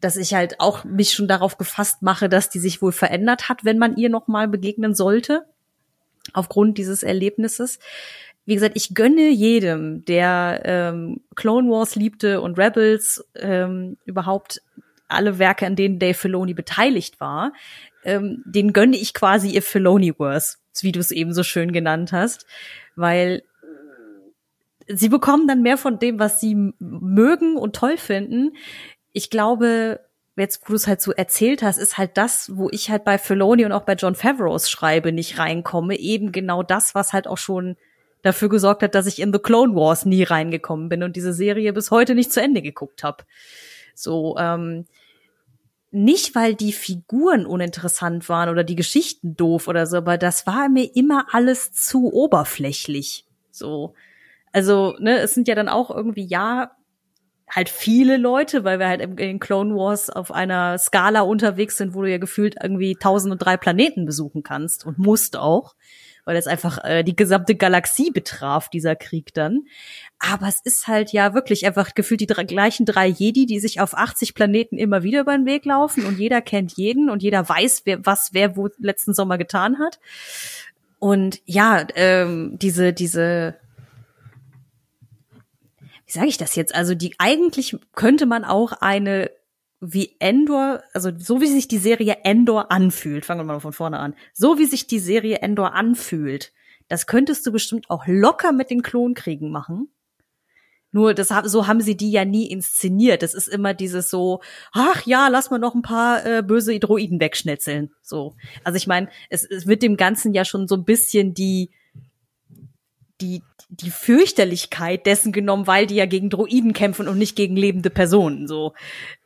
dass ich halt auch mich schon darauf gefasst mache, dass die sich wohl verändert hat, wenn man ihr nochmal begegnen sollte. Aufgrund dieses Erlebnisses. Wie gesagt, ich gönne jedem, der ähm, Clone Wars liebte und Rebels, ähm, überhaupt alle Werke, an denen Dave Filoni beteiligt war, ähm, den gönne ich quasi ihr Filoni-Verse, wie du es eben so schön genannt hast, weil sie bekommen dann mehr von dem, was sie mögen und toll finden. Ich glaube, jetzt, wo du es halt so erzählt hast, ist halt das, wo ich halt bei Filoni und auch bei John Favreaus schreibe, nicht reinkomme. Eben genau das, was halt auch schon dafür gesorgt hat, dass ich in The Clone Wars nie reingekommen bin und diese Serie bis heute nicht zu Ende geguckt habe. So, ähm, nicht, weil die Figuren uninteressant waren oder die Geschichten doof oder so, aber das war mir immer alles zu oberflächlich. So. Also, ne, es sind ja dann auch irgendwie, ja, halt viele Leute, weil wir halt in Clone Wars auf einer Skala unterwegs sind, wo du ja gefühlt irgendwie 1003 Planeten besuchen kannst und musst auch, weil es einfach äh, die gesamte Galaxie betraf, dieser Krieg dann. Aber es ist halt ja wirklich einfach gefühlt die drei, gleichen drei Jedi, die sich auf 80 Planeten immer wieder über den Weg laufen und jeder kennt jeden und jeder weiß, wer, was wer wo letzten Sommer getan hat. Und ja, ähm, diese, diese, wie sage ich das jetzt? Also die eigentlich könnte man auch eine wie Endor, also so wie sich die Serie Endor anfühlt, fangen wir mal von vorne an, so wie sich die Serie Endor anfühlt, das könntest du bestimmt auch locker mit den Klonkriegen machen. Nur das so haben sie die ja nie inszeniert. Das ist immer dieses so, ach ja, lass mal noch ein paar äh, böse Droiden wegschnetzeln. So, also ich meine, es, es wird dem Ganzen ja schon so ein bisschen die die die Fürchterlichkeit dessen genommen, weil die ja gegen Droiden kämpfen und nicht gegen lebende Personen. So,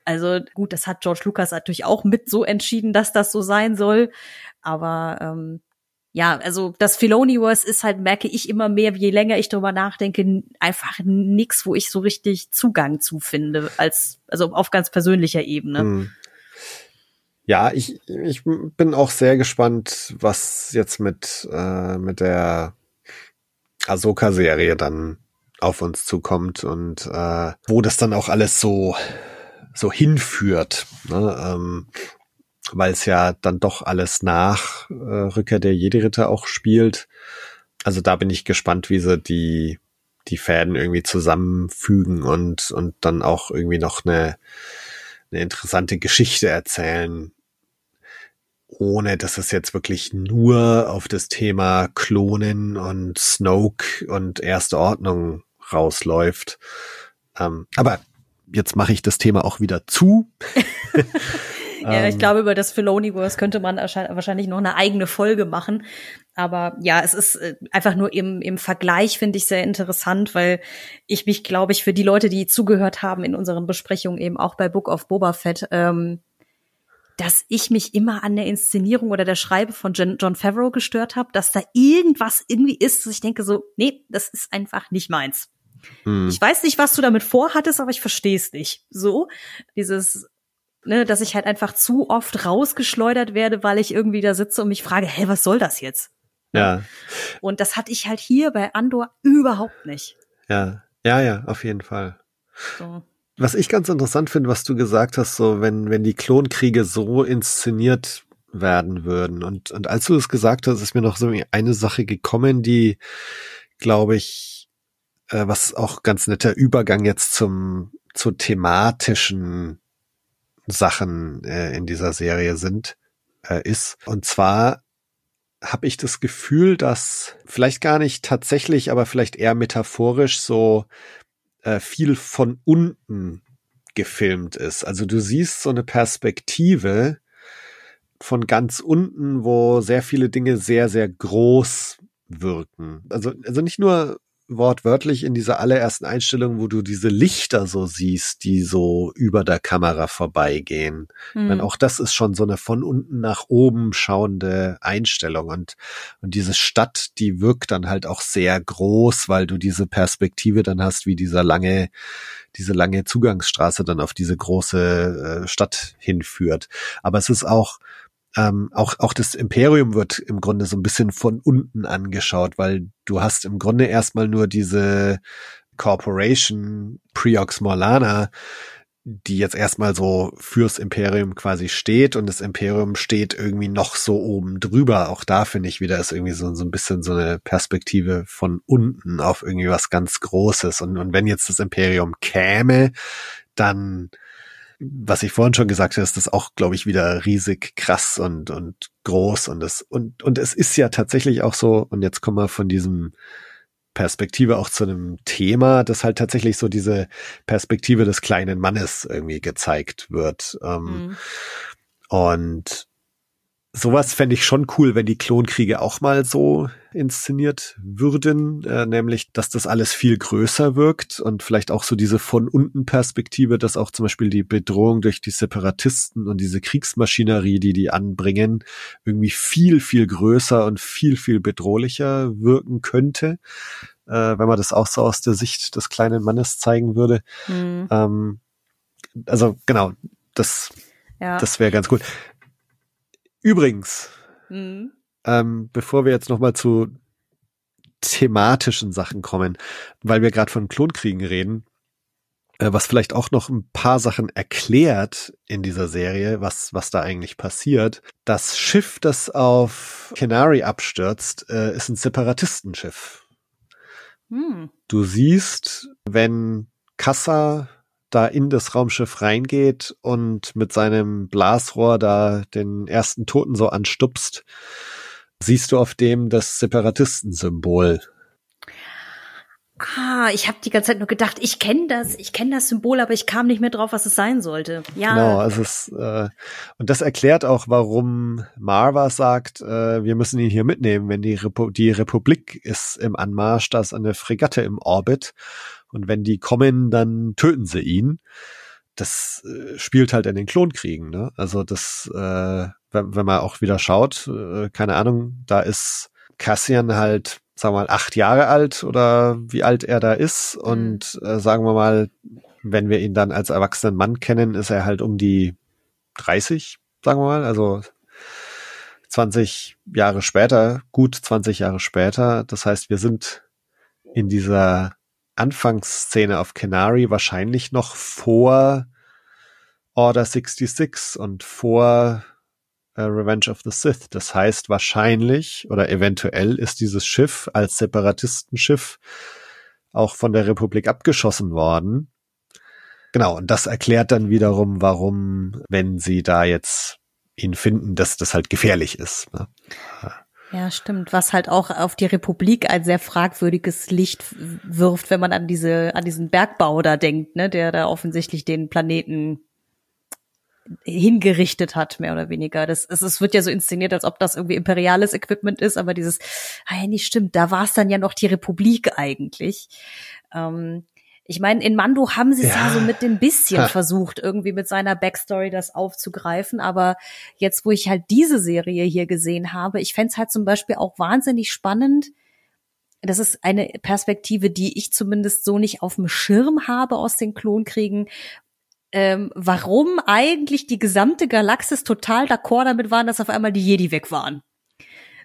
also gut, das hat George Lucas natürlich auch mit so entschieden, dass das so sein soll. Aber ähm, ja, also das Filoniverse ist halt, merke ich immer mehr, je länger ich darüber nachdenke, einfach nix, wo ich so richtig Zugang zu finde, als also auf ganz persönlicher Ebene. Hm. Ja, ich, ich bin auch sehr gespannt, was jetzt mit, äh, mit der Ahsoka-Serie dann auf uns zukommt und äh, wo das dann auch alles so, so hinführt. Ne? Ähm, weil es ja dann doch alles nach äh, Rückkehr der Jedi-Ritter auch spielt. Also da bin ich gespannt, wie sie die, die Fäden irgendwie zusammenfügen und, und dann auch irgendwie noch eine, eine interessante Geschichte erzählen, ohne dass es jetzt wirklich nur auf das Thema Klonen und Snoke und Erste Ordnung rausläuft. Ähm, aber jetzt mache ich das Thema auch wieder zu. Ja, ich Ähm, glaube, über das Filoniverse könnte man wahrscheinlich noch eine eigene Folge machen. Aber ja, es ist äh, einfach nur im, im Vergleich, finde ich sehr interessant, weil ich mich, glaube ich, für die Leute, die zugehört haben in unseren Besprechungen, eben auch bei Book of Boba Fett, ähm, dass ich mich immer an der Inszenierung oder der Schreibe von John Favreau gestört habe, dass da irgendwas irgendwie ist, dass ich denke so, nee, das ist einfach nicht meins. Hm. Ich weiß nicht, was du damit vorhattest, aber ich verstehe es nicht. So, dieses, ne, dass ich halt einfach zu oft rausgeschleudert werde, weil ich irgendwie da sitze und mich frage, hey, was soll das jetzt? Ja. Und das hatte ich halt hier bei Andor überhaupt nicht. Ja, ja, ja, auf jeden Fall. So. Was ich ganz interessant finde, was du gesagt hast, so wenn, wenn die Klonkriege so inszeniert werden würden. Und, und als du es gesagt hast, ist mir noch so eine Sache gekommen, die, glaube ich, äh, was auch ganz netter Übergang jetzt zum, zu thematischen Sachen äh, in dieser Serie sind, äh, ist. Und zwar habe ich das Gefühl, dass vielleicht gar nicht tatsächlich, aber vielleicht eher metaphorisch so äh, viel von unten gefilmt ist. Also du siehst so eine Perspektive von ganz unten, wo sehr viele Dinge sehr, sehr groß wirken. Also, also nicht nur wortwörtlich in dieser allerersten Einstellung, wo du diese Lichter so siehst, die so über der Kamera vorbeigehen. Mhm. Meine, auch das ist schon so eine von unten nach oben schauende Einstellung und, und diese Stadt, die wirkt dann halt auch sehr groß, weil du diese Perspektive dann hast, wie dieser lange, diese lange Zugangsstraße dann auf diese große äh, Stadt hinführt. Aber es ist auch, ähm, auch, auch das Imperium wird im Grunde so ein bisschen von unten angeschaut, weil du hast im Grunde erstmal nur diese Corporation Priox Morlana, die jetzt erstmal so fürs Imperium quasi steht und das Imperium steht irgendwie noch so oben drüber. Auch da finde ich wieder ist irgendwie so, so ein bisschen so eine Perspektive von unten auf irgendwie was ganz Großes. Und, und wenn jetzt das Imperium käme, dann was ich vorhin schon gesagt habe, ist das auch, glaube ich, wieder riesig krass und, und groß und das, und, und es ist ja tatsächlich auch so, und jetzt kommen wir von diesem Perspektive auch zu einem Thema, das halt tatsächlich so diese Perspektive des kleinen Mannes irgendwie gezeigt wird. Ähm, mhm. Und sowas fände ich schon cool, wenn die Klonkriege auch mal so inszeniert würden, äh, nämlich, dass das alles viel größer wirkt und vielleicht auch so diese von unten Perspektive, dass auch zum Beispiel die Bedrohung durch die Separatisten und diese Kriegsmaschinerie, die die anbringen, irgendwie viel, viel größer und viel, viel bedrohlicher wirken könnte, äh, wenn man das auch so aus der Sicht des kleinen Mannes zeigen würde. Mhm. Ähm, also genau, das, ja. das wäre ganz cool. Übrigens, mhm. ähm, bevor wir jetzt nochmal zu thematischen Sachen kommen, weil wir gerade von Klonkriegen reden, äh, was vielleicht auch noch ein paar Sachen erklärt in dieser Serie, was, was da eigentlich passiert. Das Schiff, das auf Canary abstürzt, äh, ist ein Separatistenschiff. Hm. Du siehst, wenn Kassa da in das Raumschiff reingeht und mit seinem Blasrohr da den ersten Toten so anstupst, siehst du auf dem das Separatistensymbol. Ah, ich habe die ganze Zeit nur gedacht, ich kenne das, ich kenne das Symbol, aber ich kam nicht mehr drauf, was es sein sollte. Ja. Genau, also es, äh, und das erklärt auch, warum Marva sagt, äh, wir müssen ihn hier mitnehmen, wenn die, Repu die Republik ist im Anmarsch, da ist eine Fregatte im Orbit und wenn die kommen, dann töten sie ihn. Das äh, spielt halt in den Klonkriegen, ne? Also das, äh, wenn, wenn man auch wieder schaut, äh, keine Ahnung, da ist Cassian halt, sagen wir mal, acht Jahre alt oder wie alt er da ist. Mhm. Und äh, sagen wir mal, wenn wir ihn dann als erwachsenen Mann kennen, ist er halt um die 30, sagen wir mal. Also 20 Jahre später, gut 20 Jahre später. Das heißt, wir sind in dieser Anfangsszene auf Canary wahrscheinlich noch vor Order 66 und vor äh, Revenge of the Sith. Das heißt, wahrscheinlich oder eventuell ist dieses Schiff als Separatistenschiff auch von der Republik abgeschossen worden. Genau, und das erklärt dann wiederum, warum, wenn sie da jetzt ihn finden, dass das halt gefährlich ist. Ne? Stimmt. Was halt auch auf die Republik ein sehr fragwürdiges Licht wirft, wenn man an diese, an diesen Bergbau da denkt, ne, der da offensichtlich den Planeten hingerichtet hat, mehr oder weniger. Das, es, es wird ja so inszeniert, als ob das irgendwie imperiales Equipment ist, aber dieses, ah ja, nicht stimmt, da war es dann ja noch die Republik eigentlich. Ähm, Ich meine, in Mando haben sie es ja. Ja. so mit ein bisschen Ha. versucht, irgendwie mit seiner Backstory das aufzugreifen. Aber jetzt, wo ich halt diese Serie hier gesehen habe, ich fänd's halt zum Beispiel auch wahnsinnig spannend. Das ist eine Perspektive, die ich zumindest so nicht auf dem Schirm habe aus den Klonkriegen. Ähm, warum eigentlich die gesamte Galaxis total d'accord damit waren, dass auf einmal die Jedi weg waren.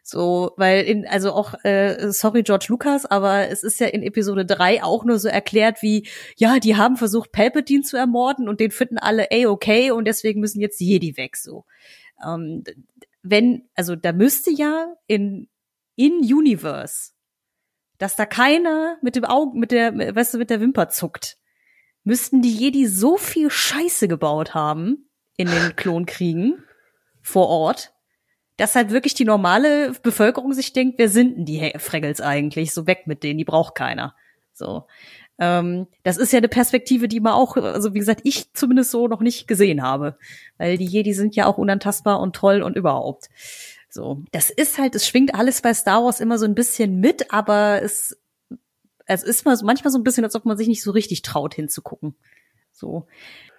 So, weil in, also auch, äh, sorry George Lucas, aber es ist ja in Episode 3 auch nur so erklärt wie, ja, die haben versucht, Palpatine zu ermorden und den finden alle A-okay und deswegen müssen jetzt Jedi weg, so. Ähm, wenn, also da müsste ja in, in Universe, dass da keiner mit dem Augen, mit der, weißt du, mit der Wimper zuckt, müssten die Jedi so viel Scheiße gebaut haben in den Klonkriegen vor Ort, dass halt wirklich die normale Bevölkerung sich denkt, wer sind denn die Fraggles eigentlich? So weg mit denen, die braucht keiner. So. Ähm, das ist ja eine Perspektive, die man auch, also wie gesagt, ich zumindest so noch nicht gesehen habe. Weil die Jedi sind ja auch unantastbar und toll und überhaupt. So. Das ist halt, es schwingt alles bei Star Wars immer so ein bisschen mit, aber es, es ist manchmal so ein bisschen, als ob man sich nicht so richtig traut hinzugucken. So.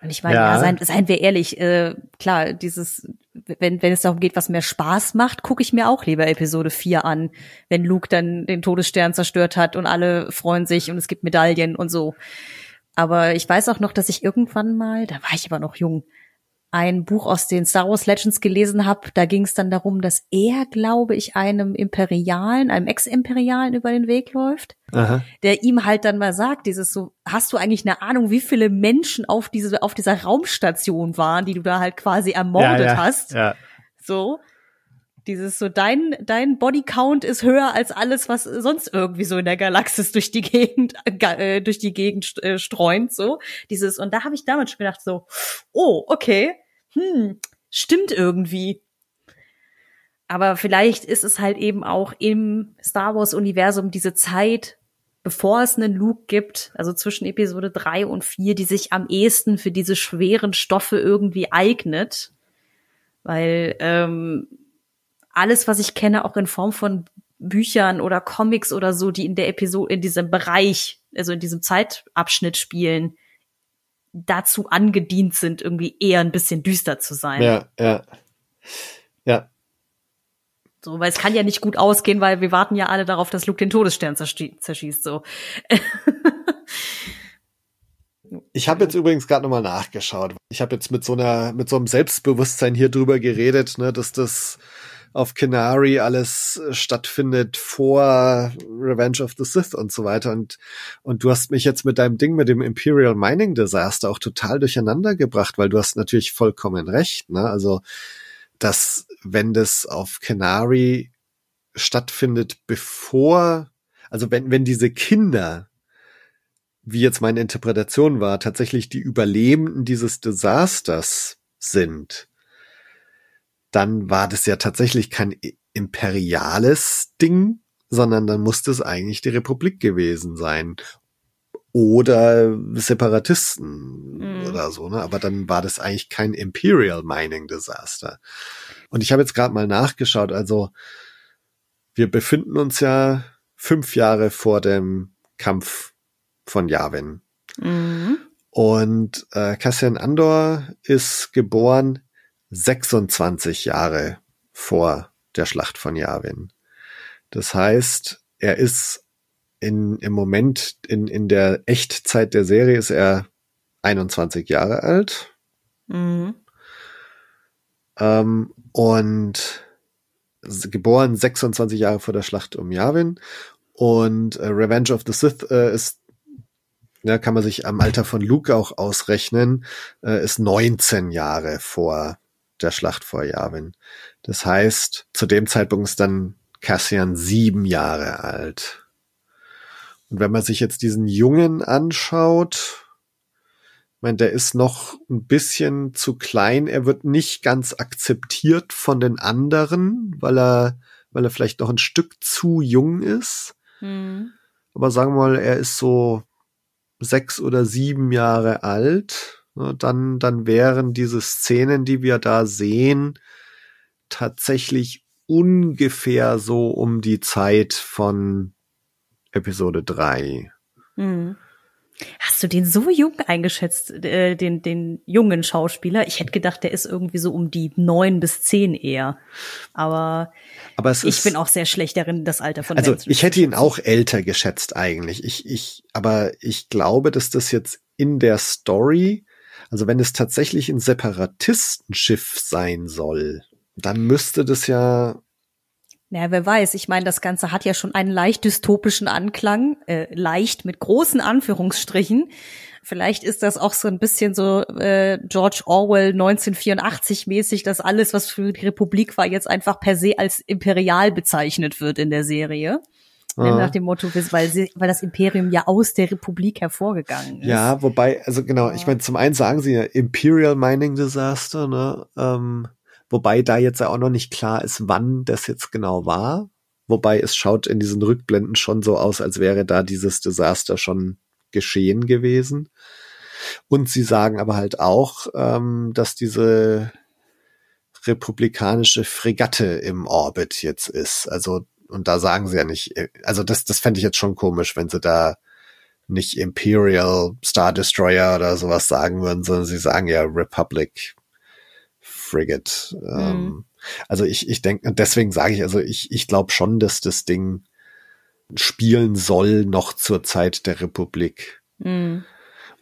Und ich meine, ja, Ja. seien, seien wir ehrlich, äh, klar, dieses, wenn, wenn es darum geht, was mehr Spaß macht, gucke ich mir auch lieber Episode 4 an, wenn Luke dann den Todesstern zerstört hat und alle freuen sich und es gibt Medaillen und so. Aber ich weiß auch noch, dass ich irgendwann mal, da war ich aber noch jung, ein Buch aus den Star Wars Legends gelesen habe. Da ging es dann darum, dass er, glaube ich, einem Imperialen, einem Ex-Imperialen über den Weg läuft Aha. der ihm halt dann mal sagt, dieses so, hast du eigentlich eine Ahnung, wie viele Menschen auf diese, auf dieser Raumstation waren, die du da halt quasi ermordet ja, ja, hast? Ja. So. Dieses so, dein, dein Bodycount ist höher als alles, was sonst irgendwie so in der Galaxis durch die Gegend, äh, durch die Gegend äh, streunt, so. Dieses, und da habe ich damals schon gedacht, so, oh, okay, hm, stimmt irgendwie. Aber vielleicht ist es halt eben auch im Star Wars Universum diese Zeit, bevor es einen Luke gibt, also zwischen Episode 3 und 4, die sich am ehesten für diese schweren Stoffe irgendwie eignet. Weil ähm, alles, was ich kenne, auch in Form von Büchern oder Comics oder so, die in der Episode, in diesem Bereich, also in diesem Zeitabschnitt spielen, dazu angedient sind, irgendwie eher ein bisschen düster zu sein. Ja, ja. Ja, So, weil es kann ja nicht gut ausgehen, weil wir warten ja alle darauf, dass Luke den Todesstern zerschie- zerschießt. So. Ich habe jetzt übrigens gerade nochmal nachgeschaut. Ich habe jetzt mit so einer, mit so einem Selbstbewusstsein hier drüber geredet, ne, dass das auf Kenari alles äh, stattfindet vor Revenge of the Sith und so weiter. Und, und du hast mich jetzt mit deinem Ding mit dem Imperial Mining Disaster auch total durcheinander gebracht, weil du hast natürlich vollkommen recht, ne? Also, dass wenn das auf Kenari stattfindet, bevor, also wenn, wenn diese Kinder wie jetzt meine Interpretation war, tatsächlich die Überlebenden dieses Desasters sind, dann war das ja tatsächlich kein imperiales Ding, sondern dann musste es eigentlich die Republik gewesen sein. Oder Separatisten Mhm. oder so, ne? Aber dann war das eigentlich kein Imperial Mining Disaster. Und ich habe jetzt gerade mal nachgeschaut, also wir befinden uns ja fünf Jahre vor dem Kampf von Yavin. Mhm. Und äh, Cassian Andor ist geboren 26 Jahre vor der Schlacht von Yavin. Das heißt, er ist in, im Moment in, in der Echtzeit der Serie ist er 21 Jahre alt. Mhm. Ähm, und geboren 26 Jahre vor der Schlacht um Yavin. Und äh, Revenge of the Sith äh, ist, ja, kann man sich am Alter von Luke auch ausrechnen, äh, ist 19 Jahre vor der Schlacht vor Yavin. Das heißt, zu dem Zeitpunkt ist dann Cassian sieben Jahre alt. Und wenn man sich jetzt diesen Jungen anschaut, ich meine, der ist noch ein bisschen zu klein. Er wird nicht ganz akzeptiert von den anderen, weil er, weil er vielleicht noch ein Stück zu jung ist. Mhm. Aber sagen wir mal, er ist so sechs oder sieben Jahre alt. Ne, Dann, dann wären diese Szenen, die wir da sehen, tatsächlich ungefähr so um die Zeit von Episode drei. Mhm. Hast du den so jung eingeschätzt, äh, den, den jungen Schauspieler? Ich hätte gedacht, der ist irgendwie so um die neun bis zehn eher. Aber, Aber es ich ist, bin auch sehr schlecht darin, das Alter von also Menschen ich hätte ihn auch älter geschätzt eigentlich. Ich, ich, aber ich glaube, dass das jetzt in der Story, also wenn es tatsächlich ein Separatistenschiff sein soll, dann müsste das ja Ja, wer weiß. Ich meine, das Ganze hat ja schon einen leicht dystopischen Anklang, äh, leicht mit großen Anführungsstrichen. Vielleicht ist das auch so ein bisschen so äh, George Orwell 1984 mäßig, dass alles, was für die Republik war, jetzt einfach per se als imperial bezeichnet wird in der Serie. Ah. Nach dem Motto, weil, sie, weil das Imperium ja aus der Republik hervorgegangen ist. Ja, wobei, also genau, ich meine, zum einen sagen sie ja Imperial Mining Disaster, ne? Ähm, wobei da jetzt ja auch noch nicht klar ist, wann das jetzt genau war. Wobei es schaut in diesen Rückblenden schon so aus, als wäre da dieses Desaster schon geschehen gewesen. Und sie sagen aber halt auch, ähm, dass diese republikanische Fregatte im Orbit jetzt ist. Also, und da sagen sie ja nicht, äh, also das, das fände ich jetzt schon komisch, wenn sie da nicht Imperial Star Destroyer oder sowas sagen würden, sondern sie sagen ja Republic Frigate. Ähm, also ich, ich denke, und deswegen sage ich, also ich, ich glaube schon, dass das Ding spielen soll noch zur Zeit der Republik. Mhm.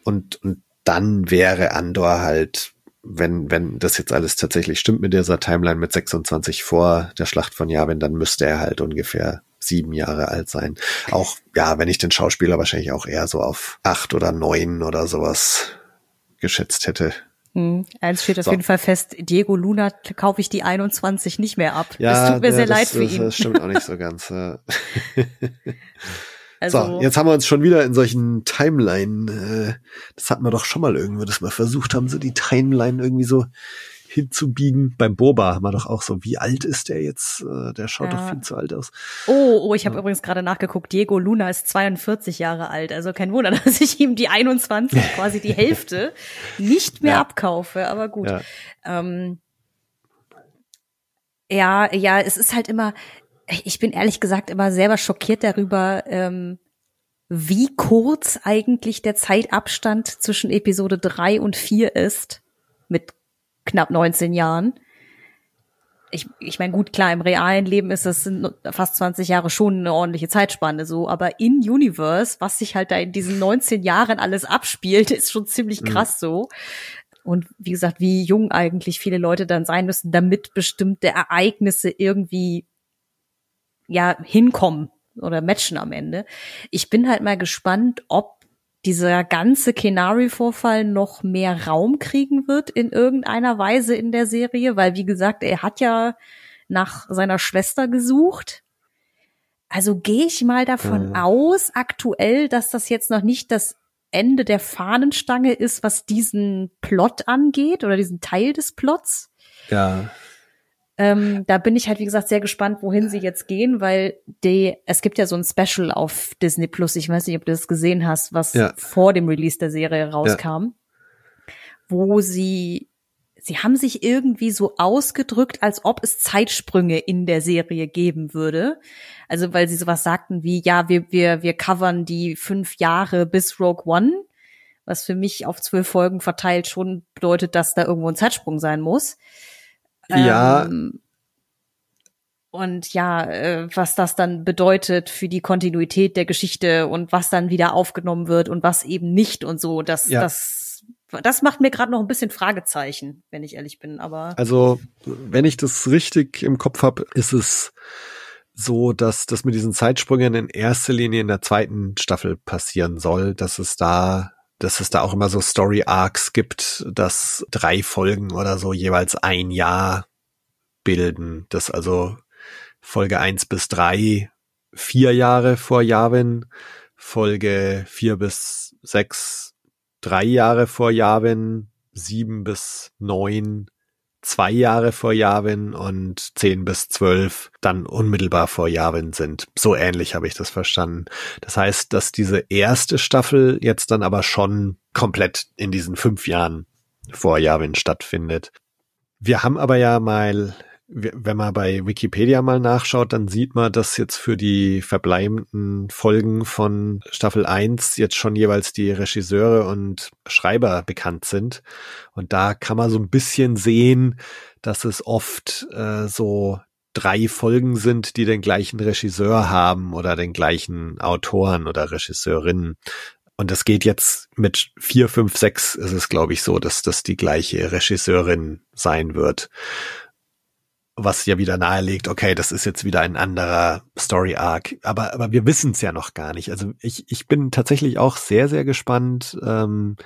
Und, und dann wäre Andor halt, wenn, wenn das jetzt alles tatsächlich stimmt mit dieser Timeline mit 26 vor der Schlacht von Yavin, dann müsste er halt ungefähr sieben Jahre alt sein. Auch, ja, wenn ich den Schauspieler wahrscheinlich auch eher so auf acht oder neun oder sowas geschätzt hätte. Hm. Eins steht auf So. jeden Fall fest, Diego Luna kaufe ich die 21 nicht mehr ab. Ja, das tut mir ja, sehr das, leid für das, ihn. Das stimmt auch nicht so ganz. ja. also, so, jetzt haben wir uns schon wieder in solchen Timeline, äh, das hatten wir doch schon mal irgendwo, dass wir versucht haben, so die Timeline irgendwie so hinzubiegen. Beim Boba haben wir doch auch so, wie alt ist der jetzt? Äh, der schaut Ja. doch viel zu alt aus. Oh, oh, ich habe übrigens gerade nachgeguckt. Diego Luna ist 42 Jahre alt. Also kein Wunder, dass ich ihm die 21, quasi die Hälfte, nicht mehr Ja. abkaufe. Aber gut. Ja. Ähm, ja, ja, es ist halt immer, ich bin ehrlich gesagt immer selber schockiert darüber, ähm, wie kurz eigentlich der Zeitabstand zwischen Episode 3 und 4 ist. Mit knapp 19 Jahren. Ich, ich meine, gut, klar, im realen Leben ist das fast 20 Jahre schon eine ordentliche Zeitspanne so, aber in Universe, was sich halt da in diesen 19 Jahren alles abspielt, ist schon ziemlich krass so. Und wie gesagt, wie jung eigentlich viele Leute dann sein müssen, damit bestimmte Ereignisse irgendwie ja hinkommen oder matchen am Ende. Ich bin halt mal gespannt, ob dieser ganze Kenari-Vorfall noch mehr Raum kriegen wird in irgendeiner Weise in der Serie, weil wie gesagt, er hat ja nach seiner Schwester gesucht. Also gehe ich mal davon Mhm. aus, aktuell, dass das jetzt noch nicht das Ende der Fahnenstange ist, was diesen Plot angeht oder diesen Teil des Plots. Ja. Ähm, da bin ich halt, wie gesagt, sehr gespannt, wohin sie jetzt gehen, weil die, es gibt ja so ein Special auf Disney Plus, ich weiß nicht, ob du das gesehen hast, was Ja. vor dem Release der Serie rauskam, wo sie, sie haben sich irgendwie so ausgedrückt, als ob es Zeitsprünge in der Serie geben würde. Also, weil sie sowas sagten wie, ja, wir, wir, wir covern die fünf Jahre bis Rogue One, was für mich auf zwölf Folgen verteilt schon bedeutet, dass da irgendwo ein Zeitsprung sein muss. Ja. Ähm, und ja, äh, was das dann bedeutet für die Kontinuität der Geschichte und was dann wieder aufgenommen wird und was eben nicht und so, das, Ja. das, das macht mir gerade noch ein bisschen Fragezeichen, wenn ich ehrlich bin. Aber Also, wenn ich das richtig im Kopf habe, ist es so, dass das mit diesen Zeitsprüngen in erster Linie in der zweiten Staffel passieren soll, dass es da, dass es da auch immer so Story Arcs gibt, dass drei Folgen oder so jeweils ein Jahr bilden, dass also Folge eins bis drei vier Jahre vor Yavin, Folge vier bis sechs drei Jahre vor Yavin, sieben bis neun zwei Jahre vor Yavin und zehn bis zwölf dann unmittelbar vor Yavin sind. So ähnlich habe ich das verstanden. Das heißt, dass diese erste Staffel jetzt dann aber schon komplett in diesen fünf Jahren vor Yavin stattfindet. Wir haben aber ja mal wenn man bei Wikipedia mal nachschaut, dann sieht man, dass jetzt für die verbleibenden Folgen von Staffel 1 jetzt schon jeweils die Regisseure und Schreiber bekannt sind. Und da kann man so ein bisschen sehen, dass es oft äh, so drei Folgen sind, die den gleichen Regisseur haben oder den gleichen Autoren oder Regisseurinnen. Und das geht jetzt mit vier, fünf, sechs ist es, glaube ich, so, dass das die gleiche Regisseurin sein wird was ja wieder nahelegt, okay, das ist jetzt wieder ein anderer Story Arc. Aber, aber wir wissen es ja noch gar nicht. Also ich, ich bin tatsächlich auch sehr, sehr gespannt. Ähm,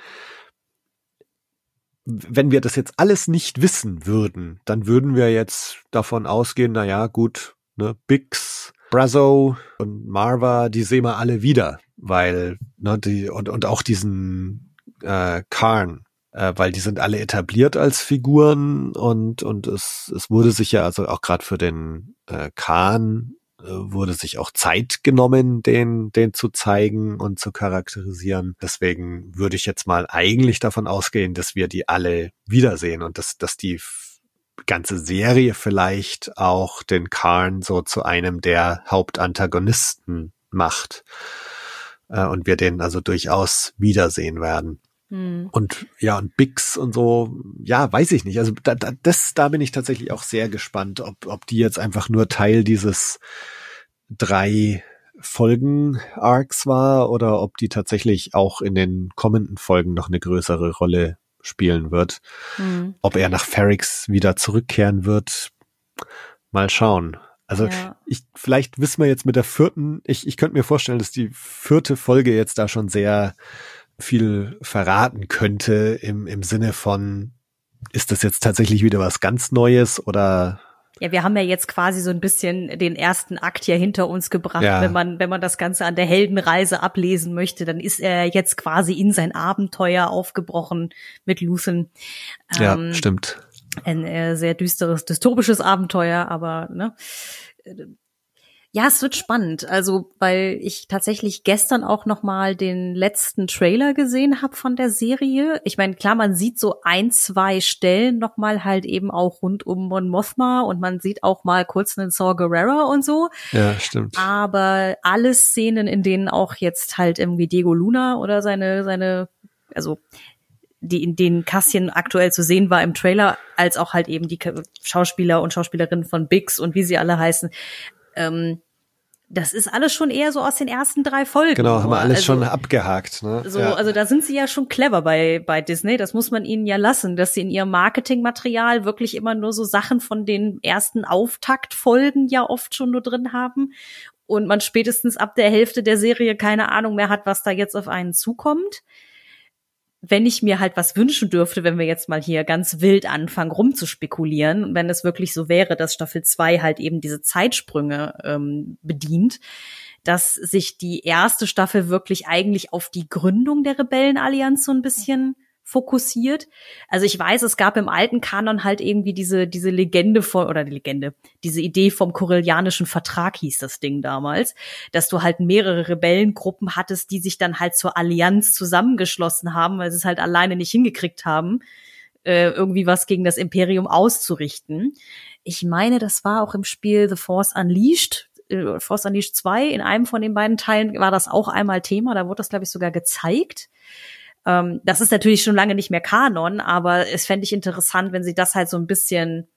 wenn wir das jetzt alles nicht wissen würden, dann würden wir jetzt davon ausgehen, na ja, gut, ne, Bix, Brazo und Marva, die sehen wir alle wieder, weil, ne, die, und, und auch diesen äh, Karn, äh, weil die sind alle etabliert als Figuren und und es es wurde sich ja also auch gerade für den äh, Khan äh, wurde sich auch Zeit genommen, den den zu zeigen und zu charakterisieren. Deswegen würde ich jetzt mal eigentlich davon ausgehen, dass wir die alle wiedersehen und dass dass die ganze Serie vielleicht auch den Karn so zu einem der Hauptantagonisten macht äh, und wir den also durchaus wiedersehen werden. Hm. Und ja, und Bix und so, ja, weiß ich nicht. Also da, da, das, da bin ich tatsächlich auch sehr gespannt, ob, ob die jetzt einfach nur Teil dieses drei Folgen-Arcs war oder ob die tatsächlich auch in den kommenden Folgen noch eine größere Rolle spielen wird. Mhm. Ob er nach Ferrix wieder zurückkehren wird, mal schauen. Also ja. ich, vielleicht wissen wir jetzt mit der vierten, ich, ich könnte mir vorstellen, dass die vierte Folge jetzt da schon sehr viel verraten könnte im, im Sinne von, ist das jetzt tatsächlich wieder was ganz Neues oder ja, wir haben ja jetzt quasi so ein bisschen den ersten Akt hier hinter uns gebracht. Ja. Wenn man, wenn man das Ganze an der Heldenreise ablesen möchte, dann ist er jetzt quasi in sein Abenteuer aufgebrochen mit Luthen. Ja, ähm, stimmt. Ein äh, sehr düsteres, dystopisches Abenteuer, aber ne, ja, es wird spannend. Also, weil ich tatsächlich gestern auch noch mal den letzten Trailer gesehen habe von der Serie. Ich meine, klar, man sieht so ein, zwei Stellen noch mal halt eben auch rund um Mon Mothma und man sieht auch mal kurz einen Saw Gerrera und so. Ja, stimmt. Aber alle Szenen, in denen auch jetzt halt irgendwie Diego Luna oder seine seine also die in denen Cassian aktuell zu sehen war im Trailer, als auch halt eben die Schauspieler und Schauspielerinnen von Bix und wie sie alle heißen, ähm, das ist alles schon eher so aus den ersten drei Folgen. Genau, haben wir alles also, schon abgehakt. Ne? So, ja. also da sind sie ja schon clever bei bei Disney. Das muss man ihnen ja lassen, dass sie in ihrem Marketingmaterial wirklich immer nur so Sachen von den ersten Auftaktfolgen ja oft schon nur drin haben und man spätestens ab der Hälfte der Serie keine Ahnung mehr hat, was da jetzt auf einen zukommt wenn ich mir halt was wünschen dürfte, wenn wir jetzt mal hier ganz wild anfangen rumzuspekulieren, wenn es wirklich so wäre, dass Staffel 2 halt eben diese Zeitsprünge ähm, bedient, dass sich die erste Staffel wirklich eigentlich auf die Gründung der Rebellenallianz so ein bisschen fokussiert. Also ich weiß, es gab im alten Kanon halt irgendwie diese, diese Legende von, oder die Legende, diese Idee vom Korellianischen Vertrag hieß das Ding damals, dass du halt mehrere Rebellengruppen hattest, die sich dann halt zur Allianz zusammengeschlossen haben, weil sie es halt alleine nicht hingekriegt haben, äh, irgendwie was gegen das Imperium auszurichten. Ich meine, das war auch im Spiel The Force Unleashed, äh, Force Unleashed 2, in einem von den beiden Teilen war das auch einmal Thema, da wurde das, glaube ich, sogar gezeigt. Ähm, das ist natürlich schon lange nicht mehr Kanon, aber es fände ich interessant, wenn sie das halt so ein bisschen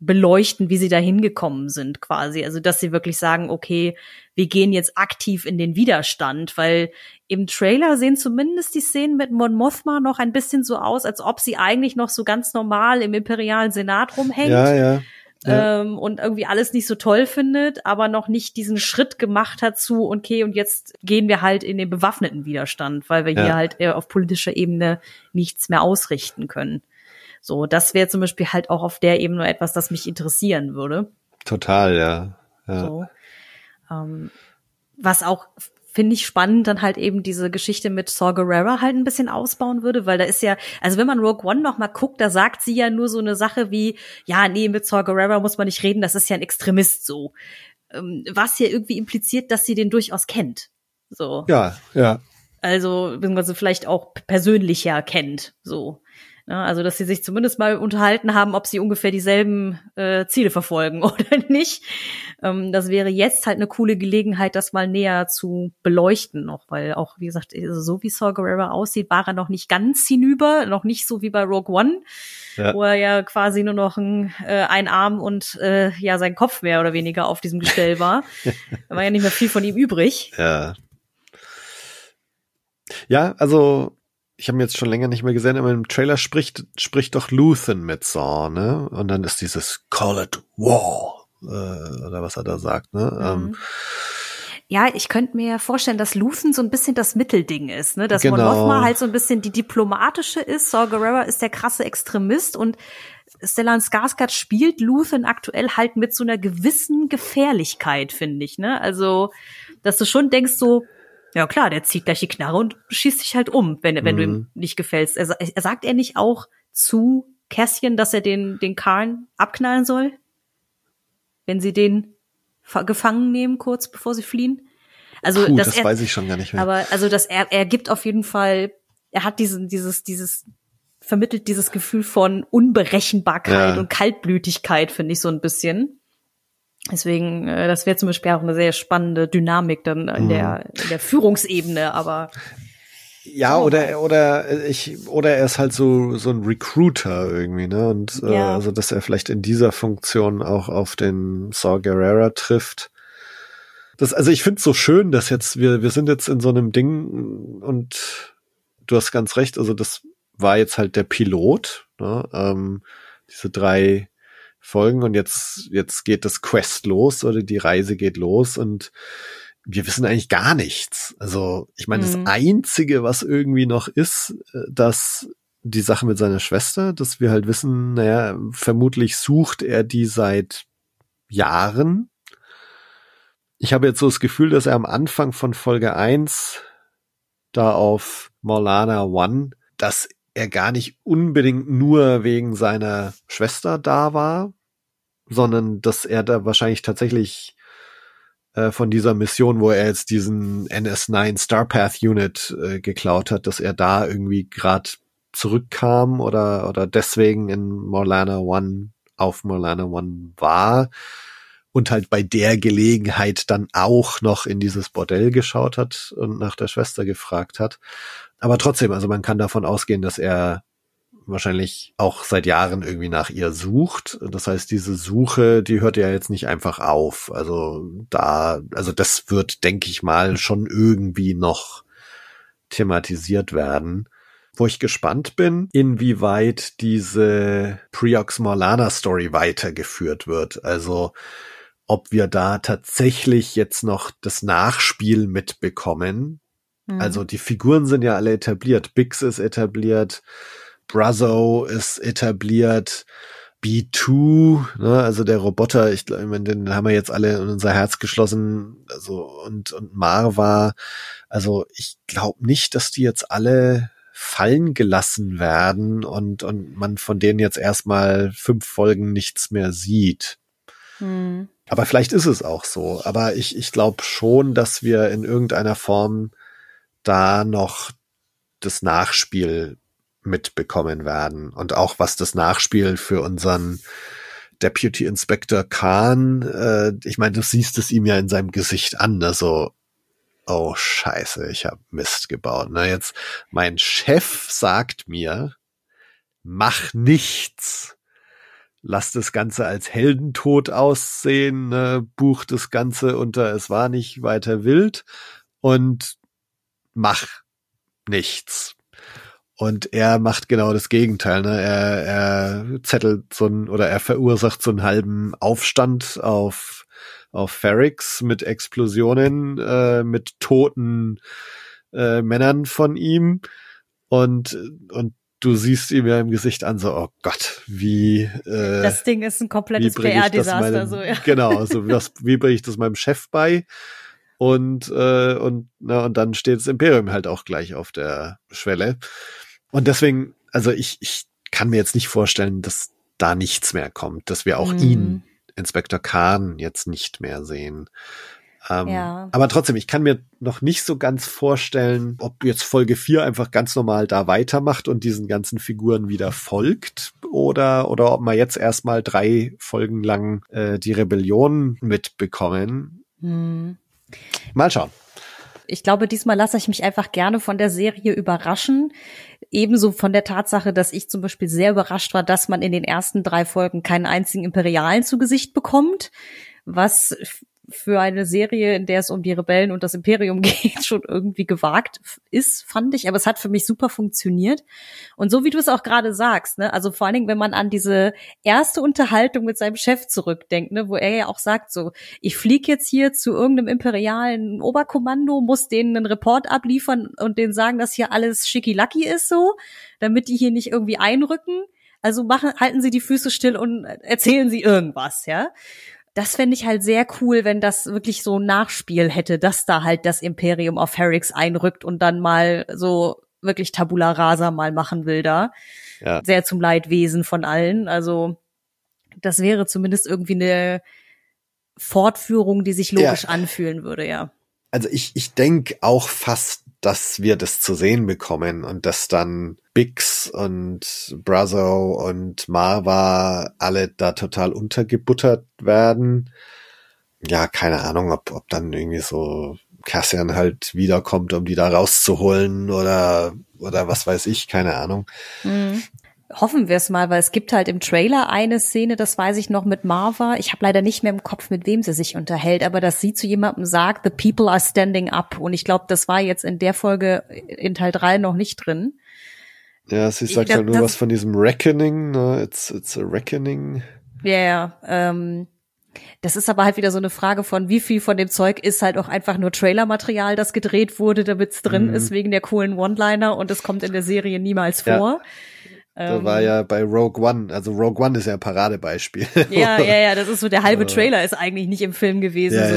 beleuchten, wie sie da hingekommen sind quasi. Also, dass sie wirklich sagen, okay, wir gehen jetzt aktiv in den Widerstand, weil im Trailer sehen zumindest die Szenen mit Mon Mothma noch ein bisschen so aus, als ob sie eigentlich noch so ganz normal im imperialen Senat rumhängt. Ja, ja ähm, und irgendwie alles nicht so toll findet, aber noch nicht diesen Schritt gemacht hat zu, okay, und jetzt gehen wir halt in den bewaffneten Widerstand, weil wir ja. hier halt eher auf politischer Ebene nichts mehr ausrichten können. So, das wäre zum Beispiel halt auch auf der Ebene etwas, das mich interessieren würde. Total, ja. ja. So. Ähm, was auch finde ich spannend, dann halt eben diese Geschichte mit Saw Gerrera halt ein bisschen ausbauen würde, weil da ist ja, also wenn man Rogue One noch mal guckt, da sagt sie ja nur so eine Sache wie, ja, nee, mit Saw Gerrera muss man nicht reden, das ist ja ein Extremist so. Ähm, was hier irgendwie impliziert, dass sie den durchaus kennt. So. Ja, ja. Also, beziehungsweise vielleicht auch persönlicher kennt, so. Ja, also, dass sie sich zumindest mal unterhalten haben, ob sie ungefähr dieselben äh, Ziele verfolgen oder nicht. Ähm, das wäre jetzt halt eine coole Gelegenheit, das mal näher zu beleuchten noch, weil auch, wie gesagt, also so wie Saw Gerrera aussieht, war er noch nicht ganz hinüber, noch nicht so wie bei Rogue One, ja. wo er ja quasi nur noch ein, äh, ein Arm und äh, ja sein Kopf mehr oder weniger auf diesem Gestell war. da war ja nicht mehr viel von ihm übrig. Ja. Ja, also ich habe ihn jetzt schon länger nicht mehr gesehen, aber im Trailer spricht, spricht doch Luthen mit Saw, ne? Und dann ist dieses Call it War, äh, oder was er da sagt, ne? Mhm. Ähm, ja, ich könnte mir vorstellen, dass Luthen so ein bisschen das Mittelding ist, ne? Dass genau. Mon halt so ein bisschen die diplomatische ist, Saw Gerrera ist der krasse Extremist und Stellan Skarsgård spielt Luthen aktuell halt mit so einer gewissen Gefährlichkeit, finde ich, ne? Also, dass du schon denkst so, ja klar, der zieht gleich die Knarre und schießt sich halt um, wenn, wenn mhm. du ihm mhm. nicht gefällst. Er, er, sagt er nicht auch zu Cassian, dass er den, den Karn abknallen soll? Wenn sie den gefangen nehmen, kurz bevor sie fliehen? Also, Puh, das er, weiß ich schon gar nicht mehr. Aber, also, dass er, er gibt auf jeden Fall, er hat diesen, dieses, dieses, vermittelt dieses Gefühl von Unberechenbarkeit ja. und Kaltblütigkeit, finde ich so ein bisschen. Deswegen, äh, das wäre zum Beispiel auch eine sehr spannende Dynamik dann in, mhm. der, in der Führungsebene, aber ja, oder oder ich oder er ist halt so so ein Recruiter irgendwie, ne? Und äh, ja. also dass er vielleicht in dieser Funktion auch auf den Saw Gerrera trifft. Das, also ich finde es so schön, dass jetzt wir wir sind jetzt in so einem Ding und du hast ganz recht. Also das war jetzt halt der Pilot, ne? Ähm, diese drei Folgen und jetzt, jetzt geht das Quest los oder die Reise geht los und wir wissen eigentlich gar nichts. Also, ich meine, mhm. das Einzige, was irgendwie noch ist, äh, dass die Sache mit seiner Schwester, dass wir halt wissen, naja, vermutlich sucht er die seit Jahren. Ich habe jetzt so das Gefühl, dass er am Anfang von Folge eins da auf Morlana One, dass er gar nicht unbedingt nur wegen seiner Schwester da war, sondern dass er da wahrscheinlich tatsächlich äh, von dieser Mission, wo er jetzt diesen NS9 Starpath Unit äh, geklaut hat, dass er da irgendwie gerade zurückkam oder oder deswegen in Morlana One auf Morlana One war und halt bei der Gelegenheit dann auch noch in dieses Bordell geschaut hat und nach der Schwester gefragt hat. Aber trotzdem, also man kann davon ausgehen, dass er wahrscheinlich auch seit Jahren irgendwie nach ihr sucht. Das heißt, diese Suche, die hört ja jetzt nicht einfach auf. Also da, also das wird, denke ich mal, schon irgendwie noch thematisiert werden. Wo ich gespannt bin, inwieweit diese Preox Morlana Story weitergeführt wird. Also ob wir da tatsächlich jetzt noch das Nachspiel mitbekommen. Mhm. Also die Figuren sind ja alle etabliert. Bix ist etabliert, Brazo ist etabliert, B2, ne, also der Roboter, ich glaube, den haben wir jetzt alle in unser Herz geschlossen, also und und Marva, also ich glaube nicht, dass die jetzt alle fallen gelassen werden und und man von denen jetzt erstmal fünf Folgen nichts mehr sieht. Hm. Aber vielleicht ist es auch so. Aber ich, ich glaube schon, dass wir in irgendeiner Form da noch das Nachspiel mitbekommen werden. Und auch was das Nachspiel für unseren Deputy Inspector Khan, äh, ich meine, du siehst es ihm ja in seinem Gesicht an, ne? so, oh scheiße, ich habe Mist gebaut. Ne? Jetzt, mein Chef sagt mir, mach nichts lass das Ganze als Heldentod aussehen, ne, buch das Ganze unter es war nicht weiter wild und mach nichts. Und er macht genau das Gegenteil. Ne? Er, er zettelt so ein oder er verursacht so einen halben Aufstand auf auf Ferrix mit Explosionen, äh, mit toten äh, Männern von ihm und und du siehst ihm ja im Gesicht an, so, oh Gott, wie. Äh, das Ding ist ein komplettes PR-Desaster, so, ja. Genau, so, was, wie bringe ich das meinem Chef bei? Und, äh, und, na, und dann steht das Imperium halt auch gleich auf der Schwelle. Und deswegen, also ich, ich kann mir jetzt nicht vorstellen, dass da nichts mehr kommt, dass wir auch mhm. ihn, Inspektor Khan, jetzt nicht mehr sehen. Ähm, Ja. Aber trotzdem, ich kann mir noch nicht so ganz vorstellen, ob jetzt Folge 4 einfach ganz normal da weitermacht und diesen ganzen Figuren wieder folgt oder, oder ob wir jetzt erstmal drei Folgen lang äh, die Rebellion mitbekommen. Hm. Mal schauen. Ich glaube, diesmal lasse ich mich einfach gerne von der Serie überraschen. Ebenso von der Tatsache, dass ich zum Beispiel sehr überrascht war, dass man in den ersten drei Folgen keinen einzigen Imperialen zu Gesicht bekommt, was für eine Serie, in der es um die Rebellen und das Imperium geht, schon irgendwie gewagt ist, fand ich. Aber es hat für mich super funktioniert. Und so wie du es auch gerade sagst, ne, also vor allen Dingen, wenn man an diese erste Unterhaltung mit seinem Chef zurückdenkt, ne, wo er ja auch sagt so, ich fliege jetzt hier zu irgendeinem imperialen Oberkommando, muss denen einen Report abliefern und denen sagen, dass hier alles schickilacki ist so, damit die hier nicht irgendwie einrücken. Also machen, halten Sie die Füße still und erzählen Sie irgendwas, ja. Das fände ich halt sehr cool, wenn das wirklich so ein Nachspiel hätte, dass da halt das Imperium auf Ferrix einrückt und dann mal so wirklich Tabula Rasa mal machen will da. Ja. Sehr zum Leidwesen von allen. Also das wäre zumindest irgendwie eine Fortführung, die sich logisch Ja. anfühlen würde, ja. Also ich, ich denke auch fast, dass wir das zu sehen bekommen und dass dann Bix und Brazo und Marva alle da total untergebuttert werden. Ja, keine Ahnung, ob, ob dann irgendwie so Cassian halt wiederkommt, um die da rauszuholen oder, oder was weiß ich, keine Ahnung. Mhm. Hoffen wir es mal, weil es gibt halt im Trailer eine Szene, das weiß ich noch mit Marva. Ich habe leider nicht mehr im Kopf, mit wem sie sich unterhält, aber dass sie zu jemandem sagt, the people are standing up. Und ich glaube, das war jetzt in der Folge in Teil 3 noch nicht drin. Ja, sie sagt glaub, halt nur was von diesem Reckoning, ne? It's, it's a reckoning. Ja, ja. Ähm, das ist aber halt wieder so eine Frage von, wie viel von dem Zeug ist halt auch einfach nur Trailermaterial, das gedreht wurde, damit es drin Mhm. ist, wegen der coolen One-Liner und es kommt in der Serie niemals Ja. Da Ähm, war ja bei Rogue One, also Rogue One ist ja ein Paradebeispiel. Ja, ja, ja, das ist so, der halbe Äh. Trailer ist eigentlich nicht im Film gewesen, ja, so.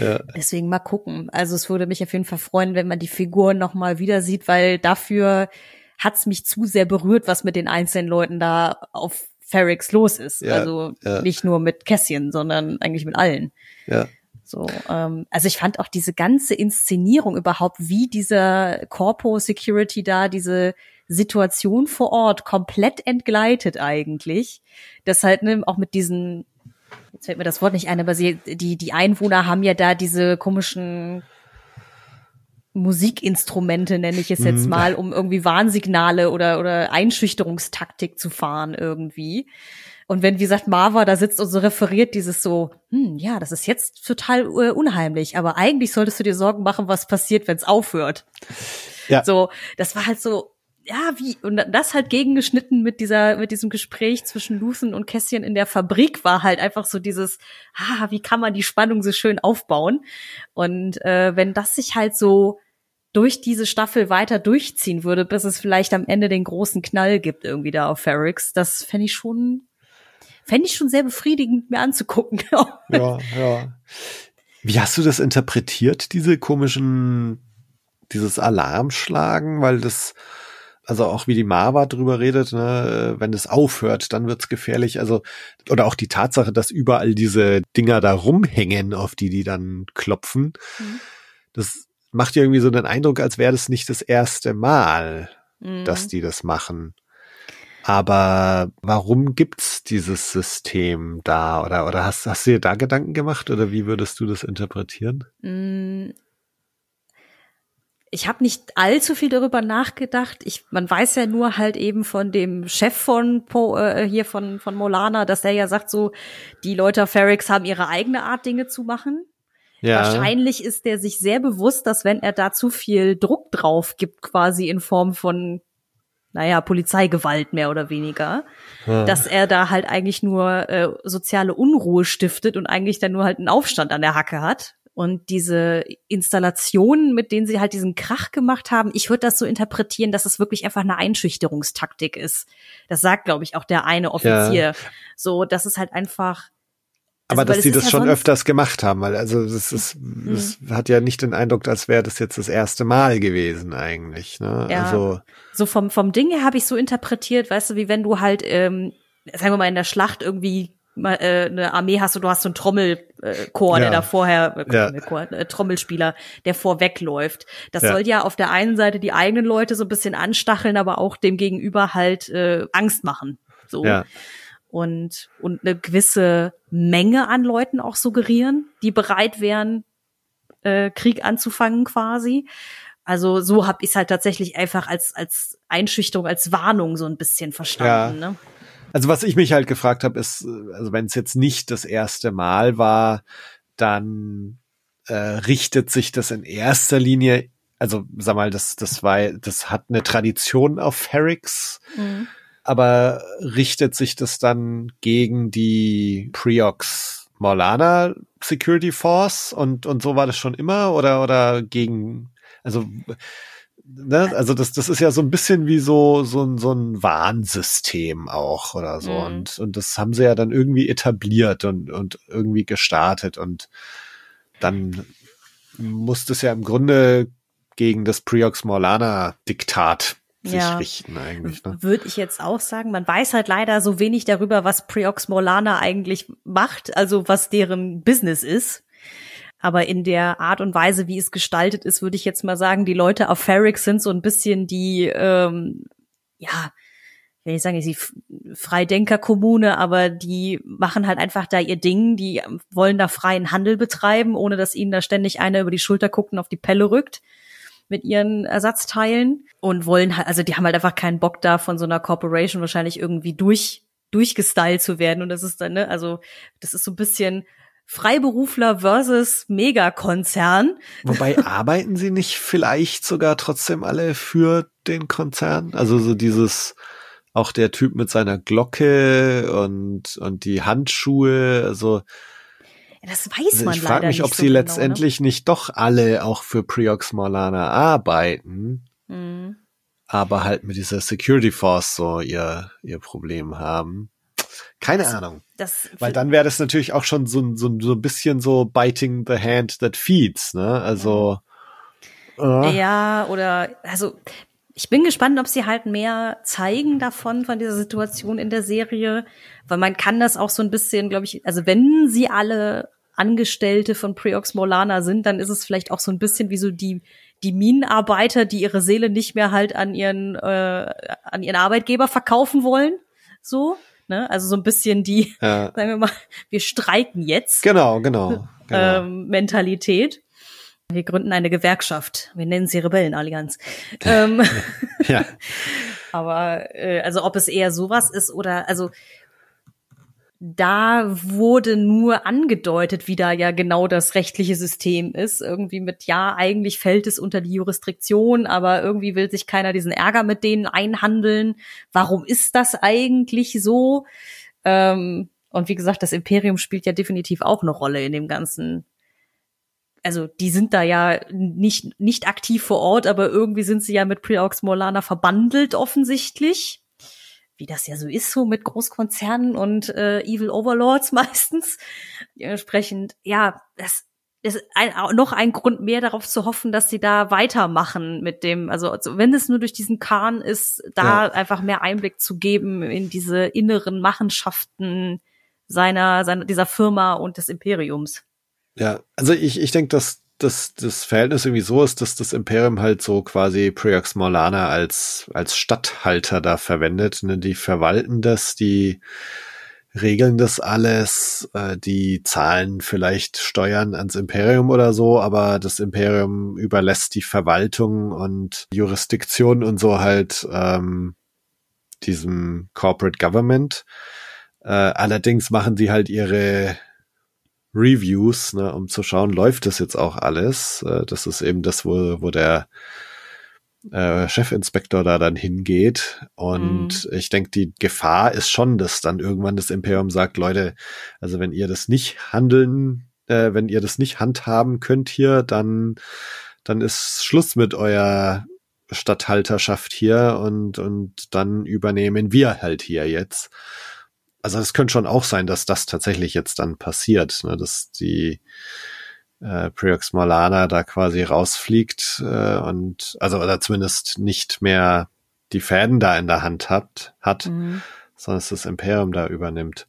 ja, ja. Deswegen mal gucken. Also es würde mich auf jeden Fall freuen, wenn man die Figuren noch mal wieder sieht, weil dafür hat's mich zu sehr berührt, was mit den einzelnen Leuten da auf Ferrix los ist. Also nicht nur mit Cassian, sondern eigentlich mit allen. ja. So, ähm, also ich fand auch diese ganze Inszenierung überhaupt, wie dieser Corpo Security da diese Situation vor Ort komplett entgleitet eigentlich. Das halt ne, auch mit diesen, jetzt fällt mir das Wort nicht ein, aber sie, die die Einwohner haben ja da diese komischen Musikinstrumente, nenne ich es jetzt Mhm. mal, um irgendwie Warnsignale oder oder Einschüchterungstaktik zu fahren irgendwie. Und wenn, wie gesagt, Marva da sitzt und so referiert dieses so, hm, ja, das ist jetzt total äh, unheimlich, aber eigentlich solltest du dir Sorgen machen, was passiert, wenn es aufhört. Ja. So, das war halt so, ja, wie, und das halt gegengeschnitten mit dieser, mit diesem Gespräch zwischen Luthen und Kässchen in der Fabrik war halt einfach so dieses, ah, wie kann man die Spannung so schön aufbauen? Und äh, wenn das sich halt so durch diese Staffel weiter durchziehen würde, bis es vielleicht am Ende den großen Knall gibt irgendwie da auf Ferrix, das fände ich schon, fände ich schon sehr befriedigend mir anzugucken. Ja, ja. Wie hast du das interpretiert, diese komischen, dieses Alarmschlagen? Weil das, also auch wie die Marva drüber redet, ne, wenn es aufhört, dann wird's gefährlich. Also, oder auch die Tatsache, dass überall diese Dinger da rumhängen, auf die die dann klopfen. Mhm. Das macht ja irgendwie so den Eindruck, als wäre das nicht das erste Mal, Mhm. dass die das machen. Aber warum gibt's dieses System da? Oder, oder hast, hast du dir da Gedanken gemacht? Oder wie würdest du das interpretieren? Ich habe nicht allzu viel darüber nachgedacht. Ich, man weiß ja nur halt eben von dem Chef von po, äh, hier von von Molana, dass der ja sagt so, die Leute Ferrix haben ihre eigene Art Dinge zu machen. Wahrscheinlich ist der sich sehr bewusst, dass wenn er da zu viel Druck drauf gibt, quasi in Form von, naja, Polizeigewalt mehr oder weniger, Ja. dass er da halt eigentlich nur äh, soziale Unruhe stiftet und eigentlich dann nur halt einen Aufstand an der Hacke hat. Und diese Installationen, mit denen sie halt diesen Krach gemacht haben, ich würde das so interpretieren, dass es wirklich einfach eine Einschüchterungstaktik ist. Das sagt, glaube ich, auch der eine Offizier. So, das ist halt einfach. Aber Also, weil dass sie das ja schon Mhm. öfters gemacht haben, weil also das ist, das hat ja nicht den Eindruck, als wäre das jetzt das erste Mal gewesen eigentlich. Ne? Ja. Also so vom, vom Ding her habe ich so interpretiert, weißt du, wie wenn du halt, ähm, sagen wir mal, in der Schlacht irgendwie eine Armee hast und du hast so einen Trommelchor, Ja. der da vorher, äh, Ja. Äh, Trommelspieler, der vorwegläuft. Das Ja. soll ja auf der einen Seite die eigenen Leute so ein bisschen anstacheln, aber auch dem Gegenüber halt äh, Angst machen. So. Ja. Und, und eine gewisse Menge an Leuten auch suggerieren, die bereit wären, äh, Krieg anzufangen quasi. Also so habe ich es halt tatsächlich einfach als, als Einschüchterung, als Warnung so ein bisschen verstanden. Ne? Also was ich mich halt gefragt habe, ist, also wenn es jetzt nicht das erste Mal war, dann äh, richtet sich das in erster Linie, also sag mal, das, das war, das hat eine Tradition auf Ferrix, Mhm. aber richtet sich das dann gegen die Preox Morlana Security Force und, und so war das schon immer oder, oder gegen, also, ne, also das, das ist ja so ein bisschen wie so, so ein, so ein Warnsystem auch oder so Mhm. und, und das haben sie ja dann irgendwie etabliert und, und irgendwie gestartet und dann muss das ja im Grunde gegen das Preox Morlana Diktat sich Ja. richten eigentlich, ne? Würde ich jetzt auch sagen. Man weiß halt leider so wenig darüber, was Preox Morlana eigentlich macht, also was deren Business ist. Aber in der Art und Weise, wie es gestaltet ist, würde ich jetzt mal sagen, die Leute auf Ferrix sind so ein bisschen die, ähm, ja, will ich sagen, die F- Freidenker-Kommune, aber die machen halt einfach da ihr Ding, die wollen da freien Handel betreiben, ohne dass ihnen da ständig einer über die Schulter guckt und auf die Pelle rückt mit ihren Ersatzteilen. Und wollen halt, also die haben halt einfach keinen Bock da von so einer Corporation wahrscheinlich irgendwie durch, durchgestylt zu werden. Und das ist dann, ne, also das ist so ein bisschen Freiberufler versus Megakonzern. Wobei arbeiten sie nicht vielleicht sogar trotzdem alle für den Konzern? Also so dieses, auch der Typ mit seiner Glocke und, und die Handschuhe, also das weiß also man ich leider frage mich, nicht ob so sie genau, letztendlich nicht doch alle auch für Priox Morlana arbeiten, Ne? Mhm. aber halt mit dieser Security Force so ihr, ihr Problem haben. Keine Ahnung. Das, Weil dann wäre das natürlich auch schon so, ein- so, so ein bisschen so biting the hand that feeds, ne? Also äh, Ja, oder also ich bin gespannt, ob sie halt mehr zeigen davon, von dieser Situation in der Serie, weil man kann das auch so ein bisschen, glaube ich, also wenn sie alle Angestellte von Preox Molana sind, dann ist es vielleicht auch so ein bisschen wie so die die Minenarbeiter, die ihre Seele nicht mehr halt an ihren äh, an ihren Arbeitgeber verkaufen wollen, so, ne? Also so ein bisschen die, ja. sagen wir mal, wir streiken jetzt Genau, genau. genau. ähm, Mentalität. Wir gründen eine Gewerkschaft. Wir nennen sie Rebellenallianz. ähm, ja. aber äh, also ob es eher sowas ist oder also da wurde nur angedeutet, wie da ja genau das rechtliche System ist. Irgendwie mit, ja, eigentlich fällt es unter die Jurisdiktion, aber irgendwie will sich keiner diesen Ärger mit denen einhandeln. Warum ist das eigentlich so? Ähm, und wie gesagt, das Imperium spielt ja definitiv auch eine Rolle in dem ganzen. Also die sind da ja nicht, nicht aktiv vor Ort, aber irgendwie sind sie ja mit Preaux Morlana verbandelt offensichtlich wie das ja so ist, so mit Großkonzernen und äh, Evil Overlords meistens. Dementsprechend, ja, das ist ein, auch noch ein Grund mehr darauf zu hoffen, dass sie da weitermachen mit dem, also, also wenn es nur durch diesen Kahn ist, da Ja. einfach mehr Einblick zu geben in diese inneren Machenschaften seiner, seiner dieser Firma und des Imperiums. Ja, also ich, ich denke, dass, dass das Verhältnis irgendwie so ist, dass das Imperium halt so quasi Preox Morlana als, als Statthalter da verwendet. Ne? Die verwalten das, die regeln das alles, äh, die zahlen vielleicht Steuern ans Imperium oder so, aber das Imperium überlässt die Verwaltung und Jurisdiktion und so halt ähm, diesem Corporate Government. Äh, allerdings machen die halt ihre Reviews, ne, um zu schauen, läuft das jetzt auch alles. Äh, das ist eben das, wo, wo der äh, Chefinspektor da dann hingeht. Und ich denke, die Gefahr ist schon, dass dann irgendwann das Imperium sagt, Leute, also wenn ihr das nicht handeln, äh, wenn ihr das nicht handhaben könnt hier, dann, dann ist Schluss mit eurer Statthalterschaft hier und, und dann übernehmen wir halt hier jetzt also es könnte schon auch sein, dass das tatsächlich jetzt dann passiert, ne, dass die äh, Priox Morlana da quasi rausfliegt äh, und also oder zumindest nicht mehr die Fäden da in der Hand hat, hat, Mhm. sondern dass das Imperium da übernimmt.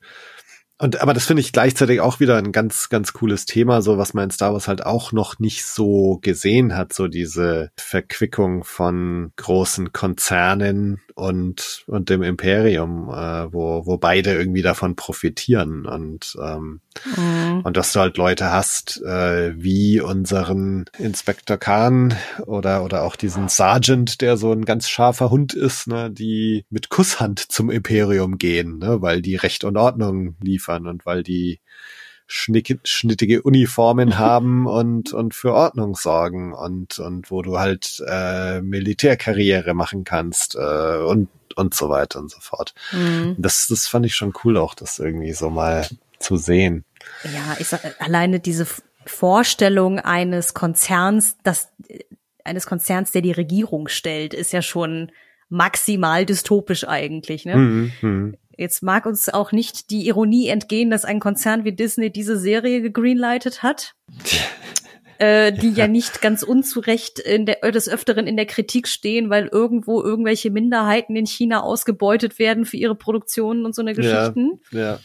Und aber das finde ich gleichzeitig auch wieder ein ganz, ganz cooles Thema, so was man in Star Wars halt auch noch nicht so gesehen hat, so diese Verquickung von großen Konzernen und, und dem Imperium, äh, wo, wo beide irgendwie davon profitieren und, ähm, mhm. und dass du halt Leute hast, äh, wie unseren Inspektor Khan oder, oder auch diesen Sergeant, der so ein ganz scharfer Hund ist, ne, die mit Kusshand zum Imperium gehen, ne, weil die Recht und Ordnung liefern und weil die schnittige Uniformen haben und, und für Ordnung sorgen und, und wo du halt äh, Militärkarriere machen kannst äh, und, und so weiter und so fort. Mhm. Das, das fand ich schon cool auch, das irgendwie so mal zu sehen. Ja, ich sag, alleine diese Vorstellung eines Konzerns, das eines Konzerns, der die Regierung stellt, ist ja schon maximal dystopisch eigentlich. Ne? Mhm, mh. Jetzt mag uns auch nicht die Ironie entgehen, dass ein Konzern wie Disney diese Serie gegreenlightet hat. äh, die ja. ja. nicht ganz unzurecht in der, des Öfteren in der Kritik stehen, weil irgendwo irgendwelche Minderheiten in China ausgebeutet werden für ihre Produktionen und so eine Geschichten. Ja, ja.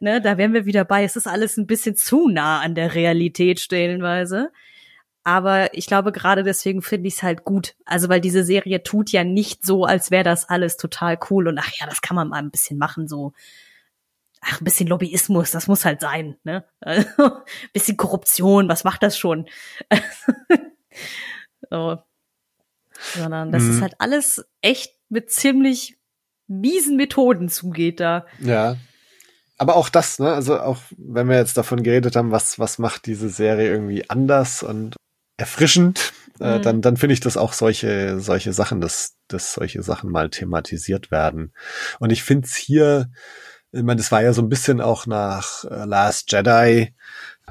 Ne, da wären wir wieder bei. Es ist alles ein bisschen zu nah an der Realität stellenweise. Aber ich glaube, gerade deswegen finde ich es halt gut. Also, weil diese Serie tut ja nicht so, als wäre das alles total cool und ach ja, das kann man mal ein bisschen machen, so. Ach, ein bisschen Lobbyismus, das muss halt sein, ne? Also, bisschen Korruption, was macht das schon? so. Sondern das mhm. ist halt alles echt mit ziemlich miesen Methoden zugeht da. Ja. Aber auch das, ne, also auch wenn wir jetzt davon geredet haben, was, was macht diese Serie irgendwie anders und erfrischend, äh, mhm. dann, dann finde ich das auch solche, solche Sachen, dass, dass solche Sachen mal thematisiert werden. Und ich finde es hier, ich meine, das war ja so ein bisschen auch nach äh, Last Jedi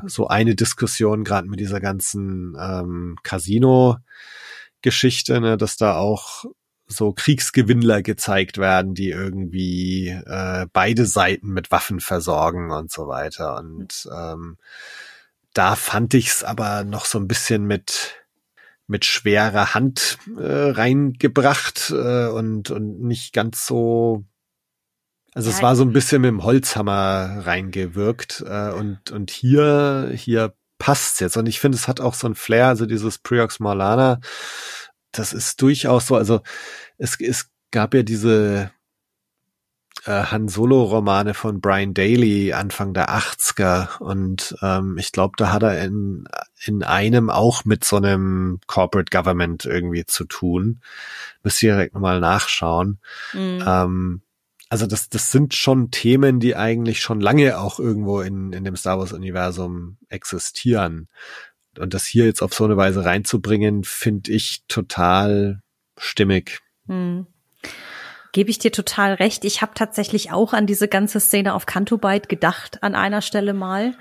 so eine Diskussion, gerade mit dieser ganzen ähm, Casino-Geschichte, ne, dass da auch so Kriegsgewinnler gezeigt werden, die irgendwie äh, beide Seiten mit Waffen versorgen und so weiter. Und ähm, da fand ich es aber noch so ein bisschen mit mit schwerer Hand äh, reingebracht äh, und und nicht ganz so also ja, es war so ein bisschen mit dem Holzhammer reingewirkt äh, und und hier hier passt's jetzt. Und ich finde es hat auch so ein Flair also dieses Priox Morlana das ist durchaus so also es es gab ja diese Han Solo-Romane von Brian Daly Anfang der 80er und ähm, ich glaube, da hat er in, in einem auch mit so einem Corporate Government irgendwie zu tun. Müsst ihr direkt nochmal nachschauen. Mhm. Ähm, also das, das sind schon Themen, die eigentlich schon lange auch irgendwo in, in dem Star Wars-Universum existieren. Und das hier jetzt auf so eine Weise reinzubringen, finde ich total stimmig. Mhm. Gebe ich dir total recht. Ich habe tatsächlich auch an diese ganze Szene auf Cantobite gedacht an einer Stelle mal,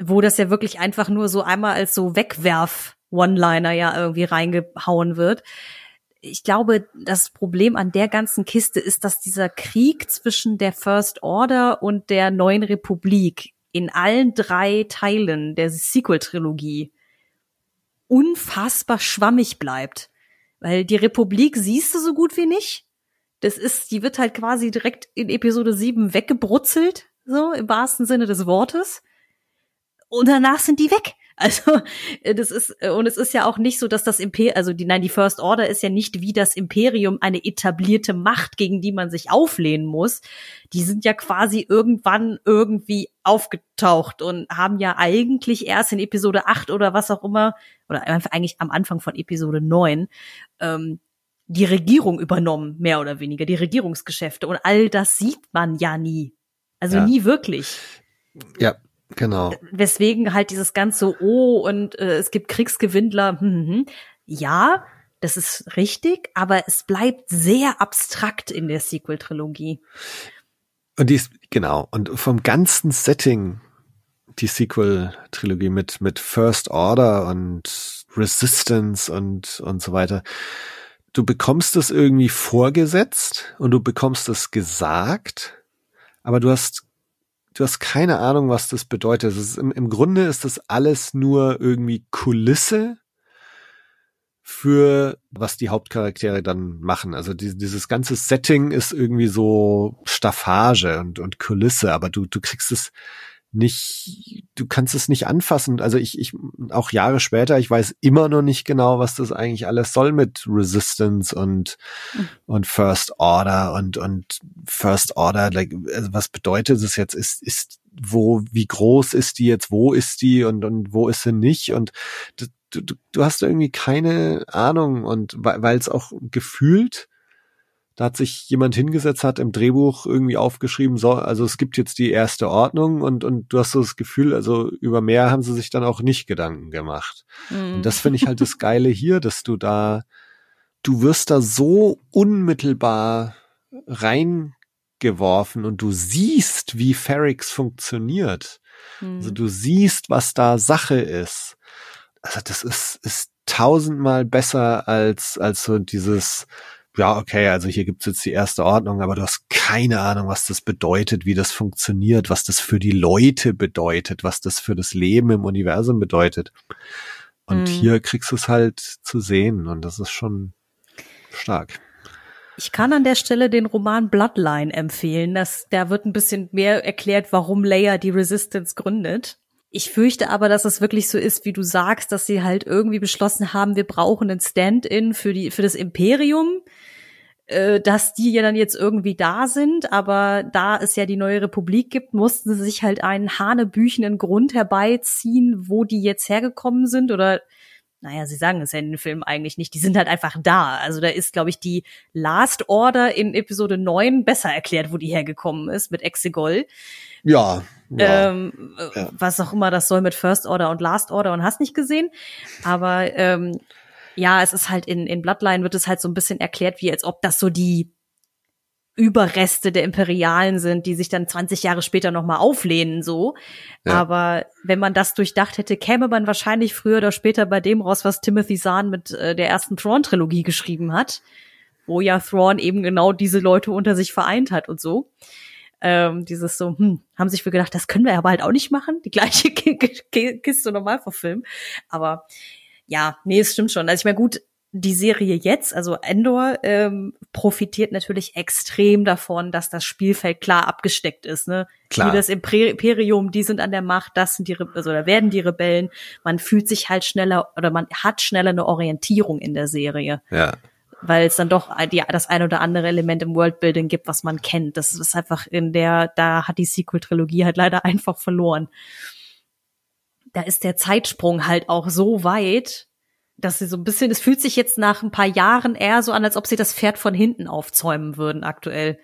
wo das ja wirklich einfach nur so einmal als so Wegwerf-One-Liner ja irgendwie reingehauen wird. Ich glaube, das Problem an der ganzen Kiste ist, dass dieser Krieg zwischen der First Order und der neuen Republik in allen drei Teilen der Sequel-Trilogie unfassbar schwammig bleibt. Weil die Republik siehst du so gut wie nicht. Das ist, die wird halt quasi direkt in Episode 7 weggebrutzelt, so im wahrsten Sinne des Wortes. Und danach sind die weg. Also, das ist, und es ist ja auch nicht so, dass das Imperium, also die, nein, die First Order ist ja nicht wie das Imperium eine etablierte Macht, gegen die man sich auflehnen muss. Die sind ja quasi irgendwann irgendwie aufgetaucht und haben ja eigentlich erst in Episode 8 oder was auch immer, oder eigentlich am Anfang von Episode 9, ähm, die Regierung übernommen, mehr oder weniger, die Regierungsgeschäfte. Und all das sieht man ja nie. Also ja. nie wirklich. Ja, genau. Weswegen halt dieses ganze Oh und äh, es gibt Kriegsgewinnler. Hm, hm, hm. Ja, das ist richtig, aber es bleibt sehr abstrakt in der Sequel-Trilogie. Und die ist, genau, und vom ganzen Setting, die Sequel-Trilogie mit, mit First Order und Resistance und, und so weiter, du bekommst es irgendwie vorgesetzt und du bekommst es gesagt, aber du hast du hast keine Ahnung, was das bedeutet. Ist, im, Im Grunde ist das alles nur irgendwie Kulisse für was die Hauptcharaktere dann machen. Also die, dieses ganze Setting ist irgendwie so Staffage und, und Kulisse, aber du, du kriegst es nicht, du kannst es nicht anfassen. Also ich, ich, auch Jahre später, ich weiß immer noch nicht genau, was das eigentlich alles soll mit Resistance und, mhm. und First Order und, und First Order, like, also was bedeutet es jetzt? Ist, ist, wo, wie groß ist die jetzt? Wo ist die und, und wo ist sie nicht? Und du, du, du hast irgendwie keine Ahnung und weil es auch gefühlt da hat sich jemand hingesetzt, hat im Drehbuch irgendwie aufgeschrieben, so, also es gibt jetzt die erste Ordnung und, und du hast so das Gefühl, also über mehr haben sie sich dann auch nicht Gedanken gemacht. Mhm. Und das finde ich halt das Geile hier, dass du da, du wirst da so unmittelbar reingeworfen und du siehst, wie Ferrix funktioniert. Mhm. Also du siehst, was da Sache ist. Also das ist, ist tausendmal besser als, als so dieses, ja, okay, also hier gibt's jetzt die erste Ordnung, aber du hast keine Ahnung, was das bedeutet, wie das funktioniert, was das für die Leute bedeutet, was das für das Leben im Universum bedeutet. Und mhm. hier kriegst du es halt zu sehen und das ist schon stark. Ich kann an der Stelle den Roman Bloodline empfehlen. Das, da wird ein bisschen mehr erklärt, warum Leia die Resistance gründet. Ich fürchte aber, dass es wirklich so ist, wie du sagst, dass sie halt irgendwie beschlossen haben, wir brauchen einen Stand-in für die, für das Imperium, äh, dass die ja dann jetzt irgendwie da sind, aber da es ja die neue Republik gibt, mussten sie sich halt einen hanebüchenen Grund herbeiziehen, wo die jetzt hergekommen sind oder naja, sie sagen es ja in den Filmen eigentlich nicht, die sind halt einfach da. Also da ist, glaube ich, die Last Order in Episode 9 besser erklärt, wo die hergekommen ist, mit Exegol. Ja. ja, ähm, ja. Was auch immer das soll mit First Order und Last Order und hast nicht gesehen. Aber ähm, ja, es ist halt in, in Bloodline wird es halt so ein bisschen erklärt, wie als ob das so die Überreste der Imperialen sind, die sich dann 20 Jahre später nochmal auflehnen, so. Ja. Aber wenn man das durchdacht hätte, käme man wahrscheinlich früher oder später bei dem raus, was Timothy Zahn mit äh, der ersten Thrawn-Trilogie geschrieben hat, wo ja Thrawn eben genau diese Leute unter sich vereint hat und so. Ähm, dieses so, hm, haben sich wir gedacht, das können wir aber halt auch nicht machen, die gleiche Kiste nochmal verfilmen. Aber ja, nee, es stimmt schon. Also ich meine, gut, die Serie jetzt, also Endor, ähm, profitiert natürlich extrem davon, dass das Spielfeld klar abgesteckt ist. Ne? Klar. Wie das Imperium, die sind an der Macht, das sind die, Re also da werden die Rebellen. Man fühlt sich halt schneller oder man hat schneller eine Orientierung in der Serie. Ja. Weil es dann doch die, das ein oder andere Element im Worldbuilding gibt, was man kennt. Das ist einfach in der, da hat die Sequel-Trilogie halt leider einfach verloren. Da ist der Zeitsprung halt auch so weit, dass sie so ein bisschen, es fühlt sich jetzt nach ein paar Jahren eher so an, als ob sie das Pferd von hinten aufzäumen würden aktuell.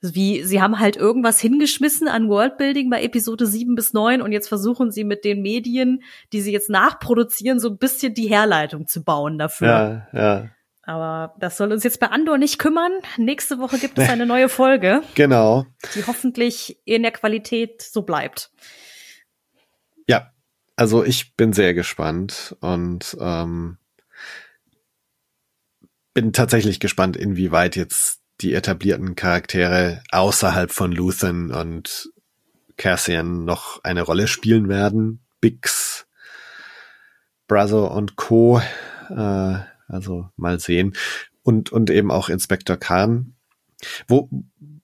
Wie, sie haben halt irgendwas hingeschmissen an Worldbuilding bei Episode 7 bis 9 und jetzt versuchen sie mit den Medien, die sie jetzt nachproduzieren, so ein bisschen die Herleitung zu bauen dafür. Ja, ja. Aber das soll uns jetzt bei Andor nicht kümmern. Nächste Woche gibt es eine neue Folge. Genau. Die hoffentlich in der Qualität so bleibt. Ja, also ich bin sehr gespannt und ähm, bin tatsächlich gespannt, inwieweit jetzt die etablierten Charaktere außerhalb von Luthen und Cassian noch eine Rolle spielen werden. Bix, Brother und Co. Äh, also mal sehen. Und, und eben auch Inspector Khan. Wo,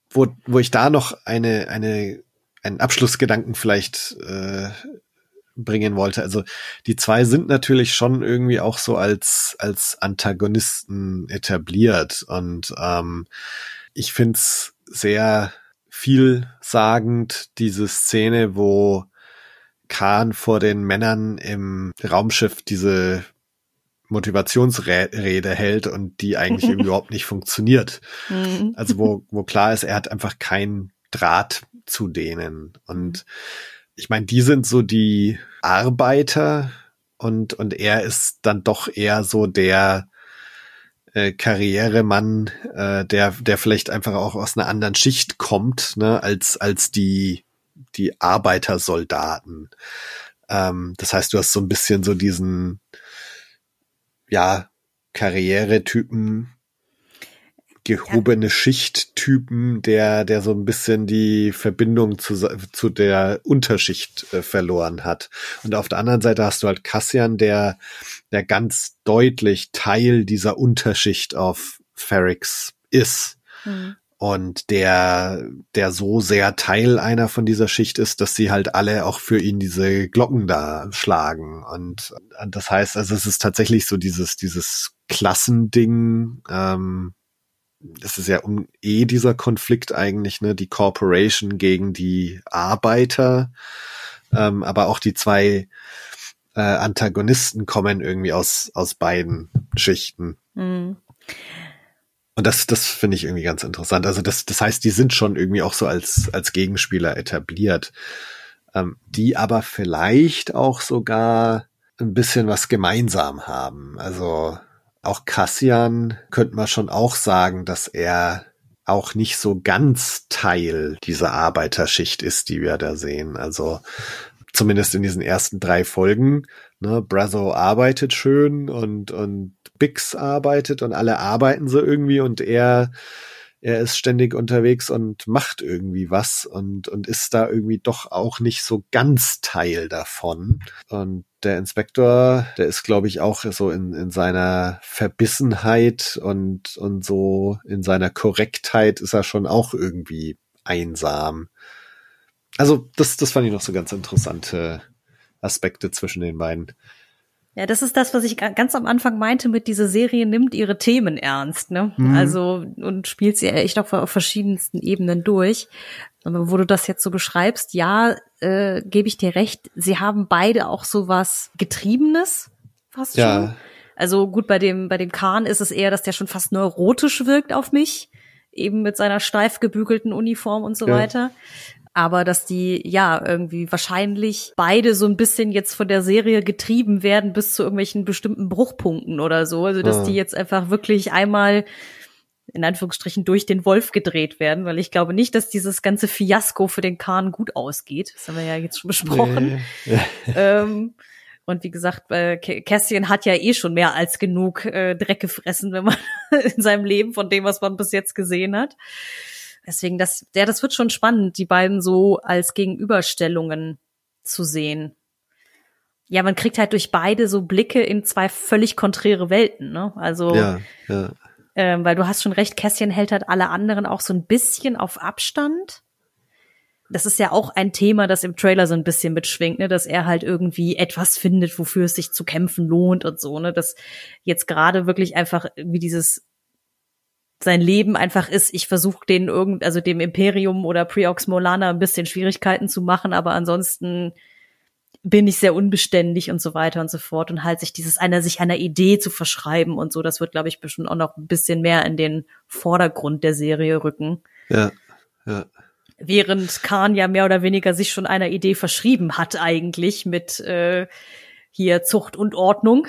wo, wo ich da noch eine, eine, einen Abschlussgedanken vielleicht äh, bringen wollte. Also die zwei sind natürlich schon irgendwie auch so als, als Antagonisten etabliert und ähm, ich find's sehr vielsagend, diese Szene, wo Khan vor den Männern im Raumschiff diese Motivationsrede hält und die eigentlich überhaupt nicht funktioniert. Mhm. Also wo, wo klar ist, er hat einfach keinen Draht zu denen. Und ich meine, die sind so die Arbeiter und, und er ist dann doch eher so der äh, Karrieremann, äh, der, der vielleicht einfach auch aus einer anderen Schicht kommt, ne, als, als die, die Arbeitersoldaten. Ähm, das heißt, du hast so ein bisschen so diesen, ja, Karrieretypen, gehobene ja. Schichttypen, der, der so ein bisschen die Verbindung zu, zu der Unterschicht äh, verloren hat. Und auf der anderen Seite hast du halt Cassian, der, der ganz deutlich Teil dieser Unterschicht auf Ferrix ist. Mhm. Und der, der so sehr Teil einer von dieser Schicht ist, dass sie halt alle auch für ihn diese Glocken da schlagen. Und, und das heißt, also es ist tatsächlich so dieses, dieses Klassending, ähm, es ist ja um eh dieser Konflikt eigentlich, ne, die Corporation gegen die Arbeiter, ähm, aber auch die zwei äh, Antagonisten kommen irgendwie aus aus beiden Schichten. Mhm. Und das, das finde ich irgendwie ganz interessant. Also das, das heißt, die sind schon irgendwie auch so als als Gegenspieler etabliert, ähm, die aber vielleicht auch sogar ein bisschen was gemeinsam haben. Also auch Cassian könnte man schon auch sagen, dass er auch nicht so ganz Teil dieser Arbeiterschicht ist, die wir da sehen. Also zumindest in diesen ersten drei Folgen. Ne, Brazo arbeitet schön und, und Bix arbeitet und alle arbeiten so irgendwie und er er ist ständig unterwegs und macht irgendwie was und, und ist da irgendwie doch auch nicht so ganz Teil davon. Und der Inspektor, der ist, glaube ich, auch so in, in seiner Verbissenheit und, und so in seiner Korrektheit ist er schon auch irgendwie einsam. Also, das, das fand ich noch so ganz interessante Aspekte zwischen den beiden. Ja, das ist das, was ich ganz am Anfang meinte mit dieser Serie nimmt ihre Themen ernst, ne? Mhm. Also und spielt sie echt auf, auf verschiedensten Ebenen durch. Aber wo du das jetzt so beschreibst, ja, äh, gebe ich dir recht. Sie haben beide auch so was Getriebenes, fast ja. schon. Also gut, bei dem bei dem Kahn ist es eher, dass der schon fast neurotisch wirkt auf mich, eben mit seiner steif gebügelten Uniform und so ja. weiter aber dass die ja irgendwie wahrscheinlich beide so ein bisschen jetzt von der Serie getrieben werden bis zu irgendwelchen bestimmten Bruchpunkten oder so. Also dass ah. die jetzt einfach wirklich einmal in Anführungsstrichen durch den Wolf gedreht werden, weil ich glaube nicht, dass dieses ganze Fiasko für den Kahn gut ausgeht. Das haben wir ja jetzt schon besprochen. Nee. ähm, und wie gesagt, äh, Cassian hat ja eh schon mehr als genug äh, Dreck gefressen, wenn man in seinem Leben von dem, was man bis jetzt gesehen hat. Deswegen, das, ja, das wird schon spannend, die beiden so als Gegenüberstellungen zu sehen. Ja, man kriegt halt durch beide so Blicke in zwei völlig konträre Welten, ne? Also, ja, ja. Ähm, weil du hast schon recht, Kässchen hält halt alle anderen auch so ein bisschen auf Abstand. Das ist ja auch ein Thema, das im Trailer so ein bisschen mitschwingt, ne, dass er halt irgendwie etwas findet, wofür es sich zu kämpfen lohnt und so, ne, dass jetzt gerade wirklich einfach irgendwie dieses sein Leben einfach ist, ich versuche den irgend, also dem Imperium oder Preox Molana ein bisschen Schwierigkeiten zu machen, aber ansonsten bin ich sehr unbeständig und so weiter und so fort und halt sich dieses einer sich einer Idee zu verschreiben und so, das wird glaube ich bestimmt auch noch ein bisschen mehr in den Vordergrund der Serie rücken. Ja. Ja. Während Khan ja mehr oder weniger sich schon einer Idee verschrieben hat eigentlich mit äh, hier Zucht und Ordnung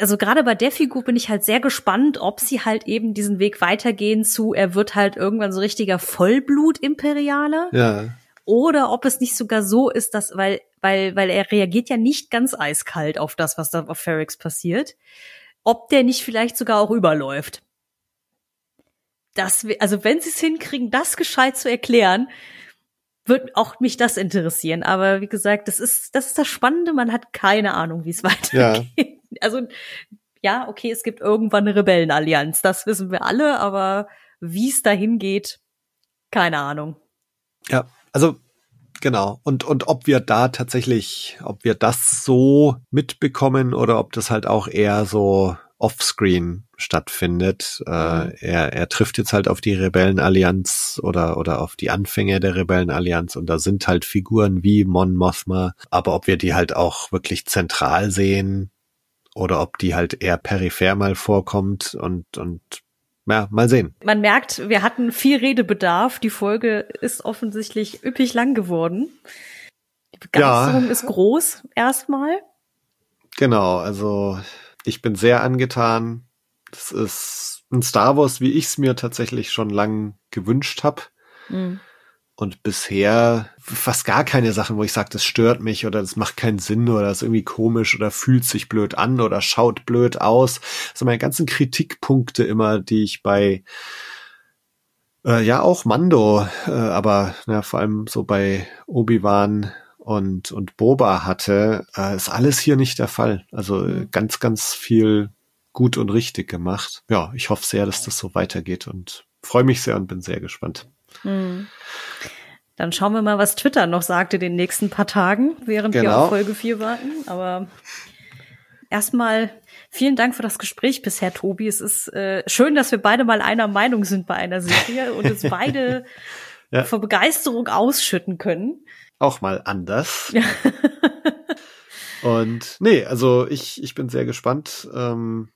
also gerade bei der Figur bin ich halt sehr gespannt, ob sie halt eben diesen Weg weitergehen zu, er wird halt irgendwann so richtiger Vollblut-Imperialer. Ja. Oder ob es nicht sogar so ist, dass, weil, weil, weil er reagiert ja nicht ganz eiskalt auf das, was da auf Ferrix passiert. Ob der nicht vielleicht sogar auch überläuft. Das, also wenn sie es hinkriegen, das gescheit zu erklären, wird auch mich das interessieren. Aber wie gesagt, das ist, das ist das Spannende. Man hat keine Ahnung, wie es weitergeht. Ja also ja, okay, es gibt irgendwann eine Rebellenallianz, das wissen wir alle, aber wie es dahin geht, keine Ahnung. Ja, also genau. Und, und ob wir da tatsächlich, ob wir das so mitbekommen oder ob das halt auch eher so offscreen stattfindet. Äh, mhm. er, er trifft jetzt halt auf die Rebellenallianz oder, oder auf die Anfänge der Rebellenallianz und da sind halt Figuren wie Mon Mothma, aber ob wir die halt auch wirklich zentral sehen, oder ob die halt eher peripher mal vorkommt und, und ja, mal sehen. Man merkt, wir hatten viel Redebedarf. Die Folge ist offensichtlich üppig lang geworden. Die Begeisterung ja. ist groß, erstmal. Genau, also ich bin sehr angetan. Das ist ein Star Wars, wie ich es mir tatsächlich schon lang gewünscht habe. Mhm. Und bisher fast gar keine Sachen, wo ich sage, das stört mich oder das macht keinen Sinn oder ist irgendwie komisch oder fühlt sich blöd an oder schaut blöd aus. Sind meine ganzen Kritikpunkte immer, die ich bei äh, ja auch Mando, äh, aber ja, vor allem so bei Obi-Wan und, und Boba hatte, äh, ist alles hier nicht der Fall. Also äh, ganz, ganz viel gut und richtig gemacht. Ja, ich hoffe sehr, dass das so weitergeht und freue mich sehr und bin sehr gespannt. Hm. Dann schauen wir mal, was Twitter noch sagt in den nächsten paar Tagen, während genau. wir auf Folge 4 warten. Aber erstmal vielen Dank für das Gespräch bisher, Tobi. Es ist äh, schön, dass wir beide mal einer Meinung sind bei einer Serie und uns beide ja. vor Begeisterung ausschütten können. Auch mal anders. und nee, also ich, ich bin sehr gespannt. Ähm,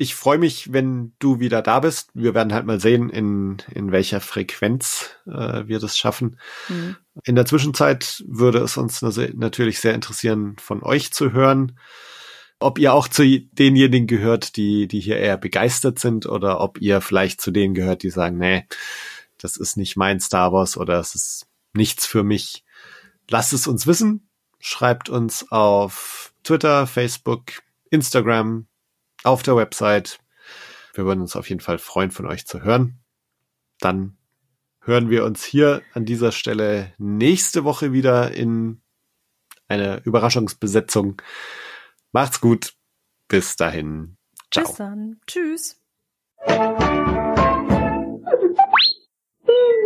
ich freue mich, wenn du wieder da bist. Wir werden halt mal sehen, in, in welcher Frequenz äh, wir das schaffen. Mhm. In der Zwischenzeit würde es uns natürlich sehr interessieren, von euch zu hören, ob ihr auch zu denjenigen gehört, die, die hier eher begeistert sind oder ob ihr vielleicht zu denen gehört, die sagen, nee, das ist nicht mein Star Wars oder es ist nichts für mich. Lasst es uns wissen. Schreibt uns auf Twitter, Facebook, Instagram, auf der Website. Wir würden uns auf jeden Fall freuen, von euch zu hören. Dann hören wir uns hier an dieser Stelle nächste Woche wieder in einer Überraschungsbesetzung. Macht's gut. Bis dahin. Ciao. Bis dann. Tschüss.